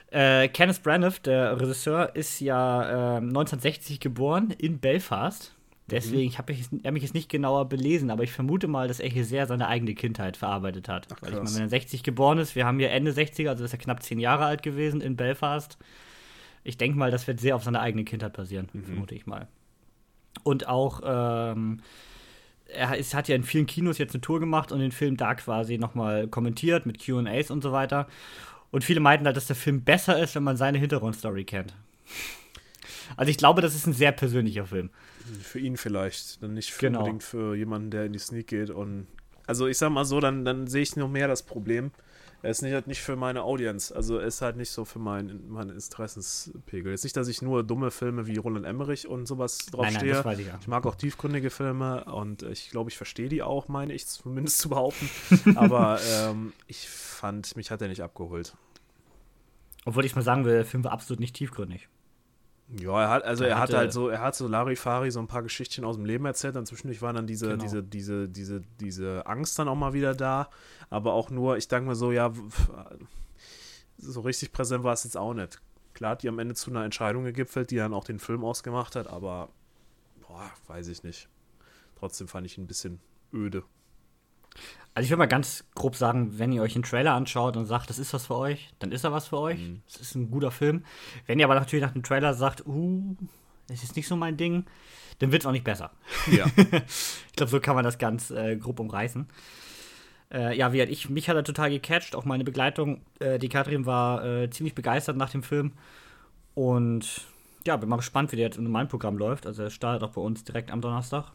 Speaker 1: äh, Kenneth Branagh, der Regisseur, ist ja 1960 geboren in Belfast. Deswegen mhm. habe ich hab mich jetzt nicht genauer belesen, aber ich vermute mal, dass er hier sehr seine eigene Kindheit verarbeitet hat. Ach, Weil ich meine, wenn er 60 geboren ist, wir haben hier Ende 60er, also ist er knapp 10 Jahre alt gewesen in Belfast. Ich denke mal, das wird sehr auf seine eigene Kindheit basieren, mhm. vermute ich mal. Und auch, ähm, er ist, hat ja in vielen Kinos jetzt eine Tour gemacht und den Film da quasi nochmal kommentiert mit QAs und so weiter. Und viele meinten halt, dass der Film besser ist, wenn man seine Hintergrundstory kennt. Also ich glaube, das ist ein sehr persönlicher Film.
Speaker 2: Für ihn vielleicht, dann nicht für
Speaker 1: Genau.
Speaker 2: unbedingt für jemanden, der in die Sneak geht. Und also ich sag mal so, dann, dann sehe ich noch mehr das Problem. Er ist nicht, halt nicht für meine Audience, also er ist halt nicht so für mein, meinen Interessenspegel. Jetzt nicht, dass ich nur dumme Filme wie Roland Emmerich und sowas drauf
Speaker 1: Nein, nein, ich ja.
Speaker 2: Ich mag auch tiefgründige Filme und ich glaube, ich verstehe die auch, meine ich zumindest zu behaupten. *laughs* Aber ähm, ich fand, mich hat er nicht abgeholt.
Speaker 1: Obwohl ich mal sagen will, der Film war absolut nicht tiefgründig.
Speaker 2: Ja, er hat, also
Speaker 1: Er
Speaker 2: er,
Speaker 1: hatte-
Speaker 2: hat halt so, er hat so Larifari so ein paar Geschichtchen aus dem Leben erzählt, dann zwischendurch war dann diese,
Speaker 1: Genau.
Speaker 2: diese, diese, diese, diese Angst dann auch mal wieder da, aber auch nur, ich denke mir so, ja, so richtig präsent war es jetzt auch nicht. Klar hat die am Ende zu einer Entscheidung gegipfelt, die dann auch den Film ausgemacht hat, aber boah, weiß ich nicht. Trotzdem fand ich ihn ein bisschen öde.
Speaker 1: Also ich würde mal ganz grob sagen, wenn ihr euch einen Trailer anschaut und sagt, das ist was für euch, dann ist er was für euch. Das ist ein guter Film. Wenn ihr aber natürlich nach dem Trailer sagt, uh, das ist nicht so mein Ding, dann wird es auch nicht besser.
Speaker 2: Ja. *laughs*
Speaker 1: Ich glaube, so kann man das ganz äh, grob umreißen. Äh, ja, wie hat ich, mich hat er total gecatcht, auch meine Begleitung. Äh, die Katrin war äh, ziemlich begeistert nach dem Film. Und ja, bin mal gespannt, wie der jetzt in meinem Programm läuft. Also er startet auch bei uns direkt am Donnerstag.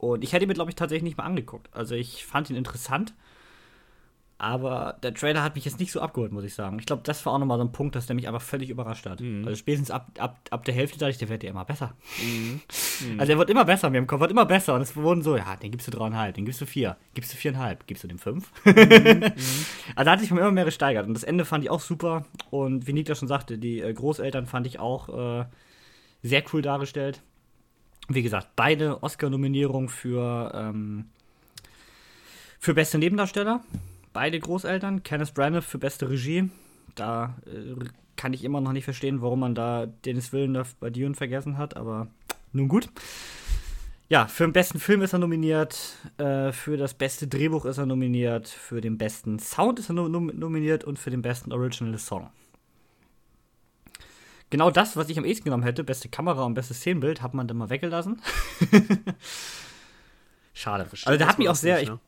Speaker 1: Und ich hätte ihn mir, glaube ich, tatsächlich nicht mal angeguckt. Also ich fand ihn interessant. Aber der Trailer hat mich jetzt nicht so abgeholt, muss ich sagen. Ich glaube, das war auch nochmal so ein Punkt, dass der mich aber völlig überrascht hat. Also spätestens ab, ab, ab der Hälfte dachte ich, der wird ja immer besser. *laughs* Also er wird immer besser mir im Kopf, wird immer besser. Und es wurden so, ja, den gibst du dreieinhalb, den gibst du vier, gibst du viereinhalb, gibst du dem fünf. *laughs* Also da hat sich mir immer mehr gesteigert. Und das Ende fand ich auch super. Und wie Niklas schon sagte, die äh, Großeltern fand ich auch äh, sehr cool dargestellt. Wie gesagt, beide Oscar-Nominierungen für, ähm, für beste Nebendarsteller. Beide Großeltern. Kenneth Branagh für beste Regie. Da äh, kann ich immer noch nicht verstehen, warum man da Dennis Villeneuve bei Dune vergessen hat, aber nun gut. Ja, für den besten Film ist er nominiert, äh, für das beste Drehbuch ist er nominiert, für den besten Sound ist er nom nominiert und für den besten Original Song. Genau das, was ich am ehesten genommen hätte, beste Kamera und bestes Szenenbild, hat man dann mal weggelassen. *laughs* Schade. Also der hat mich auch sehr, nicht, ne?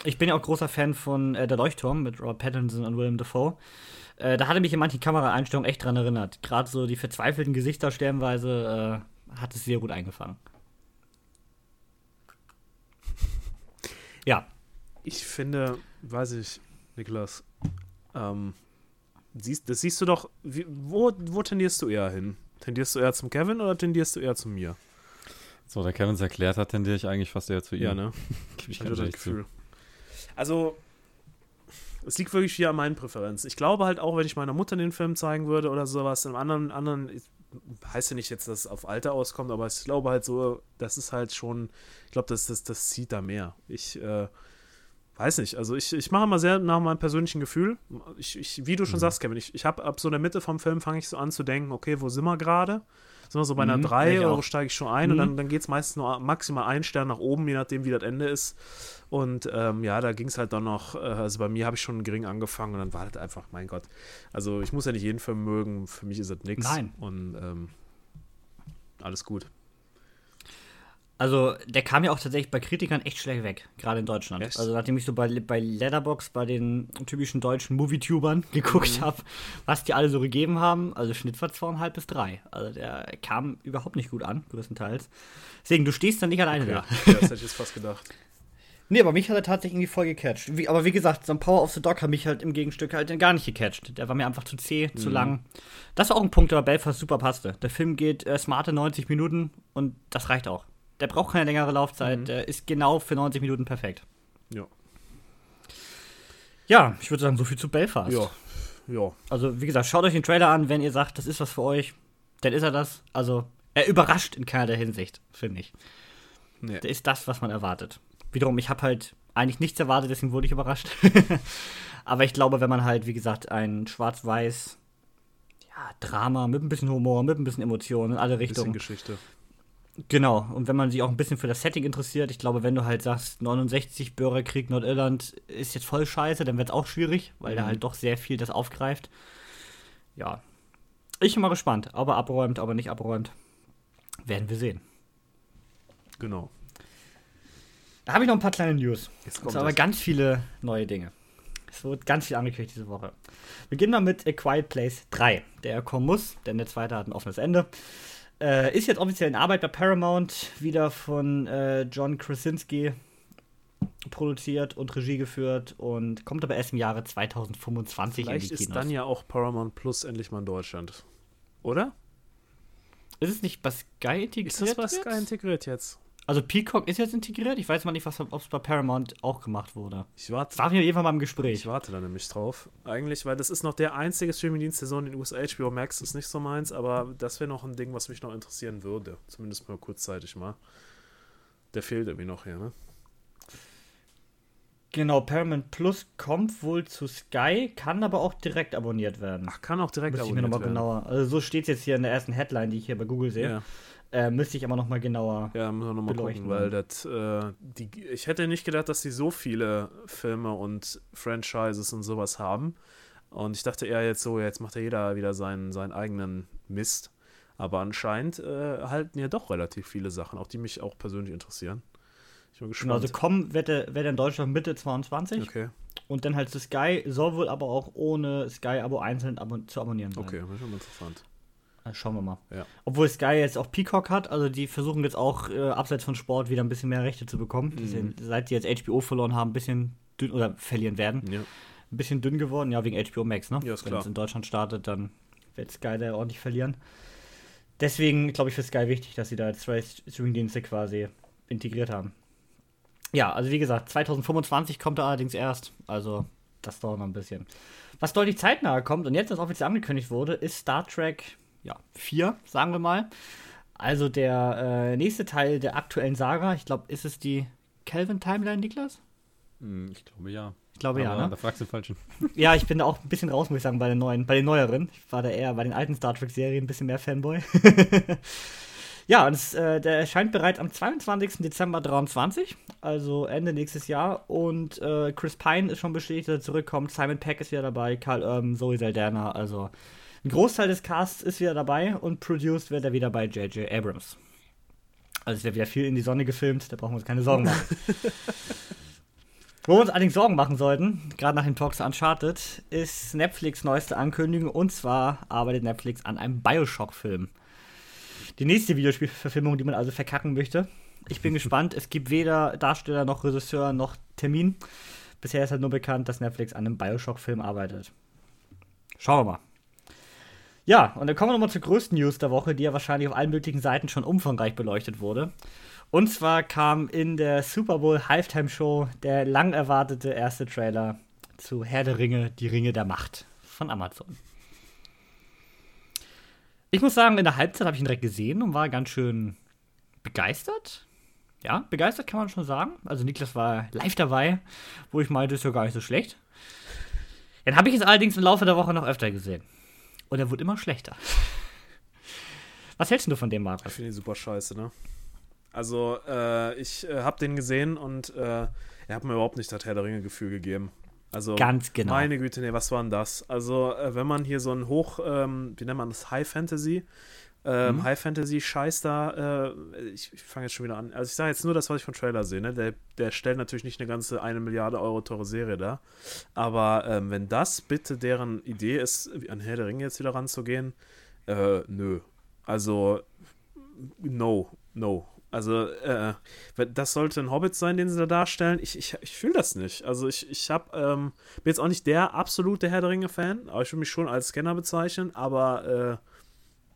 Speaker 1: ich, ich, bin ja auch großer Fan von äh, Der Leuchtturm mit Robert Pattinson und Willem Dafoe. Äh, da hatte mich in manchen Kameraeinstellungen echt dran erinnert. Gerade so die verzweifelten Gesichter stellenweise äh, hat es sehr gut eingefangen. Ja.
Speaker 2: Ich finde, weiß ich, Niklas, ähm, siehst, das siehst du doch, wie, wo, wo tendierst du eher hin? Tendierst du eher zum Kevin oder tendierst du eher zu mir?
Speaker 3: So, da Kevin es erklärt hat, tendiere ich eigentlich fast eher zu ihm.
Speaker 2: Ja, ne? *laughs* ich habe das Gefühl. Also, es liegt wirklich hier an meinen Präferenzen. Ich glaube halt auch, wenn ich meiner Mutter den Film zeigen würde oder sowas, im anderen, anderen heißt ja nicht jetzt, dass es auf Alter auskommt, aber ich glaube halt so, das ist halt schon, ich glaube, das, das, das zieht da mehr. Ich äh, weiß nicht, also ich, ich mache mal sehr nach meinem persönlichen Gefühl. Ich, ich, wie du schon mhm. sagst, Kevin, ich, ich habe ab so der Mitte vom Film fange ich so an zu denken, okay, wo sind wir gerade? Sind wir so bei einer mhm, 3 oder steige ich schon ein mhm. und dann, dann geht es meistens nur maximal einen Stern nach oben, je nachdem, wie das Ende ist. Und ähm, ja, da ging es halt dann noch, äh, also bei mir habe ich schon gering angefangen und dann war das einfach, mein Gott. Also ich muss ja nicht jeden Film mögen, für mich ist das nichts.
Speaker 1: Nein.
Speaker 2: Und ähm, alles gut.
Speaker 1: Also, der kam ja auch tatsächlich bei Kritikern echt schlecht weg, gerade in Deutschland. Yes. Also, nachdem ich so bei, bei Letterbox bei den typischen deutschen Movie-Tubern *laughs* geguckt mhm. habe, was die alle so gegeben haben, also Schnitt war zweieinhalb bis drei. Also, der kam überhaupt nicht gut an, größtenteils. Deswegen, du stehst dann nicht alleine okay.
Speaker 2: da. Ja, das hätte ich *laughs* jetzt fast gedacht.
Speaker 1: Nee, aber mich hat er tatsächlich irgendwie voll gecatcht. Wie, aber wie gesagt, so ein Power of the Dog hat mich halt im Gegenstück halt gar nicht gecatcht. Der war mir einfach zu zäh, mhm. zu lang. Das war auch ein Punkt, der bei Belfast super passte. Der Film geht äh, smarte 90 Minuten und das reicht auch. Der braucht keine längere Laufzeit. Mhm. Der ist genau für 90 Minuten perfekt.
Speaker 2: Ja.
Speaker 1: Ja, ich würde sagen, so viel zu Belfast.
Speaker 2: Ja. Ja.
Speaker 1: Also, wie gesagt, schaut euch den Trailer an, wenn ihr sagt, das ist was für euch. Dann ist er das. Also, er überrascht in keiner Hinsicht, finde ich. Nee. Der ist das, was man erwartet. Wiederum, ich habe halt eigentlich nichts erwartet, deswegen wurde ich überrascht. *laughs* Aber ich glaube, wenn man halt, wie gesagt, ein schwarz-weiß ja, Drama mit ein bisschen Humor, mit ein bisschen Emotionen in alle Richtungen.
Speaker 2: Bisschen Geschichte.
Speaker 1: Genau, und wenn man sich auch ein bisschen für das Setting interessiert, ich glaube, wenn du halt sagst, 69 Bürgerkrieg Nordirland ist jetzt voll scheiße, dann wird es auch schwierig, weil mhm. da halt doch sehr viel das aufgreift. Ja. Ich bin mal gespannt, aber abräumt, aber nicht abräumt. Werden wir sehen.
Speaker 2: Genau.
Speaker 1: Da habe ich noch ein paar kleine News. Jetzt kommt aber ganz viele neue Dinge. Es wird ganz viel angekündigt diese Woche. Wir beginnen mal mit A Quiet Place 3, der kommen muss, denn der zweite hat ein offenes Ende. Äh, ist jetzt offiziell in Arbeit bei Paramount, wieder von äh, John Krasinski produziert und Regie geführt und kommt aber erst im Jahre 2025
Speaker 2: Vielleicht in die Kinos. ist dann ja auch Paramount Plus endlich mal in Deutschland. Oder?
Speaker 1: Ist es nicht bei Sky integriert? Ist das
Speaker 2: bei Sky integriert jetzt?
Speaker 1: Also Peacock ist jetzt integriert. Ich weiß mal nicht, ob es bei Paramount auch gemacht wurde.
Speaker 2: Ich warte.
Speaker 1: War mir jeden mal im Gespräch.
Speaker 2: Ich warte da nämlich drauf. Eigentlich, weil das ist noch der einzige Streamingdienst, der so in den USA HBO Max ist nicht so meins, aber das wäre noch ein Ding, was mich noch interessieren würde. Zumindest mal kurzzeitig mal. Der fehlt irgendwie noch hier, ne?
Speaker 1: Genau, Paramount Plus kommt wohl zu Sky, kann aber auch direkt abonniert werden.
Speaker 2: Ach, kann auch direkt
Speaker 1: Muss abonniert ich mir noch mal Genauer. Also so steht es jetzt hier in der ersten Headline, die ich hier bei Google sehe. Ja. Äh, müsste ich aber noch mal genauer
Speaker 2: Ja, müssen wir noch mal gucken, weil das, äh, die, ich hätte nicht gedacht, dass sie so viele Filme und Franchises und sowas haben. Und ich dachte eher jetzt so, jetzt macht ja jeder wieder seinen, seinen eigenen Mist. Aber anscheinend äh, halten ja doch relativ viele Sachen, auch die mich auch persönlich interessieren.
Speaker 1: Ich bin gespannt. Genau, also kommen wird er, wird er in Deutschland Mitte 22.
Speaker 2: Okay.
Speaker 1: Und dann halt zu Sky, soll wohl aber auch ohne Sky-Abo einzeln abon zu abonnieren sein.
Speaker 2: Okay, das ist schon interessant.
Speaker 1: Also schauen wir mal.
Speaker 2: Ja.
Speaker 1: Obwohl Sky jetzt auch Peacock hat, also die versuchen jetzt auch äh, abseits von Sport wieder ein bisschen mehr Rechte zu bekommen. Sind, seit die jetzt HBO verloren haben, ein bisschen dünn oder verlieren werden.
Speaker 2: Ja.
Speaker 1: Ein bisschen dünn geworden, ja, wegen HBO Max, ne?
Speaker 2: Ja, ist
Speaker 1: Wenn es in Deutschland startet, dann wird Sky da ordentlich verlieren. Deswegen glaube ich für Sky wichtig, dass sie da jetzt zwei Streaming-Dienste quasi integriert haben. Ja, also wie gesagt, 2025 kommt er allerdings erst. Also das dauert noch ein bisschen. Was deutlich zeitnah kommt und jetzt das offiziell angekündigt wurde, ist Star Trek ja, 4, sagen wir mal. Also der äh, nächste Teil der aktuellen Saga, ich glaube, ist es die Kelvin Timeline, Niklas?
Speaker 3: Hm, ich glaube ja.
Speaker 1: Ich glaube Aber ja, ne?
Speaker 3: Da fragst du falschen. *laughs*
Speaker 1: Ja, ich bin da auch ein bisschen raus, muss ich sagen, bei den neuen, bei den neueren. Ich war da eher bei den alten Star Trek-Serien ein bisschen mehr Fanboy. *laughs* Ja, und es, äh, der erscheint bereits am 22. Dezember 23, also Ende nächstes Jahr. Und äh, Chris Pine ist schon bestätigt, dass er zurückkommt. Simon Peck ist wieder dabei, Carl Urban, Zoe Saldana. Also ein Großteil des Casts ist wieder dabei und produced wird er wieder bei J.J. Abrams. Also es wird wieder viel in die Sonne gefilmt, da brauchen wir uns keine Sorgen machen. *laughs* Wo wir uns allerdings Sorgen machen sollten, gerade nach den Talks Uncharted, ist Netflix neueste Ankündigung und zwar arbeitet Netflix an einem Bioshock-Film. Die nächste Videospielverfilmung, die man also verkacken möchte. Ich bin *laughs* gespannt. Es gibt weder Darsteller noch Regisseur noch Termin. Bisher ist halt nur bekannt, dass Netflix an einem Bioshock-Film arbeitet. Schauen wir mal. Ja, und dann kommen wir nochmal zur größten News der Woche, die ja wahrscheinlich auf allen möglichen Seiten schon umfangreich beleuchtet wurde. Und zwar kam in der Super Bowl Halftime Show der lang erwartete erste Trailer zu Herr der Ringe, die Ringe der Macht von Amazon. Ich muss sagen, in der Halbzeit habe ich ihn direkt gesehen und war ganz schön begeistert. Ja, begeistert kann man schon sagen. Also Niklas war live dabei, wo ich meinte, ist ja gar nicht so schlecht. Dann habe ich es allerdings im Laufe der Woche noch öfter gesehen. Und er wurde immer schlechter. Was hältst du von dem, Markus?
Speaker 2: Ich finde ihn super scheiße, ne? Also, äh, ich äh, habe den gesehen und äh, er hat mir überhaupt nicht das Herr der Ringe-Gefühl gegeben. Also,
Speaker 1: Ganz genau.
Speaker 2: Meine Güte, nee, was war denn das? Also, äh, wenn man hier so ein Hoch, ähm, wie nennt man das, High Fantasy, ähm, mhm. High Fantasy Scheiß da, äh, ich, ich fange jetzt schon wieder an. Also ich sage jetzt nur das, was ich vom Trailer sehe. Ne? Der, der stellt natürlich nicht eine ganze eine Milliarde Euro teure Serie da. Aber ähm, wenn das bitte deren Idee ist, an Herr der Ringe jetzt wieder ranzugehen, äh, nö. Also, no, no. Also, äh, das sollte ein Hobbit sein, den sie da darstellen. Ich, ich, ich fühle das nicht. Also, ich, ich hab, ähm, bin jetzt auch nicht der absolute Herr der Ringe-Fan, aber ich will mich schon als Scanner bezeichnen, aber äh,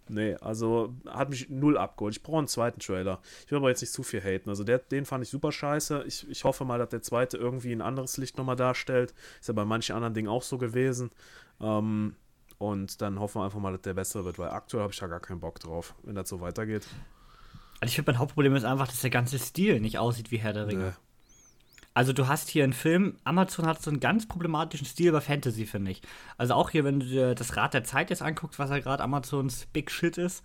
Speaker 2: Nee, also hat mich null abgeholt. Ich brauche einen zweiten Trailer. Ich will aber jetzt nicht zu viel haten. Also der, den fand ich super scheiße. Ich, ich hoffe mal, dass der zweite irgendwie ein anderes Licht nochmal darstellt. Ist ja bei manchen anderen Dingen auch so gewesen. Ähm, und dann hoffen wir einfach mal, dass der bessere wird, weil aktuell habe ich da gar keinen Bock drauf, wenn das so weitergeht.
Speaker 1: Also ich finde, mein Hauptproblem ist einfach, dass der ganze Stil nicht aussieht wie Herr der Ringe. Also du hast hier einen Film, Amazon hat so einen ganz problematischen Stil bei Fantasy, finde ich. Also auch hier, wenn du dir das Rad der Zeit jetzt anguckst, was ja gerade Amazons Big Shit ist,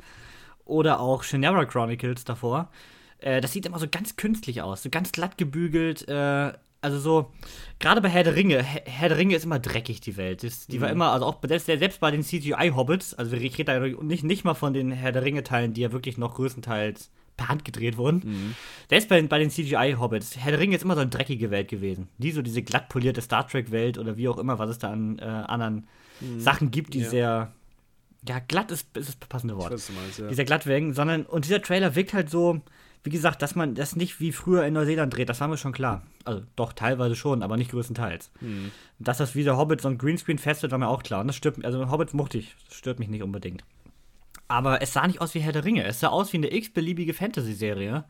Speaker 1: oder auch Shannara Chronicles davor, äh, das sieht immer so ganz künstlich aus, so ganz glatt gebügelt, äh, also so, gerade bei Herr der Ringe, Herr der Ringe ist immer dreckig, die Welt. Die mhm. war immer, also auch selbst bei den CGI-Hobbits, also ich rede da nicht, nicht mal von den Herr der Ringe-Teilen, die ja wirklich noch größtenteils per Hand gedreht wurden. Mhm. Der ist bei, bei den CGI-Hobbits. Herr der Ringe ist immer so eine dreckige Welt gewesen. Die so diese glatt polierte Star Trek-Welt oder wie auch immer, was es da an äh, anderen mhm. Sachen gibt, die ja. sehr. Ja, glatt ist, ist das passende Wort. Weiß, meinst, ja. Dieser glattwegen, sondern. Und dieser Trailer wirkt halt so, wie gesagt, dass man das nicht wie früher in Neuseeland dreht, das war mir schon klar. Also doch, teilweise schon, aber nicht größtenteils. Mhm. Dass das wie der Hobbit so ein Greenscreen festet, war mir auch klar. Und das stört mich, also Hobbit mochte ich, das stört mich nicht unbedingt. Aber es sah nicht aus wie Herr der Ringe. Es sah aus wie eine x-beliebige Fantasy-Serie,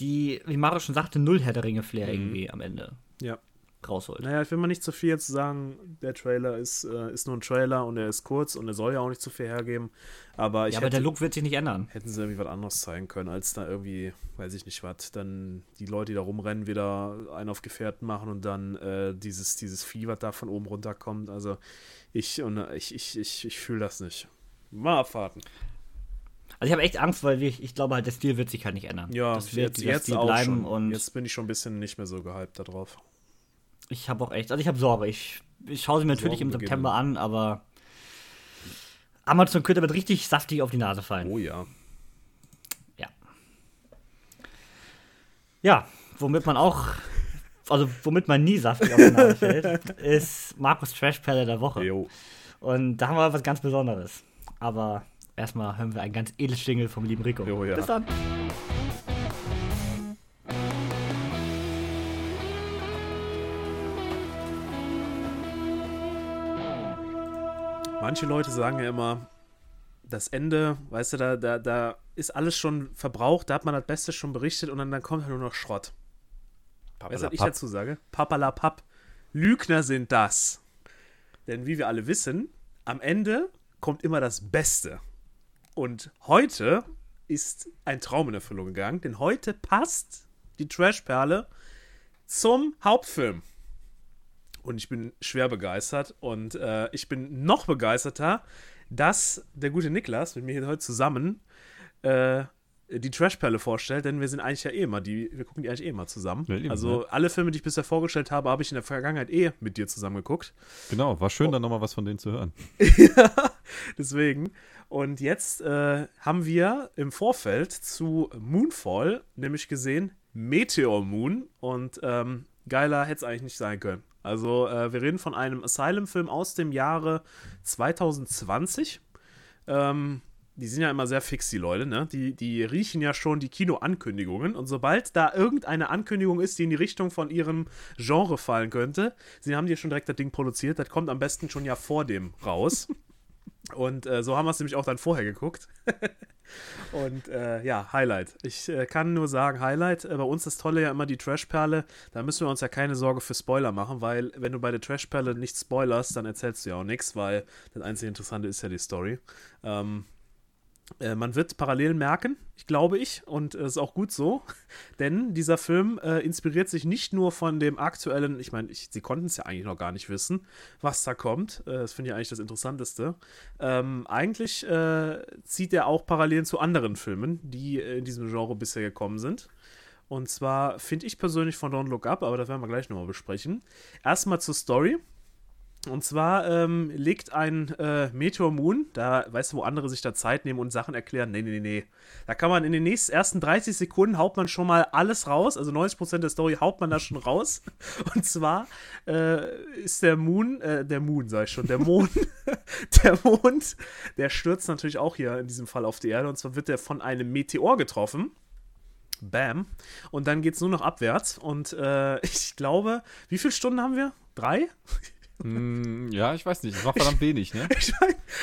Speaker 1: die, wie Mario schon sagte, null Herr der Ringe-Flair mhm. irgendwie am Ende
Speaker 2: ja.
Speaker 1: rausholt.
Speaker 2: Naja, ich will mal nicht zu viel jetzt sagen, der Trailer ist, äh, ist nur ein Trailer und er ist kurz und er soll ja auch nicht zu viel hergeben. Aber ich
Speaker 1: ja, aber hätte, der Look wird sich nicht ändern.
Speaker 2: Hätten sie irgendwie was anderes zeigen können, als da irgendwie, weiß ich nicht was, dann die Leute, die da rumrennen, wieder einen auf Gefährten machen und dann äh, dieses, dieses Vieh, was da von oben runterkommt. Also ich, und ich, ich, ich, ich fühle das nicht. Mal abwarten.
Speaker 1: Also ich habe echt Angst, weil ich, ich glaube halt, der Stil wird sich halt nicht ändern.
Speaker 2: Ja,
Speaker 1: das
Speaker 2: wird jetzt, jetzt auch bleiben schon. und jetzt bin ich schon ein bisschen nicht mehr so gehypt darauf.
Speaker 1: Ich habe auch echt, also ich habe Sorge. Ich, ich schaue sie mir natürlich im September an, aber Amazon könnte damit richtig saftig auf die Nase fallen.
Speaker 2: Oh ja.
Speaker 1: Ja. Ja, womit man auch, also womit man nie saftig auf die Nase fällt, *laughs* ist Markus Trashperle der Woche. Jo. Und da haben wir was ganz Besonderes. Aber erstmal hören wir ein ganz edles Jingle vom lieben Rico.
Speaker 2: Jo, ja.
Speaker 1: Bis dann.
Speaker 2: Manche Leute sagen ja immer, das Ende, weißt du, da, da, da ist alles schon verbraucht, da hat man das Beste schon berichtet und dann, dann kommt halt nur noch Schrott. Weißt du, was ich dazu sage? Papalapap. Lügner sind das. Denn wie wir alle wissen, am Ende kommt immer das Beste. Und heute ist ein Traum in Erfüllung gegangen, denn heute passt die Trashperle zum Hauptfilm. Und ich bin schwer begeistert und äh, ich bin noch begeisterter, dass der gute Niklas mit mir hier heute zusammen äh, die Trashperle vorstellt, denn wir sind eigentlich ja eh immer, die, wir gucken die eigentlich eh immer zusammen.
Speaker 3: Ja,
Speaker 2: also
Speaker 3: ja.
Speaker 2: alle Filme, die ich bisher vorgestellt habe, habe ich in der Vergangenheit eh mit dir zusammen geguckt.
Speaker 3: Genau, war schön, dann nochmal was von denen zu hören.
Speaker 2: ja, *laughs* *laughs* *laughs* deswegen. Und jetzt äh, haben wir im Vorfeld zu Moonfall nämlich gesehen Meteor Moon und ähm, geiler hätte es eigentlich nicht sein können. Also äh, wir reden von einem Asylum-Film aus dem Jahre 2020. Ähm, die sind ja immer sehr fix, die Leute, ne? Die, die riechen ja schon die Kinoankündigungen. Und sobald da irgendeine Ankündigung ist, die in die Richtung von ihrem Genre fallen könnte, sie haben die schon direkt das Ding produziert. Das kommt am besten schon ja vor dem raus. *laughs* Und äh, so haben wir es nämlich auch dann vorher geguckt. *laughs* Und äh, ja, Highlight. Ich äh, kann nur sagen, Highlight. Äh, bei uns das Tolle ja immer die Trashperle. Da müssen wir uns ja keine Sorge für Spoiler machen, weil wenn du bei der Trashperle nicht spoilerst, dann erzählst du ja auch nichts, weil das einzige Interessante ist ja die Story. Ähm, äh, man wird Parallelen merken, ich glaube ich, und es ist auch gut so, *laughs* denn dieser Film äh, inspiriert sich nicht nur von dem aktuellen, ich meine, sie konnten es ja eigentlich noch gar nicht wissen, was da kommt. Äh, das finde ich eigentlich das Interessanteste. Ähm, eigentlich äh, zieht er auch Parallelen zu anderen Filmen, die in diesem Genre bisher gekommen sind. Und zwar finde ich persönlich von Don't Look Up, aber das werden wir gleich nochmal besprechen. Erstmal zur Story. Und zwar ähm, legt ein äh, Meteor Moon, da weißt du, wo andere sich da Zeit nehmen und Sachen erklären. Nee, nee, nee, nee. Da kann man in den nächsten ersten 30 Sekunden haut man schon mal alles raus. Also 90% der Story haut man da schon raus. *laughs* Und zwar äh, ist der Moon, äh, der Moon, sag ich schon, der Mond, *laughs* der Mond, der stürzt natürlich auch hier in diesem Fall auf die Erde. Und zwar wird er von einem Meteor getroffen. Bam. Und dann geht es nur noch abwärts. Und äh, *laughs* ich glaube, wie viele Stunden haben wir? Drei?
Speaker 3: Mm, ja, ich weiß nicht. Es war verdammt wenig, ne? *laughs*
Speaker 2: Ich,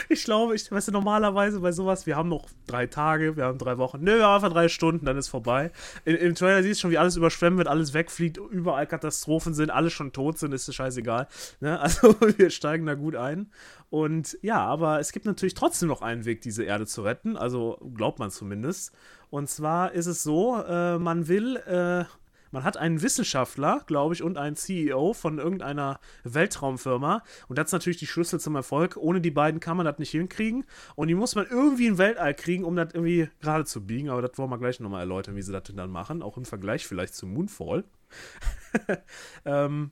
Speaker 2: ich glaube, ich weißt du, normalerweise bei sowas, wir haben noch drei Tage, wir haben drei Wochen. Nö, wir haben einfach drei Stunden, dann ist vorbei. Im, im Trailer siehst du schon, wie alles überschwemmt wird, alles wegfliegt, überall Katastrophen sind, alle schon tot sind, ist scheißegal. Ne? *laughs* Also wir steigen da gut ein. Und ja, aber es gibt natürlich trotzdem noch einen Weg, diese Erde zu retten. Also glaubt man zumindest. Und zwar ist es so, äh, man will. Äh, man hat einen Wissenschaftler, glaube ich, und einen CEO von irgendeiner Weltraumfirma. Und das ist natürlich die Schlüssel zum Erfolg. Ohne die beiden kann man das nicht hinkriegen. Und die muss man irgendwie in Weltall kriegen, um das irgendwie gerade zu biegen. Aber das wollen wir gleich nochmal erläutern, wie sie das dann machen. Auch im Vergleich vielleicht zu Moonfall. *laughs* ähm,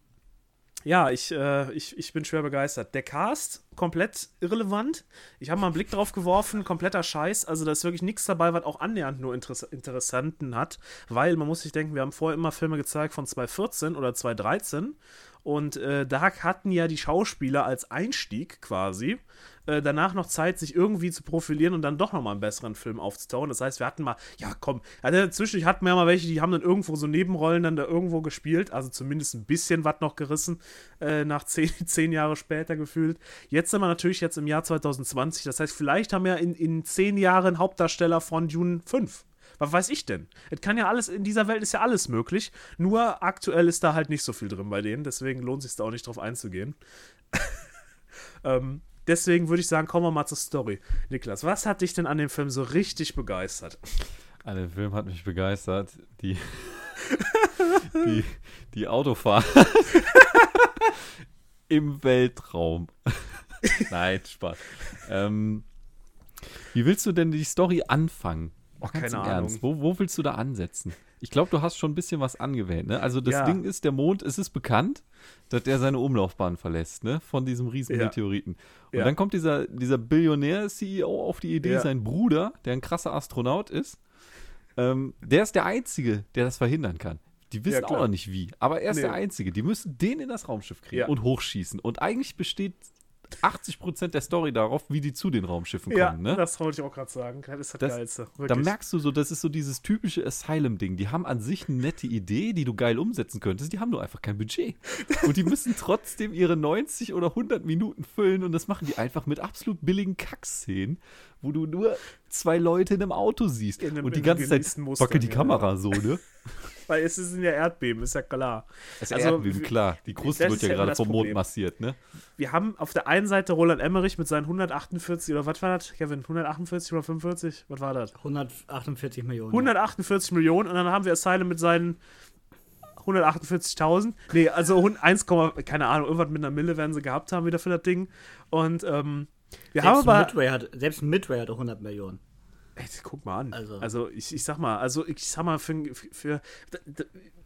Speaker 2: ja, ich, äh, ich, ich bin schwer begeistert. Der Cast, komplett irrelevant. Ich habe mal einen Blick drauf geworfen, kompletter Scheiß. Also da ist wirklich nichts dabei, was auch annähernd nur Interess Interessanten hat. Weil man muss sich denken, wir haben vorher immer Filme gezeigt von 2014 oder 2013. Und äh, da hatten ja die Schauspieler als Einstieg quasi äh, danach noch Zeit, sich irgendwie zu profilieren und dann doch nochmal einen besseren Film aufzutauchen. Das heißt, wir hatten mal, ja komm, also dazwischen hatten wir ja mal welche, die haben dann irgendwo so Nebenrollen dann da irgendwo gespielt, also zumindest ein bisschen was noch gerissen, äh, nach *laughs* zehn, zehn Jahre später gefühlt. Jetzt sind wir natürlich jetzt im Jahr 2020, das heißt, vielleicht haben wir in, in zehn Jahren Hauptdarsteller von Dune 5. Was weiß ich denn? Es kann ja alles, in dieser Welt ist ja alles möglich. Nur aktuell ist da halt nicht so viel drin bei denen. Deswegen lohnt es sich da auch nicht drauf einzugehen. *laughs* ähm, deswegen würde ich sagen, kommen wir mal zur Story. Niklas, was hat dich denn an dem Film so richtig begeistert?
Speaker 3: An dem Film hat mich begeistert. Die, *laughs* die, die Autofahrt *laughs* im Weltraum. Nein, Spaß. Ähm, wie willst du denn die Story anfangen?
Speaker 2: Oh,
Speaker 3: Ganz
Speaker 2: keine Ahnung.
Speaker 3: Ernst. Wo, wo willst du da ansetzen? Ich glaube, du hast schon ein bisschen was angewählt. Ne? Also das
Speaker 2: Ja.
Speaker 3: Ding ist, der Mond, es ist bekannt, dass der seine Umlaufbahn verlässt, ne? Von diesem riesen
Speaker 2: Ja.
Speaker 3: Meteoriten. Und
Speaker 2: Ja.
Speaker 3: dann kommt dieser, dieser Billionär-CEO auf die Idee,
Speaker 2: Ja.
Speaker 3: sein Bruder, der ein krasser Astronaut ist, ähm, der ist der Einzige, der das verhindern kann. Die wissen
Speaker 2: Ja,
Speaker 3: auch noch nicht wie, aber er ist
Speaker 2: Nee.
Speaker 3: der Einzige. Die müssen den in das Raumschiff kriegen
Speaker 2: Ja.
Speaker 3: und hochschießen. Und eigentlich besteht 80% der Story darauf, wie die zu den Raumschiffen
Speaker 2: Ja,
Speaker 3: kommen. Ne?
Speaker 2: das wollte ich auch gerade sagen. Das ist das,
Speaker 3: Das-
Speaker 2: Geilste.
Speaker 3: Da
Speaker 2: Wirklich.
Speaker 3: merkst du so, das ist so dieses typische Asylum-Ding. Die haben an sich eine nette Idee, die du geil umsetzen könntest. Die haben nur einfach kein Budget. *laughs* Und die müssen trotzdem ihre 90 oder 100 Minuten füllen und das machen die einfach mit absolut billigen Kackszenen, wo du nur zwei Leute in einem Auto siehst.
Speaker 2: In einem-
Speaker 3: und die ganze Zeit wackelt die
Speaker 2: ja.
Speaker 3: Kamera so, ne? *laughs*
Speaker 2: Weil es ist in der Erdbeben, ist ja klar.
Speaker 3: Das
Speaker 2: Also,
Speaker 3: Erdbeben, klar. Die Kruste wird
Speaker 2: ist
Speaker 3: ja
Speaker 2: ja
Speaker 3: gerade vom Mond massiert, ne?
Speaker 2: Wir haben auf der einen Seite Roland Emmerich mit seinen 148 oder was war das, Kevin? 148 oder 45? Was war das?
Speaker 1: 148 Millionen.
Speaker 2: 148 Millionen und dann haben wir Asylum mit seinen 148.000. Nee, also 1, keine Ahnung, irgendwas mit einer Mille werden sie gehabt haben wieder für das Ding. Und ähm, wir
Speaker 1: Selbst
Speaker 2: haben aber.
Speaker 1: Midway hat, selbst Midway hat 100 Millionen.
Speaker 2: Ey, guck mal an.
Speaker 1: Also-
Speaker 2: Also, ich, ich sag mal, also ich sag mal, für, für, d-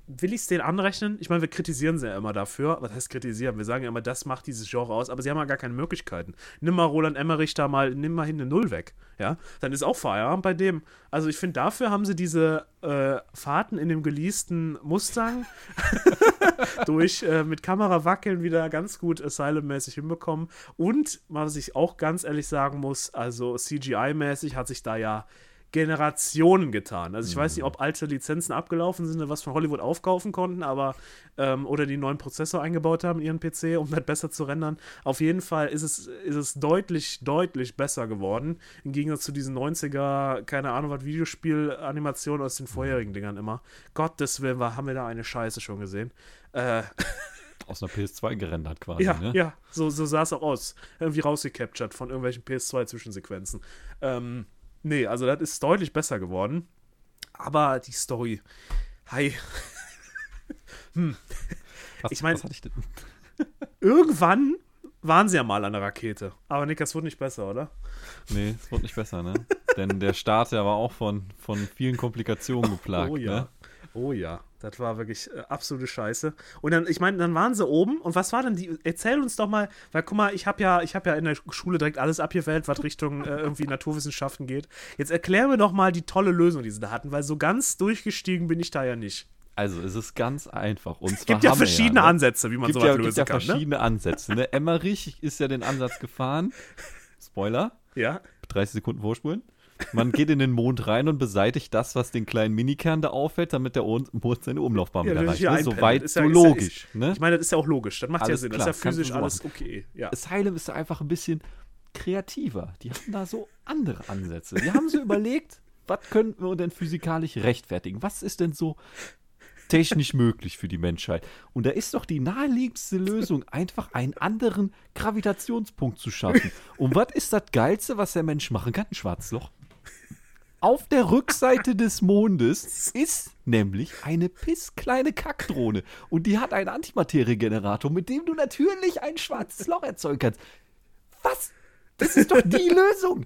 Speaker 2: will ich es denen anrechnen? Ich meine, wir kritisieren sie ja immer dafür. Was heißt kritisieren? Wir sagen ja immer, das macht dieses Genre aus, aber sie haben ja gar keine Möglichkeiten. Nimm mal Roland Emmerich da mal, nimm mal hin eine Null weg. Ja, dann ist auch Feierabend bei dem. Also ich finde, dafür haben sie diese äh, Fahrten in dem geleasten Mustang *laughs* durch äh, mit Kamera wackeln wieder ganz gut Asylum-mäßig hinbekommen. Und was ich auch ganz ehrlich sagen muss, also CGI-mäßig hat sich da ja Generationen getan. Also ich weiß nicht, ob alte Lizenzen abgelaufen sind, was von Hollywood aufkaufen konnten, aber ähm, oder die neuen Prozessor eingebaut haben in ihren PC, um das besser zu rendern. Auf jeden Fall ist es, ist es deutlich, deutlich besser geworden. Im Gegensatz zu diesen 90er, keine Ahnung, was Videospiel-Animationen aus den vorherigen Dingern immer. Gottes Willen, war, haben wir da eine Scheiße schon gesehen. Äh, *laughs*
Speaker 3: Aus einer PS2 gerendert quasi,
Speaker 2: ja,
Speaker 3: ne?
Speaker 2: ja, so, so sah es auch aus. Irgendwie rausgecaptured von irgendwelchen PS2-Zwischensequenzen. Ähm, nee, also das ist deutlich besser geworden. Aber die Story, hi. *laughs* Mein-
Speaker 3: was ich denn? *laughs*
Speaker 2: Irgendwann waren sie ja mal an der Rakete. Aber Nick, das wurde nicht besser, oder?
Speaker 3: Nee, es wird nicht besser, ne? *laughs* Denn der Start, der war auch von, von vielen Komplikationen geplagt,
Speaker 2: oh ja.
Speaker 3: ne?
Speaker 2: Oh ja, das war wirklich äh, absolute Scheiße. Und dann, ich meine, dann waren sie oben und was war denn die? Erzähl uns doch mal, weil guck mal, ich habe ja, ich habe ja in der Schule direkt alles abgewählt, was Richtung äh, irgendwie Naturwissenschaften geht. Jetzt erklär mir doch mal die tolle Lösung, die sie da hatten, weil so ganz durchgestiegen bin ich da ja nicht.
Speaker 3: Also, es ist ganz einfach. Und
Speaker 2: Es gibt ja verschiedene
Speaker 3: ne?
Speaker 2: Ansätze, wie man
Speaker 3: gibt
Speaker 2: sowas
Speaker 3: ja, gibt
Speaker 2: lösen
Speaker 3: ja
Speaker 2: kann. Ne?
Speaker 3: verschiedene Ansätze. Ne? Emmerich ist ja den Ansatz gefahren. *laughs* Spoiler,
Speaker 2: Ja,
Speaker 3: 30 Sekunden vorspulen. Man geht in den Mond rein und beseitigt das, was den kleinen Minikern da auffällt, damit der Mond seine Umlaufbahn
Speaker 2: ja
Speaker 3: wieder erreicht.
Speaker 2: ja
Speaker 3: Ne? So
Speaker 2: einpendeln.
Speaker 3: weit,
Speaker 2: Ist ja-
Speaker 3: so logisch.
Speaker 2: ist-
Speaker 3: ne?
Speaker 2: Ich meine, das ist ja auch logisch. Das macht
Speaker 3: Alles
Speaker 2: ja Sinn.
Speaker 3: klar,
Speaker 2: das ist ja physisch alles
Speaker 3: machen.
Speaker 2: okay. Ja.
Speaker 3: Asylum ist einfach ein bisschen kreativer. Die haben da so andere Ansätze. Die haben so *laughs* überlegt, was könnten wir denn physikalisch rechtfertigen? Was ist denn so technisch möglich für die Menschheit? Und da ist doch die naheliegendste Lösung, einfach einen anderen Gravitationspunkt zu schaffen. Und was ist das Geilste, was der Mensch machen kann? Ein schwarzes Loch. Auf der Rückseite des *laughs* Mondes ist nämlich eine pisskleine Kackdrohne. Und die hat einen Antimateriegenerator, mit dem du natürlich ein schwarzes Loch erzeugen kannst. Was? Das ist doch die Lösung.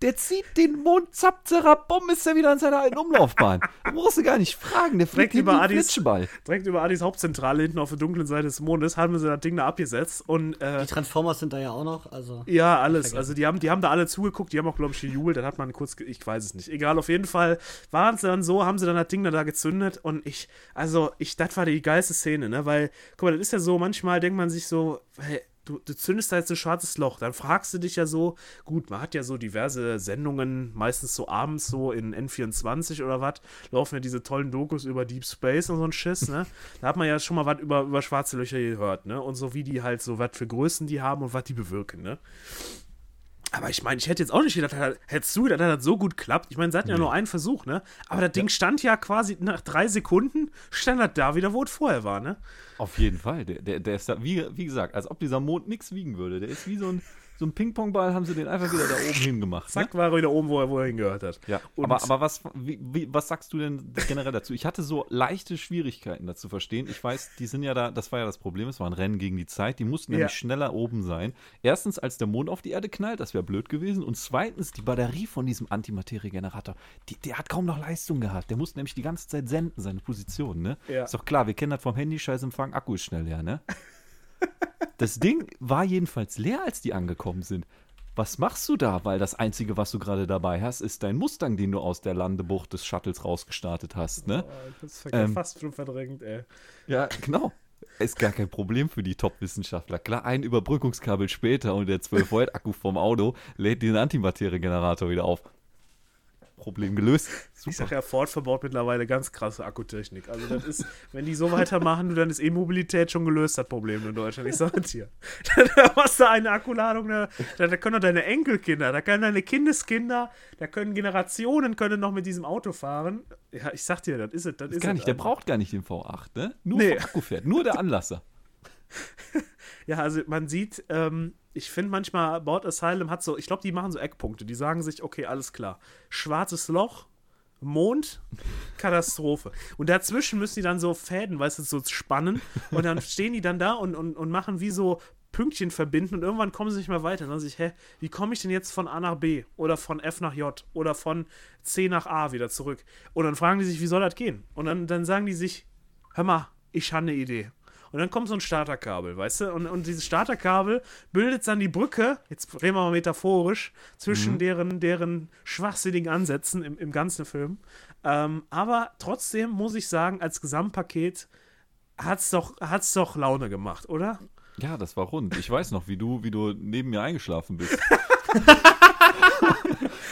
Speaker 3: Der zieht den Mond, zapp, zerab, bumm, ist er wieder in seiner alten Umlaufbahn. Da brauchst du gar nicht fragen, der fliegt
Speaker 2: Direkt über
Speaker 3: Flitschball.
Speaker 2: Direkt über Adis Hauptzentrale hinten auf der dunklen Seite des Mondes haben sie das Ding da abgesetzt und äh,
Speaker 1: Die Transformers sind da ja auch noch, also.
Speaker 2: Ja, alles. Also die haben, die haben da alle zugeguckt, die haben auch, glaube ich, gejubelt, dann hat man kurz, ich weiß es nicht. Egal, auf jeden Fall waren sie dann so, haben sie dann das Ding dann da gezündet und ich, also ich, das war die geilste Szene, ne, weil, guck mal, das ist ja so, manchmal denkt man sich so, hey, du, du zündest da jetzt ein schwarzes Loch, dann fragst du dich ja so, gut, man hat ja so diverse Sendungen, meistens so abends so in N24 oder was, laufen ja diese tollen Dokus über Deep Space und so ein Schiss, ne, *laughs* da hat man ja schon mal was über, über schwarze Löcher gehört, ne, und so wie die halt so, was für Größen die haben und was die bewirken, ne. Aber ich meine, ich hätte jetzt auch nicht gedacht, hättest du gedacht, dass das so gut klappt? Ich meine, sie hatten ja nur einen Versuch, ne? Aber das Ding stand ja quasi nach drei Sekunden, stand das da wieder, wo es vorher war, ne?
Speaker 3: Auf jeden Fall. Der, der, der ist da, wie, wie gesagt, als ob dieser Mond nichts wiegen würde. Der ist wie so ein, so ein Ping-Pong-Ball, haben sie den einfach wieder da oben hingemacht. Ne?
Speaker 2: Zack, war er wieder oben, wo er, wo er hingehört hat.
Speaker 3: Ja,
Speaker 2: Und-
Speaker 3: aber, aber was, wie, wie, was sagst du denn generell dazu? Ich hatte so leichte Schwierigkeiten dazu zu verstehen. Ich weiß, die sind ja da, das war ja das Problem, es war ein Rennen gegen die Zeit. Die mussten nämlich
Speaker 2: Ja.
Speaker 3: schneller oben sein. Erstens, als der Mond auf die Erde knallt, das wäre blöd gewesen. Und zweitens, die Batterie von diesem Antimateriegenerator, die, der hat kaum noch Leistung gehabt. Der musste nämlich die ganze Zeit senden, seine Position, ne?
Speaker 2: Ja.
Speaker 3: Ist doch klar, wir kennen das vom Handy, Scheißempfang, Akku ist schnell leer, ne? Das Ding war jedenfalls leer, als die angekommen sind. Was machst du da? Weil das Einzige, was du gerade dabei hast, ist dein Mustang, den du aus der Landebucht des Shuttles rausgestartet hast, ne?
Speaker 2: Oh, das ist
Speaker 3: Ähm.
Speaker 2: fast schon verdrängt, ey.
Speaker 3: Ja, genau. Ist gar kein Problem für die Top-Wissenschaftler. Klar, ein Überbrückungskabel später und der 12-Volt-Akku vom Auto lädt den Antimateriegenerator wieder auf. Problem gelöst.
Speaker 2: Ich
Speaker 3: Super.
Speaker 2: sag ja, Ford verbaut mittlerweile ganz krasse Akkutechnik. Also das ist, wenn die so weitermachen, dann ist E-Mobilität schon gelöst, das Problem in Deutschland. Ich sag es dir. *laughs* Da hast du eine Akkuladung, da, da können doch deine Enkelkinder, da können deine Kindeskinder, da können Generationen können noch mit diesem Auto fahren. Ja, ich sag dir, das ist es. Das ist
Speaker 3: Gar nicht, der braucht gar nicht den V8, ne? Nur
Speaker 2: Nee.
Speaker 3: Akku fährt, nur der Anlasser. *laughs*
Speaker 2: Ja, also man sieht, ähm, ich finde manchmal, Baut Asylum hat so, ich glaube, die machen so Eckpunkte. Die sagen sich, okay, alles klar. Schwarzes Loch, Mond, *laughs* Katastrophe. Und dazwischen müssen die dann so Fäden, weißt du, so spannen. Und dann *laughs* stehen die dann da und, und, und machen wie so Pünktchen verbinden und irgendwann kommen sie nicht mehr weiter. Und dann sich, hä, wie komme ich denn jetzt von A nach B oder von F nach J oder von C nach A wieder zurück? Und dann fragen die sich, wie soll das gehen? Und dann, dann sagen die sich, hör mal, ich habe eine Idee. Und dann kommt so ein Starterkabel, weißt du? Und, und dieses Starterkabel bildet dann die Brücke, jetzt reden wir mal metaphorisch, zwischen deren, deren schwachsinnigen Ansätzen im, im ganzen Film. Ähm, aber trotzdem muss ich sagen, als Gesamtpaket hat's doch, hat's doch Laune gemacht, oder?
Speaker 3: Ja, das war rund. Ich weiß noch, wie du, wie du neben mir eingeschlafen bist. *laughs*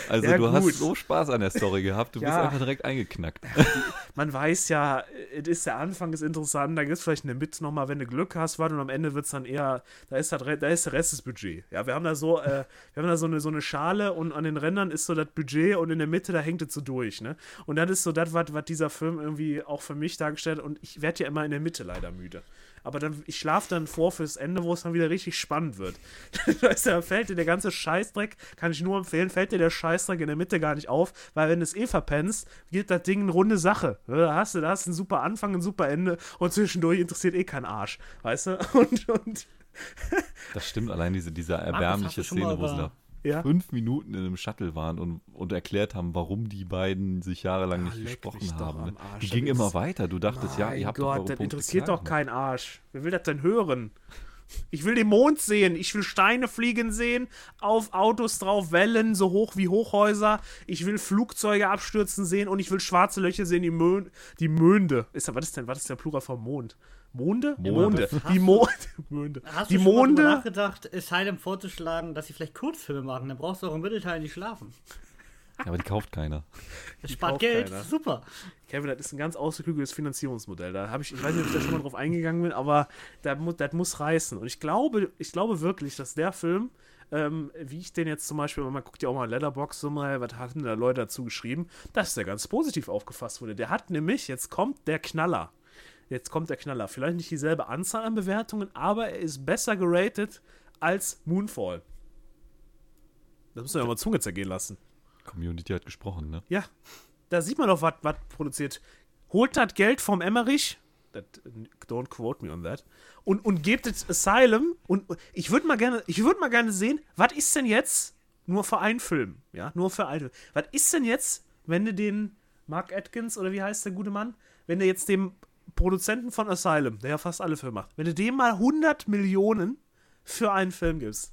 Speaker 3: also
Speaker 2: Ja,
Speaker 3: du
Speaker 2: gut.
Speaker 3: hast so Spaß an der Story gehabt, du
Speaker 2: Ja.
Speaker 3: bist einfach direkt eingeknackt. *laughs*
Speaker 2: Man weiß ja, es ist der Anfang ist interessant, dann gibt es vielleicht in der Mitte nochmal, wenn du Glück hast, was und am Ende wird es dann eher, da ist, das, da ist der Rest des Budget. Ja, wir haben da so, äh, wir haben da so eine, so eine Schale und an den Rändern ist so das Budget und in der Mitte, da hängt es so durch, ne? Und das ist so das, was was dieser Film irgendwie auch für mich dargestellt hat und ich werde ja immer in der Mitte leider müde. Aber dann, ich schlafe dann vor fürs Ende, wo es dann wieder richtig spannend wird. *laughs* weißt du, da fällt dir der ganze Scheißdreck, kann ich nur empfehlen, fällt dir der Scheißdreck in der Mitte gar nicht auf, weil wenn du es eh verpennst, geht das Ding eine runde Sache. Da hast du, da hast du einen super Anfang, ein super Ende und zwischendurch interessiert eh kein Arsch. Weißt du? *laughs* Und, und
Speaker 3: Das stimmt, allein diese, diese erbärmliche
Speaker 1: mal
Speaker 3: Szene, wo sie da
Speaker 2: ja.
Speaker 3: fünf Minuten in einem Shuttle waren und, und erklärt haben, warum die beiden sich jahrelang
Speaker 2: Ah,
Speaker 3: nicht
Speaker 2: leck
Speaker 3: gesprochen
Speaker 2: doch
Speaker 3: haben. Ne?
Speaker 2: Arsch.
Speaker 3: Die ging immer weiter. Du dachtest, ja, ihr habt doch
Speaker 2: Gott,
Speaker 3: eure
Speaker 2: das
Speaker 3: Punkte
Speaker 2: interessiert doch keinen Arsch. Wer will das denn hören? Ich will den Mond sehen, ich will Steine fliegen sehen, auf Autos drauf, Wellen so hoch wie Hochhäuser, ich will Flugzeuge abstürzen sehen und ich will schwarze Löcher sehen, die, Mö die Monde. Ist, was ist denn, was ist der Plural von Mond? Monde?
Speaker 3: Monde.
Speaker 2: Die Mond. Monde.
Speaker 1: Hast
Speaker 2: Die
Speaker 1: du schon mal
Speaker 2: Monde.
Speaker 1: nachgedacht, Asylum vorzuschlagen, dass sie vielleicht Kurzfilme machen? Dann brauchst du auch im Mittelteil nicht schlafen.
Speaker 3: Ja, aber die kauft keiner.
Speaker 1: Das spart Geld,
Speaker 2: keiner.
Speaker 1: super.
Speaker 2: Kevin, das ist ein ganz ausgeklügeltes Finanzierungsmodell. Da habe ich, ich weiß nicht, ob ich da schon mal drauf eingegangen bin, aber da mu das muss reißen. Und ich glaube, ich glaube wirklich, dass der Film, ähm, wie ich den jetzt zum Beispiel, man guckt ja auch mal Letterbox so mal, was hatten da Leute dazu geschrieben, dass der ganz positiv aufgefasst wurde. Der hat nämlich, jetzt kommt der Knaller. Jetzt kommt der Knaller. Vielleicht nicht dieselbe Anzahl an Bewertungen, aber er ist besser geratet als Moonfall. Das muss man ja mal Zunge zergehen lassen.
Speaker 3: Community hat gesprochen, ne?
Speaker 2: Ja, da sieht man doch, was was produziert. Holt das Geld vom Emmerich, that, don't quote me on that, und, und gebt es Asylum. Und ich würde mal gerne, ich würde mal gerne sehen, was ist denn jetzt nur für einen Film? Ja, nur für einen Film. Was ist denn jetzt, wenn du den Mark Atkins oder wie heißt der gute Mann, wenn du jetzt dem Produzenten von Asylum, der ja fast alle Filme macht, wenn du dem mal 100 Millionen für einen Film gibst,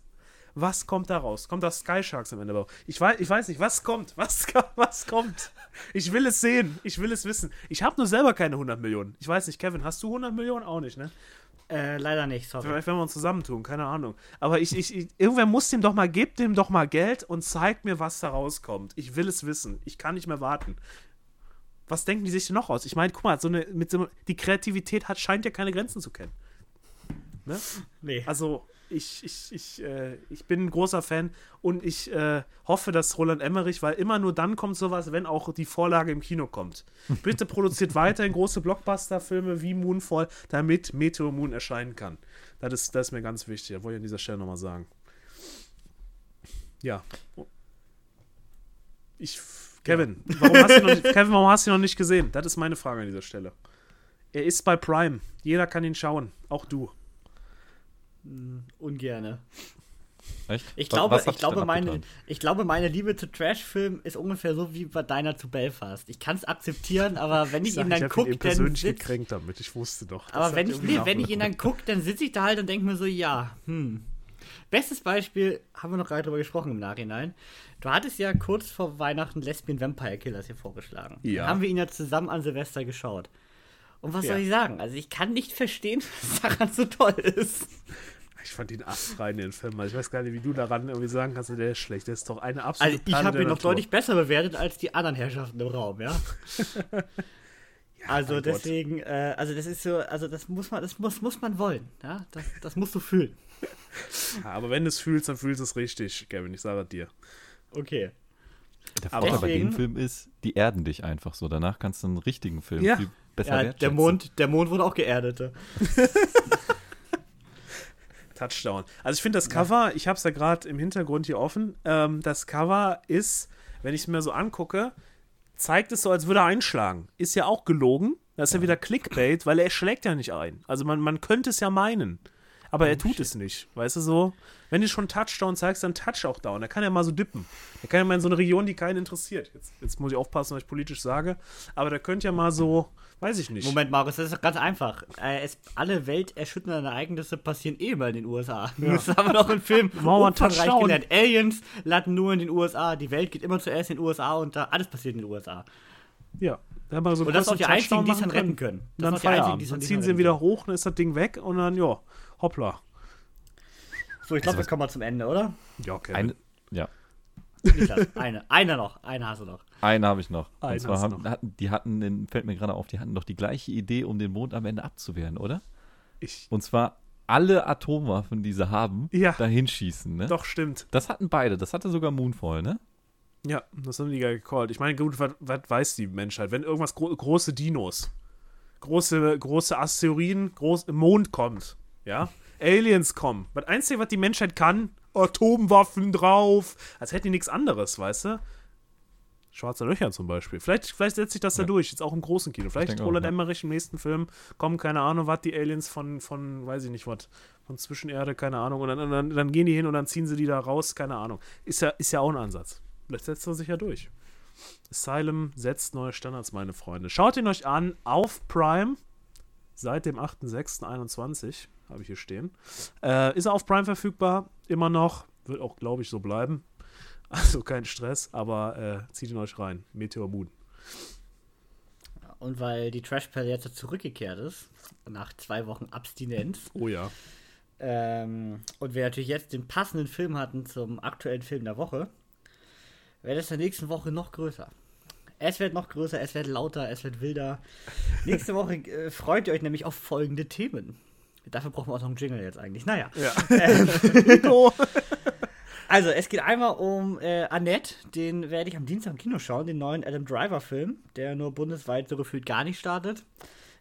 Speaker 2: was kommt da raus? Kommt da Sky Sharks am Ende? raus? Ich weiß, ich weiß nicht, was kommt? *laughs* Was, was kommt? Ich will es sehen. Ich will es wissen. Ich habe nur selber keine 100 Millionen. Ich weiß nicht, Kevin, hast du 100 Millionen? Auch nicht, ne?
Speaker 1: Äh, leider nicht, sorry.
Speaker 2: Vielleicht werden wir uns zusammentun, keine Ahnung. Aber ich, ich, ich, irgendwer muss dem doch mal, gebt dem doch mal Geld und zeigt mir, was da rauskommt. Ich will es wissen. Ich kann nicht mehr warten. Was denken die sich denn noch aus? Ich meine, guck mal, so eine, mit so, die Kreativität hat, scheint ja keine Grenzen zu kennen. Ne?
Speaker 1: Nee.
Speaker 2: Also, ich, ich, ich, äh, ich bin ein großer Fan und ich äh, hoffe, dass Roland Emmerich, weil immer nur dann kommt sowas, wenn auch die Vorlage im Kino kommt. Bitte produziert *laughs* weiterhin große Blockbuster-Filme wie Moonfall, damit Meteor Moon erscheinen kann. Das ist, das ist mir ganz wichtig. Das wollte ich an dieser Stelle nochmal sagen. Ja. Ich, Kevin, warum hast du noch, nicht- Kevin, warum hast du ihn noch nicht gesehen? Das ist meine Frage an dieser Stelle. Er ist bei Prime. Jeder kann ihn schauen. Auch du.
Speaker 1: Ungerne.
Speaker 3: Echt?
Speaker 1: Ich
Speaker 3: Was-
Speaker 1: glaube,
Speaker 3: was
Speaker 1: ich glaube, meine,
Speaker 3: abgetan?
Speaker 1: ich glaube, meine Liebe zu Trash-Filmen ist ungefähr so wie bei deiner zu Belfast. Ich kann es akzeptieren, aber *laughs* wenn ich,
Speaker 2: sag,
Speaker 1: ihn dann gucke, dann
Speaker 2: persönlich
Speaker 1: sitz,
Speaker 2: gekränkt damit. Ich wusste doch.
Speaker 1: Aber wenn ich, nee, wenn ich ihn dann gucke, dann sitze ich da halt und denke mir so, ja, hm. Bestes Beispiel, haben wir noch gerade drüber gesprochen im Nachhinein. Du hattest ja kurz vor Weihnachten Lesbian Vampire Killers hier vorgeschlagen.
Speaker 2: Ja.
Speaker 1: Dann haben wir ihn ja zusammen an Silvester geschaut. Und was
Speaker 2: Ja.
Speaker 1: soll ich sagen? Also ich kann nicht verstehen, *laughs* was daran so toll ist.
Speaker 2: Ich fand ihn astrein, den Film. Also ich weiß gar nicht, wie du daran irgendwie sagen kannst, der ist schlecht. Der ist doch eine
Speaker 1: Also
Speaker 2: absolute
Speaker 1: ich
Speaker 2: Perle
Speaker 1: habe ihn noch deutlich besser bewertet als die anderen Herrschaften im Raum, ja. *laughs* also deswegen, äh, also das ist so, also das muss man, das muss, muss man wollen, ja. Das, das musst du fühlen.
Speaker 2: Ja, aber wenn du es fühlst, dann fühlst du es richtig, Kevin. Ich sage dir.
Speaker 1: Okay.
Speaker 3: Der
Speaker 2: Aber
Speaker 3: Vorteil bei dem Film ist, die erden dich einfach so. Danach kannst du einen richtigen Film
Speaker 2: Ja.
Speaker 3: viel besser
Speaker 1: Ja, der. Mond, der Mond wurde auch geerdet. *laughs*
Speaker 2: Touchdown. Also ich finde das Cover, ich habe es ja gerade im Hintergrund hier offen, ähm, das Cover ist, wenn ich es mir so angucke, zeigt es so, als würde er einschlagen. Ist ja auch gelogen. Das ist ja, wieder Clickbait, weil er schlägt ja nicht ein. Also man, man könnte es ja meinen. Aber er tut es nicht. Weißt du so? Wenn du schon Touchdown zeigst, dann Touch auch down. Er kann ja mal so dippen. Er kann ja mal in so eine Region, die keinen interessiert. Jetzt, jetzt muss ich aufpassen, was ich politisch sage. Aber der könnte ja mal so, weiß ich nicht.
Speaker 1: Moment, Marius, das ist doch ganz einfach. Äh, es, alle welterschütternde Ereignisse passieren eh mal in den USA. *laughs* Das haben wir noch im Film umfangreich gelernt. Aliens landen nur in den USA. Die Welt geht immer zuerst in den USA und da alles passiert in den USA.
Speaker 2: Ja. Da haben wir so
Speaker 1: Und das sind auch die einzigen, die es dann retten
Speaker 2: machen
Speaker 1: können. Das
Speaker 2: Dann
Speaker 1: einzigen,
Speaker 2: Feierabend.
Speaker 1: die es
Speaker 2: Dann ziehen sie ihn wieder hoch, dann ist das Ding weg und dann, ja, hoppla.
Speaker 1: So, ich glaube, wir kommen mal zum Ende, oder?
Speaker 2: Ja, okay.
Speaker 3: Eine, ja,
Speaker 1: Niklas, eine. Einer noch. Eine hast du noch.
Speaker 3: eine habe ich noch.
Speaker 2: Einen
Speaker 3: Und zwar
Speaker 2: hast du
Speaker 3: haben, hatten, die hatten, den, fällt mir gerade auf, die hatten doch die gleiche Idee, um den Mond am Ende abzuwehren, oder?
Speaker 2: ich,
Speaker 3: Und zwar alle Atomwaffen, die sie haben,
Speaker 2: Ja.
Speaker 3: dahin schießen, ne?
Speaker 2: doch, stimmt.
Speaker 3: Das hatten beide, das hatte sogar Moonfall, ne?
Speaker 2: Ja, das haben die ja gecallt. Ich meine, gut, was, was weiß die Menschheit? Wenn irgendwas gro große Dinos, große, große Asteroiden, groß, Mond kommt, ja, Aliens kommen. Das Einzige, was die Menschheit kann, Atomwaffen drauf. Als hätten die nichts anderes, weißt du? Schwarze Löcher zum Beispiel. Vielleicht, vielleicht setzt sich das da
Speaker 3: Ja.
Speaker 2: durch, jetzt auch im großen Kino. Vielleicht
Speaker 3: denke auch,
Speaker 2: Roland
Speaker 3: ja.
Speaker 2: Emmerich im nächsten Film kommen, keine Ahnung, was, die Aliens von, von, weiß ich nicht was, von Zwischenerde, keine Ahnung. Und dann, dann, dann gehen die hin und dann ziehen sie die da raus, keine Ahnung. Ist ja, ist ja auch ein Ansatz. Setzt er sich ja durch. Asylum setzt neue Standards, meine Freunde. Schaut ihn euch an auf Prime seit dem 8.6.21, habe ich hier stehen. Äh, ist er auf Prime verfügbar, immer noch. Wird auch, glaube ich, so bleiben. *laughs* Also kein Stress, aber äh, zieht ihn euch rein. Meteor Moon.
Speaker 1: Und weil die Trashpelle jetzt zurückgekehrt ist, nach zwei Wochen Abstinenz,
Speaker 2: Oh ja.
Speaker 1: ähm, und wir natürlich jetzt den passenden Film hatten zum aktuellen Film der Woche, wird es in der nächsten Woche noch größer. Es wird noch größer, es wird lauter, es wird wilder. Nächste *laughs* Woche äh, freut ihr euch nämlich auf folgende Themen. Dafür brauchen wir auch noch einen Jingle jetzt eigentlich. Naja.
Speaker 2: Ja.
Speaker 1: Ähm. *laughs* *laughs* Also, es geht einmal um äh, Annette, den werde ich am Dienstag im Kino schauen, den neuen Adam Driver-Film, der nur bundesweit so gefühlt gar nicht startet.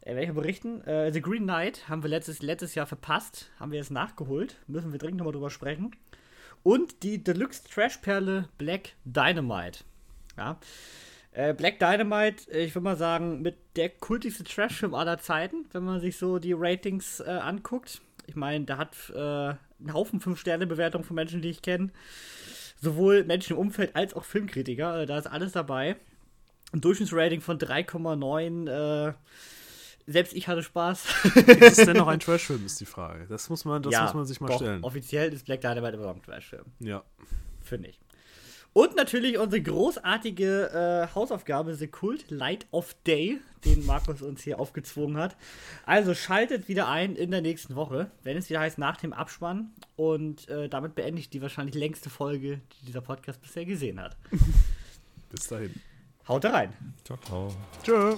Speaker 1: Äh, werde ich mal berichten. Äh, The Green Knight haben wir letztes, letztes Jahr verpasst, haben wir jetzt nachgeholt, müssen wir dringend nochmal drüber sprechen. Und die Deluxe-Trash-Perle Black Dynamite. Ja. Äh, Black Dynamite, äh, ich würde mal sagen, mit der kultigste Trash-Film aller Zeiten, wenn man sich so die Ratings äh, anguckt. Ich meine, da hat äh, einen Haufen 5-Sterne-Bewertungen von Menschen, die ich kenne. Sowohl Menschen im Umfeld als auch Filmkritiker. Äh, da ist alles dabei. Ein Durchschnittsrating von 3,9. Selbst ich hatte Spaß. *laughs*
Speaker 2: Ist es denn noch ein *laughs* Trashfilm, ist die Frage. Das muss man, das
Speaker 1: Ja,
Speaker 2: muss man sich mal
Speaker 1: doch,
Speaker 2: stellen.
Speaker 1: Offiziell ist Black Dynamite immer noch ein Trash-Film.
Speaker 2: Ja.
Speaker 1: Finde ich. Und natürlich unsere großartige äh, Hausaufgabe, The Cult Light of Day, den Markus uns hier aufgezwungen hat. Also schaltet wieder ein in der nächsten Woche, wenn es wieder heißt nach dem Abspann. Und äh, damit beende ich die wahrscheinlich längste Folge, die dieser Podcast bisher gesehen hat. *laughs*
Speaker 2: Bis dahin.
Speaker 1: Haut rein!
Speaker 3: Ciao, ciao.
Speaker 2: Tschö.